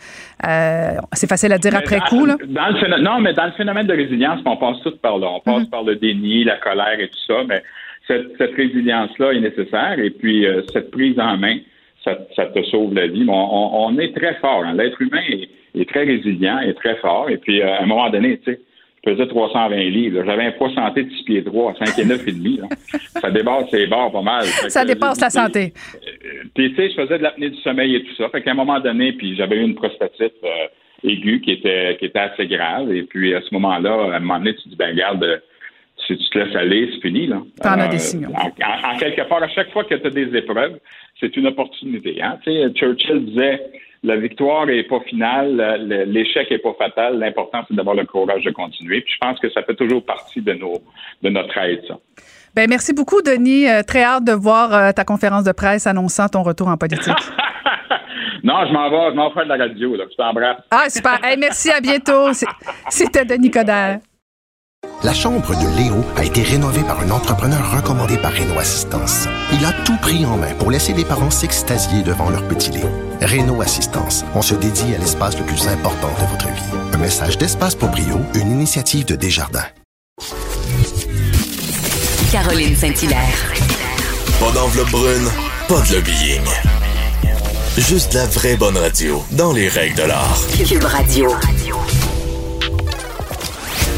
Euh, c'est facile à dire Mais après dans- coup, là. dans le non, mais dans le phénomène de résilience, on passe tout par là. On passe par le déni, la colère et tout ça, mais cette, cette résilience-là est nécessaire et puis euh, cette prise en main ça, ça te sauve la vie. Mais on, on est très fort. hein. L'être humain est, est très résilient, est très fort. Et puis, euh, à un moment donné, tu sais, je pesais 320 livres. J'avais un poids santé de 6 pieds 3, 5 et 9 et demi. là. Ça dépasse ses bords pas mal. Ça dépasse la santé. puis, tu sais, je faisais de l'apnée du sommeil et tout ça. Fait qu'à un moment donné, puis j'avais eu une prostatite euh, aiguë qui était, qui était assez grave. Et puis, à ce moment-là, à un moment donné, tu te dis, ben, regarde, euh, si tu te laisses aller, c'est fini, là. T'en as Euh, des signaux. En, en- en quelque part, à chaque fois que tu as des épreuves, c'est une opportunité. Hein? Tu sais, Churchill disait, la victoire est pas finale, le- l'échec est pas fatal. L'important, c'est d'avoir le courage de continuer. Puis je pense que ça fait toujours partie de nos, de notre aide, ça. Ben, merci beaucoup, Denis. Euh, très hâte de voir euh, ta conférence de presse annonçant ton retour en politique. Non, je m'en vais, je m'en vais faire de la radio, là. Je t'embrasse. ah, super. Hey, merci, à bientôt. C'était Denis Coderre. La chambre de Léo a été rénovée par un entrepreneur recommandé par Renault Assistance. Il a tout pris en main pour laisser les parents s'extasier devant leur petit Léo. Renault Assistance, on se dédie à l'espace le plus important de votre vie. Un message d'Espace pour Brio, une initiative de Desjardins. Caroline Saint-Hilaire. Pas d'enveloppe brune, pas de lobbying. Juste la vraie bonne radio, dans les règles de l'art. Cube Radio.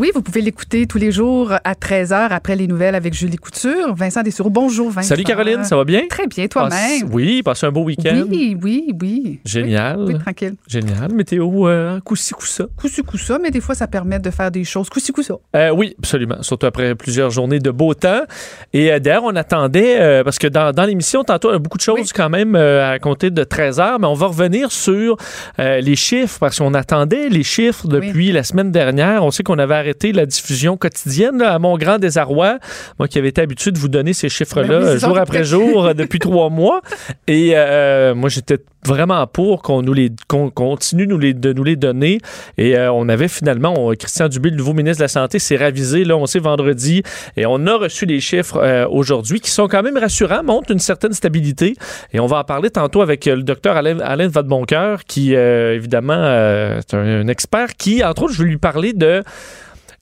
Oui, vous pouvez l'écouter tous les jours à 13h après les nouvelles avec Julie Couture. Vincent Dessureau, bonjour Vincent. Salut Caroline, ça va bien? Très bien, Passe- toi-même. Oui, passez un beau week-end. Oui, oui, oui. Génial. Oui, tranquille. Génial. Météo, euh, coup-ci, coup-ça. Coup-ci, coup-ça, mais des fois, ça permet de faire des choses. Coup-ci, coup-ça. Euh, oui, absolument. Surtout après plusieurs journées de beau temps. Et euh, d'ailleurs, on attendait, euh, parce que dans, dans l'émission, tantôt, il y a beaucoup de choses quand même euh, à compter de 13 heures, mais on va revenir sur les chiffres, parce qu'on attendait les chiffres depuis la semaine dernière. On sait qu'on avait arrêté la diffusion quotidienne, là, à mon grand désarroi. Moi qui avais été habitué de vous donner ces chiffres-là Ben oui, jour après jour euh, depuis trois mois. Et euh, moi, j'étais vraiment pour qu'on nous les qu'on continue nous les, de nous les donner. Et euh, on avait finalement, on- Christian Dubé, le nouveau ministre de la Santé, s'est ravisé, là, on sait, vendredi. Et on a reçu les chiffres euh, aujourd'hui qui sont quand même rassurants, montrent une certaine stabilité. Et on va en parler tantôt avec euh, le docteur Alain, Alain Vadeboncoeur, qui, euh, évidemment, euh, est un, un expert qui, entre autres, je vais lui parler de...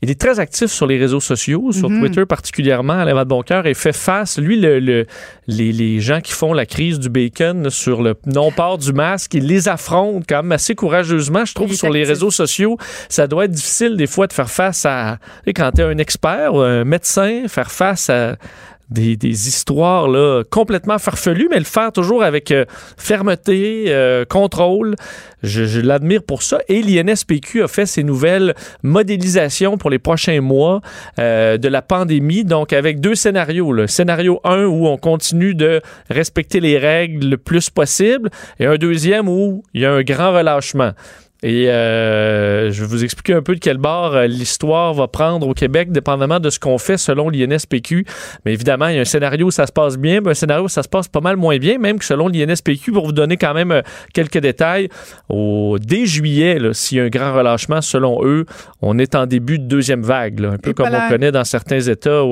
Il est très actif sur les réseaux sociaux, sur Mhm. Twitter particulièrement, Alain Vadeboncoeur, et fait face, lui, le, le- les, les gens qui font la crise du bacon sur le non-port du masque, il les affronte quand même assez courageusement. Je trouve sur les réseaux sociaux, ça doit être difficile des fois de faire face à, quand tu es un expert ou un médecin, faire face à des, histoires complètement farfelues, mais le faire toujours avec euh, fermeté, euh, contrôle. Je, je l'admire pour ça. Et l'INSPQ a fait ses nouvelles modélisations pour les prochains mois euh, de la pandémie, donc avec deux scénarios. Le scénario 1 où on continue de respecter les règles le plus possible et un deuxième où il y a un grand relâchement. Et euh, je vais vous expliquer un peu de quel bord euh, l'histoire va prendre au Québec, dépendamment de ce qu'on fait selon l'INSPQ. Mais évidemment, il y a un scénario où ça se passe bien, puis un scénario où ça se passe pas mal moins bien, même que selon l'INSPQ, pour vous donner quand même euh, quelques détails, au, dès juillet, s'il y a un grand relâchement, selon eux, on est en début de deuxième vague, là, un peu Et comme voilà. on connaît dans certains États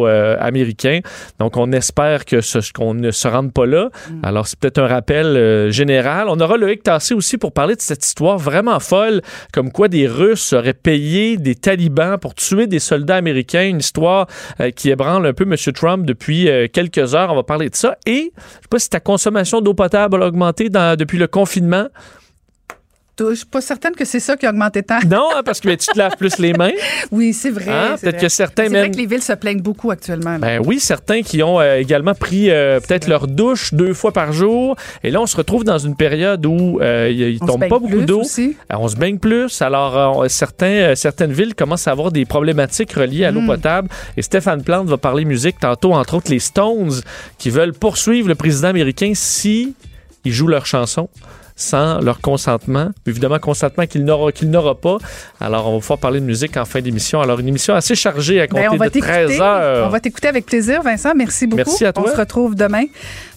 américains. Donc, on espère que ce- qu'on ne se rende pas là. Alors, c'est peut-être un rappel général. On aura Loïc Tassé aussi pour parler de cette histoire vraiment comme quoi des Russes auraient payé des talibans pour tuer des soldats américains. Une histoire euh, qui ébranle un peu M. Trump depuis euh, quelques heures. On va parler de ça. Et, je sais pas si ta consommation d'eau potable a augmenté depuis le confinement. Je suis pas certaine que c'est ça qui a augmenté tant. Non, hein, parce que ben, tu te laves plus les mains. Oui, c'est vrai. Hein? Peut-être que certains C'est vrai que les villes se plaignent beaucoup actuellement. Ben oui, certains qui ont euh, également pris euh, peut-être leur douche deux fois par jour. Et là, on se retrouve dans une période où euh, il se tombe pas beaucoup d'eau. Euh, On se baigne plus. Alors, on- certains, certaines villes commencent à avoir des problématiques reliées à l'eau Hmm. potable. Et Stéphane Plante va parler musique tantôt, entre autres les Stones, qui veulent poursuivre le président américain si ils jouent leur chanson sans leur consentement. Évidemment, consentement qu'il n'aura qu'il n'aura pas. Alors, on va pouvoir parler de musique en fin d'émission. Alors, une émission assez chargée à compter Ben, on va de 13 t'écouter. heures. On va t'écouter avec plaisir, Vincent. Merci beaucoup. Merci à toi. On se retrouve demain.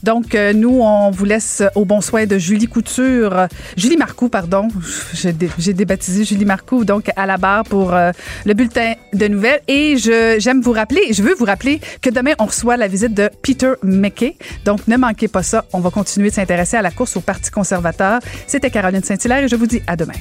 Donc, euh, nous, on vous laisse au bon soin de Julie Couture. euh, Julie Marcoux, pardon. J'ai dé- j'ai débaptisé Julie Marcoux, donc à la barre pour euh, le bulletin de nouvelles. Et j'aime vous rappeler, je veux vous rappeler que demain, on reçoit la visite de Peter McKay. Donc, ne manquez pas ça. On va continuer de s'intéresser à la course au Parti conservateur. C'était Caroline Saint-Hilaire et je vous dis à demain.